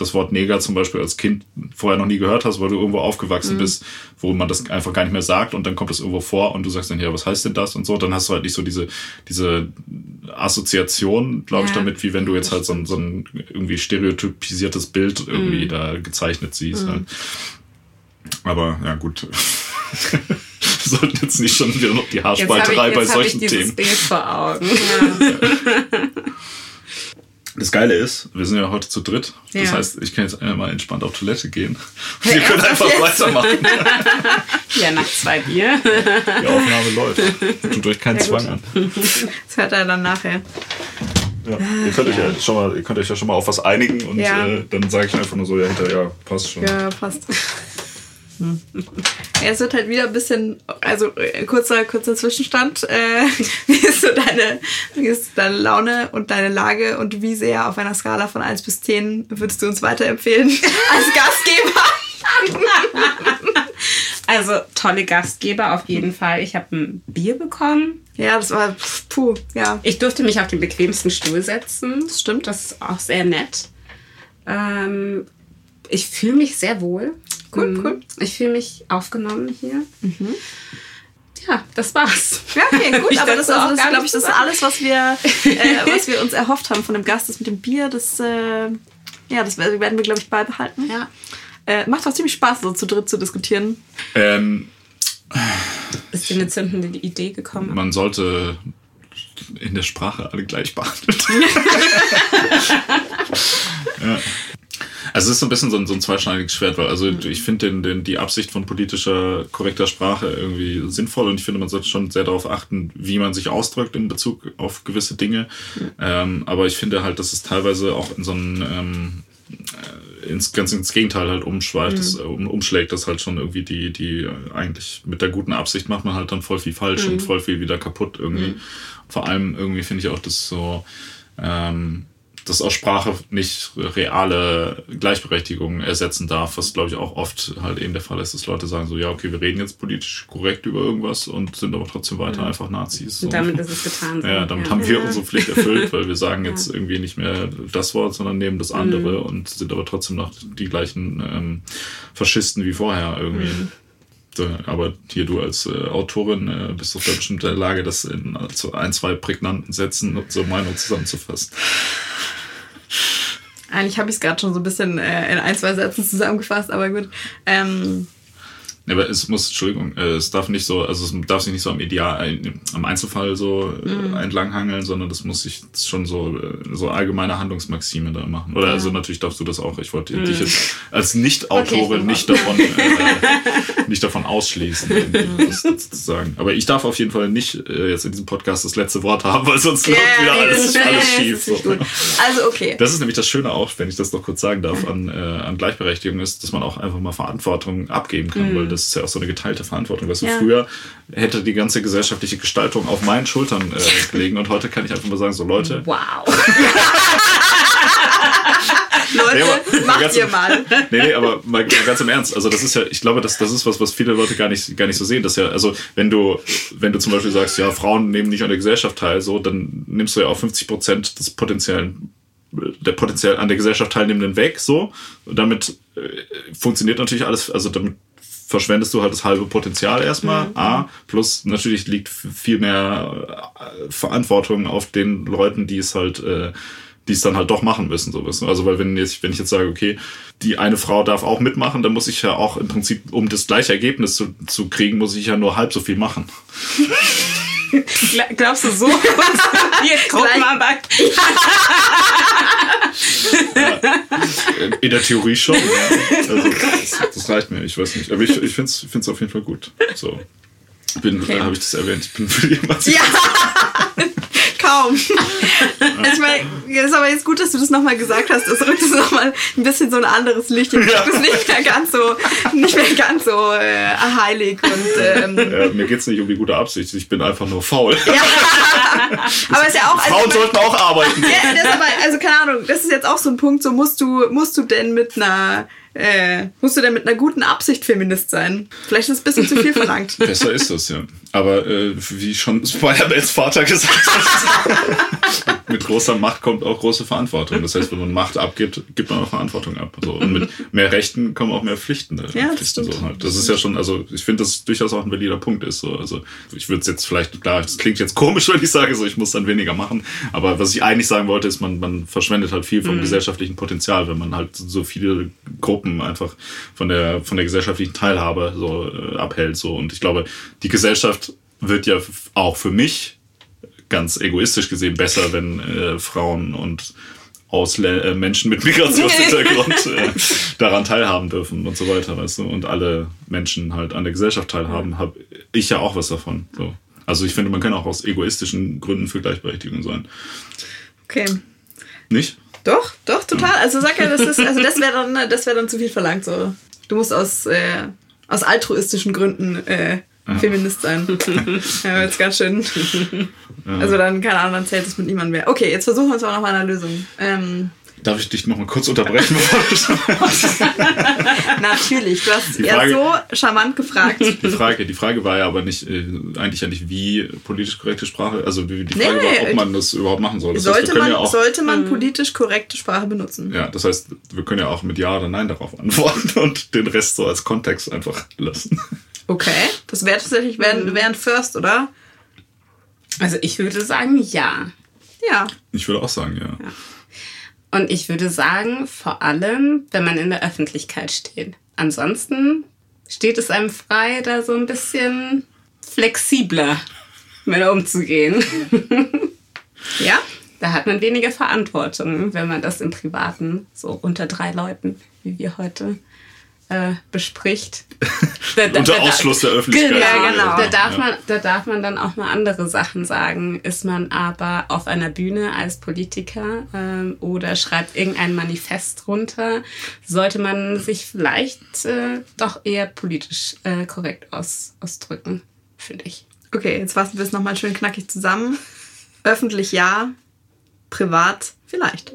das Wort Neger zum Beispiel als Kind vorher noch nie gehört hast, weil du irgendwo aufgewachsen mhm. bist, wo man das einfach gar nicht mehr sagt und dann kommt es irgendwo vor und du sagst dann, ja, was heißt denn das und so, dann hast du halt nicht so diese, diese Assoziation, glaube ja. ich, damit, wie wenn du jetzt halt so ein, so ein irgendwie stereotypisiertes Bild irgendwie mhm. da gezeichnet siehst. Mhm. Halt. Aber ja, gut. Wir [laughs] sollten jetzt nicht schon wieder noch die Haarspalterei bei solchen ich Themen. Bild vor Augen. Ja. [laughs] Das Geile ist, wir sind ja heute zu dritt. Das ja. heißt, ich kann jetzt einmal entspannt auf Toilette gehen. [laughs] Und ihr könnt einfach jetzt? weitermachen. [laughs] ja, nach zwei Bier. [laughs] Die Aufnahme läuft. Tut euch keinen Zwang an. Das hört er dann nachher. Ja, ihr, könnt euch ja schon mal, ihr könnt euch ja schon mal auf was einigen und äh, dann sage ich einfach nur so, ja, hinterher, ja, passt schon. Ja, passt. Hm. [laughs] Ja, es wird halt wieder ein bisschen, also äh, kurzer, kurzer Zwischenstand. Äh, [laughs] wie, ist so deine, wie ist deine Laune und deine Lage und wie sehr auf einer Skala von 1 bis 10 würdest du uns weiterempfehlen [laughs] als Gastgeber? also tolle Gastgeber auf jeden Fall. Ich habe ein Bier bekommen. Ja, das war puh, ja. Ich durfte mich auf den bequemsten Stuhl setzen. Das stimmt. Das ist auch sehr nett. Ähm, ich fühle mich sehr wohl. Cool, mhm. cool. Ich fühle mich aufgenommen hier. Mhm. Ja, das war's. Ja, okay, gut. [laughs] aber das, also, das glaube ich, das ist alles, was wir, äh, [laughs] was wir uns erhofft haben von dem Gast. Das mit dem Bier, das, äh, ja, das werden wir, glaube ich, beibehalten. Ja. Äh, macht auch ziemlich Spaß, so zu dritt zu diskutieren. Ähm, ist dir eine zündende Idee gekommen? Man sollte in der Sprache alle gleich behandeln. [laughs] ja. Also es ist so ein bisschen so ein, so ein zweischneidiges Schwert, weil also mhm. ich finde den, den, die Absicht von politischer, korrekter Sprache irgendwie sinnvoll und ich finde, man sollte schon sehr darauf achten, wie man sich ausdrückt in Bezug auf gewisse Dinge. Mhm. Ähm, aber ich finde halt, dass es teilweise auch in so einem ähm, äh, ins ganz ins Gegenteil halt umschweift, mhm. das, um, umschlägt, das halt schon irgendwie die, die eigentlich mit der guten Absicht macht man halt dann voll viel falsch mhm. und voll viel wieder kaputt irgendwie. Mhm. Vor allem irgendwie finde ich auch das so, ähm, dass auch Sprache nicht reale Gleichberechtigung ersetzen darf, was glaube ich auch oft halt eben der Fall ist, dass Leute sagen so, ja, okay, wir reden jetzt politisch korrekt über irgendwas und sind aber trotzdem weiter mhm. einfach Nazis. Und damit ist es getan. So. Ja, damit ja. haben wir unsere Pflicht erfüllt, [laughs] weil wir sagen jetzt irgendwie nicht mehr das Wort, sondern nehmen das andere mhm. und sind aber trotzdem noch die gleichen ähm, Faschisten wie vorher irgendwie. Mhm. Aber hier du als äh, Autorin äh, bist doch bestimmt in der Lage, das in so ein, zwei prägnanten Sätzen so Meinung zusammenzufassen. Eigentlich habe ich es gerade schon so ein bisschen äh, in ein, zwei Sätzen zusammengefasst, aber gut. Ähm, aber es muss, Entschuldigung, äh, es darf nicht so, also es darf sich nicht so am Ideal, äh, am Einzelfall so mm. entlanghangeln, sondern das muss sich schon so, so allgemeine Handlungsmaxime da machen. Oder ja. also natürlich darfst du das auch. Ich wollte mm. dich jetzt als Nicht-Autorin okay, nicht davon, äh, [laughs] nicht davon ausschließen, das, das zu sagen. Aber ich darf auf jeden Fall nicht äh, jetzt in diesem Podcast das letzte Wort haben, weil sonst yeah, läuft wieder alles, alles schief. So. [laughs] Also okay. Das ist nämlich das Schöne auch, wenn ich das noch kurz sagen darf, an, äh, an Gleichberechtigung ist, dass man auch einfach mal Verantwortung abgeben kann, mm. weil das ist ja auch so eine geteilte Verantwortung. Weißt du, ja. früher hätte die ganze gesellschaftliche Gestaltung auf meinen Schultern äh, [laughs] gelegen und heute kann ich einfach mal sagen, so Leute. Wow. [laughs] Leute, nee, [laughs] macht ganz, ihr mal. Nee, nee, aber mal, ganz im Ernst. Also das ist ja, ich glaube, das, das ist was, was viele Leute gar nicht, gar nicht so sehen. Dass ja, also wenn du, wenn du zum Beispiel sagst, ja, Frauen nehmen nicht an der Gesellschaft teil, so, dann nimmst du ja auch 50 Prozent des potenziellen der potenziell an der Gesellschaft Teilnehmenden weg, so. Und damit äh, funktioniert natürlich alles, also damit verschwendest du halt das halbe Potenzial erstmal. Mhm. A, plus natürlich liegt viel mehr äh, Verantwortung auf den Leuten, die es halt, äh, die es dann halt doch machen müssen, so wissen. Also weil wenn jetzt, wenn ich jetzt sage, okay, die eine Frau darf auch mitmachen, dann muss ich ja auch im Prinzip, um das gleiche Ergebnis zu, zu kriegen, muss ich ja nur halb so viel machen. [laughs] Glaubst du so? [laughs] Jetzt Gruppenarbeit. In der Theorie schon. Ja. Also, [laughs] das, das, reicht mir, ich weiß nicht. Aber ich, ich finde es auf jeden Fall gut. So. Bin, okay. habe ich das erwähnt, ich bin für die Emanzipation. Ja! Kaum. Also [laughs] ich meine, es ist aber jetzt gut, dass du das nochmal gesagt hast. Das rückt es nochmal ein bisschen so ein anderes Licht. Jetzt ja. ist nicht mehr ganz so, nicht mehr ganz so äh, heilig. Und, ähm, ja, mir geht es nicht um die gute Absicht. Ich bin einfach nur faul. Ja. [laughs] aber es ist ja auch. Also, Frauen sollten auch arbeiten. Ja, das aber, also keine Ahnung, das ist jetzt auch so ein Punkt, so musst du, musst du denn mit einer äh, musst du denn mit einer guten Absicht Feminist sein? Vielleicht ist es ein bisschen zu viel [laughs] verlangt. Besser ist das, ja. Aber äh, wie schon [laughs] Spider-Mans Vater gesagt hat, [laughs] mit großer Macht kommt auch große Verantwortung. Das heißt, wenn man Macht abgibt, gibt man auch Verantwortung ab. So. Und mit mehr Rechten kommen auch mehr Pflichten. Äh, ja, das, so halt. das ist ja schon, also ich finde, das durchaus auch ein valider Punkt ist. So. Also ich würde es jetzt vielleicht, klar, es klingt jetzt komisch, wenn ich sage, so ich muss dann weniger machen. Aber was ich eigentlich sagen wollte, ist, man, man verschwendet halt viel vom mhm. gesellschaftlichen Potenzial, wenn man halt so viele Gruppen einfach von der, von der gesellschaftlichen Teilhabe so äh, abhält. So. Und ich glaube, die Gesellschaft wird ja auch für mich ganz egoistisch gesehen besser, wenn äh, Frauen und Ausl äh, Menschen mit Migrationshintergrund [laughs] äh, daran teilhaben dürfen und so weiter, weißt du, und alle Menschen halt an der Gesellschaft teilhaben, habe ich ja auch was davon. So. Also ich finde, man kann auch aus egoistischen Gründen für Gleichberechtigung sein. Okay. Nicht? Doch, doch, total. Also sag ja, das ist, also das wäre dann, das wäre dann zu viel verlangt. So. Du musst aus äh, aus altruistischen Gründen äh, Feminist sein. [laughs] ja, jetzt ganz schön. Also dann, keine Ahnung, dann zählt es mit niemandem mehr. Okay, jetzt versuchen wir es aber noch mal einer Lösung. Ähm, Darf ich dich noch mal kurz unterbrechen? [laughs] Natürlich, du hast Frage, so charmant gefragt. Die Frage, die Frage war ja aber nicht, äh, eigentlich ja nicht, wie politisch korrekte Sprache, also die Frage nee, war, ob man das überhaupt machen soll. Das sollte, heißt, man, ja auch, sollte man hm. politisch korrekte Sprache benutzen? Ja, das heißt, wir können ja auch mit Ja oder Nein darauf antworten [laughs] und den Rest so als Kontext einfach lassen. Okay, das wäre tatsächlich wär, wär ein First, oder? Also ich würde sagen ja. Ja. Ich würde auch sagen ja. ja. Und ich würde sagen, vor allem, wenn man in der Öffentlichkeit steht. Ansonsten steht es einem frei, da so ein bisschen flexibler mit umzugehen. [laughs] ja? Da hat man weniger Verantwortung, wenn man das im Privaten so unter drei Leuten, wie wir heute, äh, bespricht. [laughs] Da, da, Unter Ausschluss der Öffentlichkeit. Ja, genau. Da darf, man, da darf man dann auch mal andere Sachen sagen. Ist man aber auf einer Bühne als Politiker ähm, oder schreibt irgendein Manifest runter, sollte man sich vielleicht äh, doch eher politisch äh, korrekt aus, ausdrücken, finde ich. Okay, jetzt fassen wir es nochmal schön knackig zusammen. Öffentlich ja, privat vielleicht.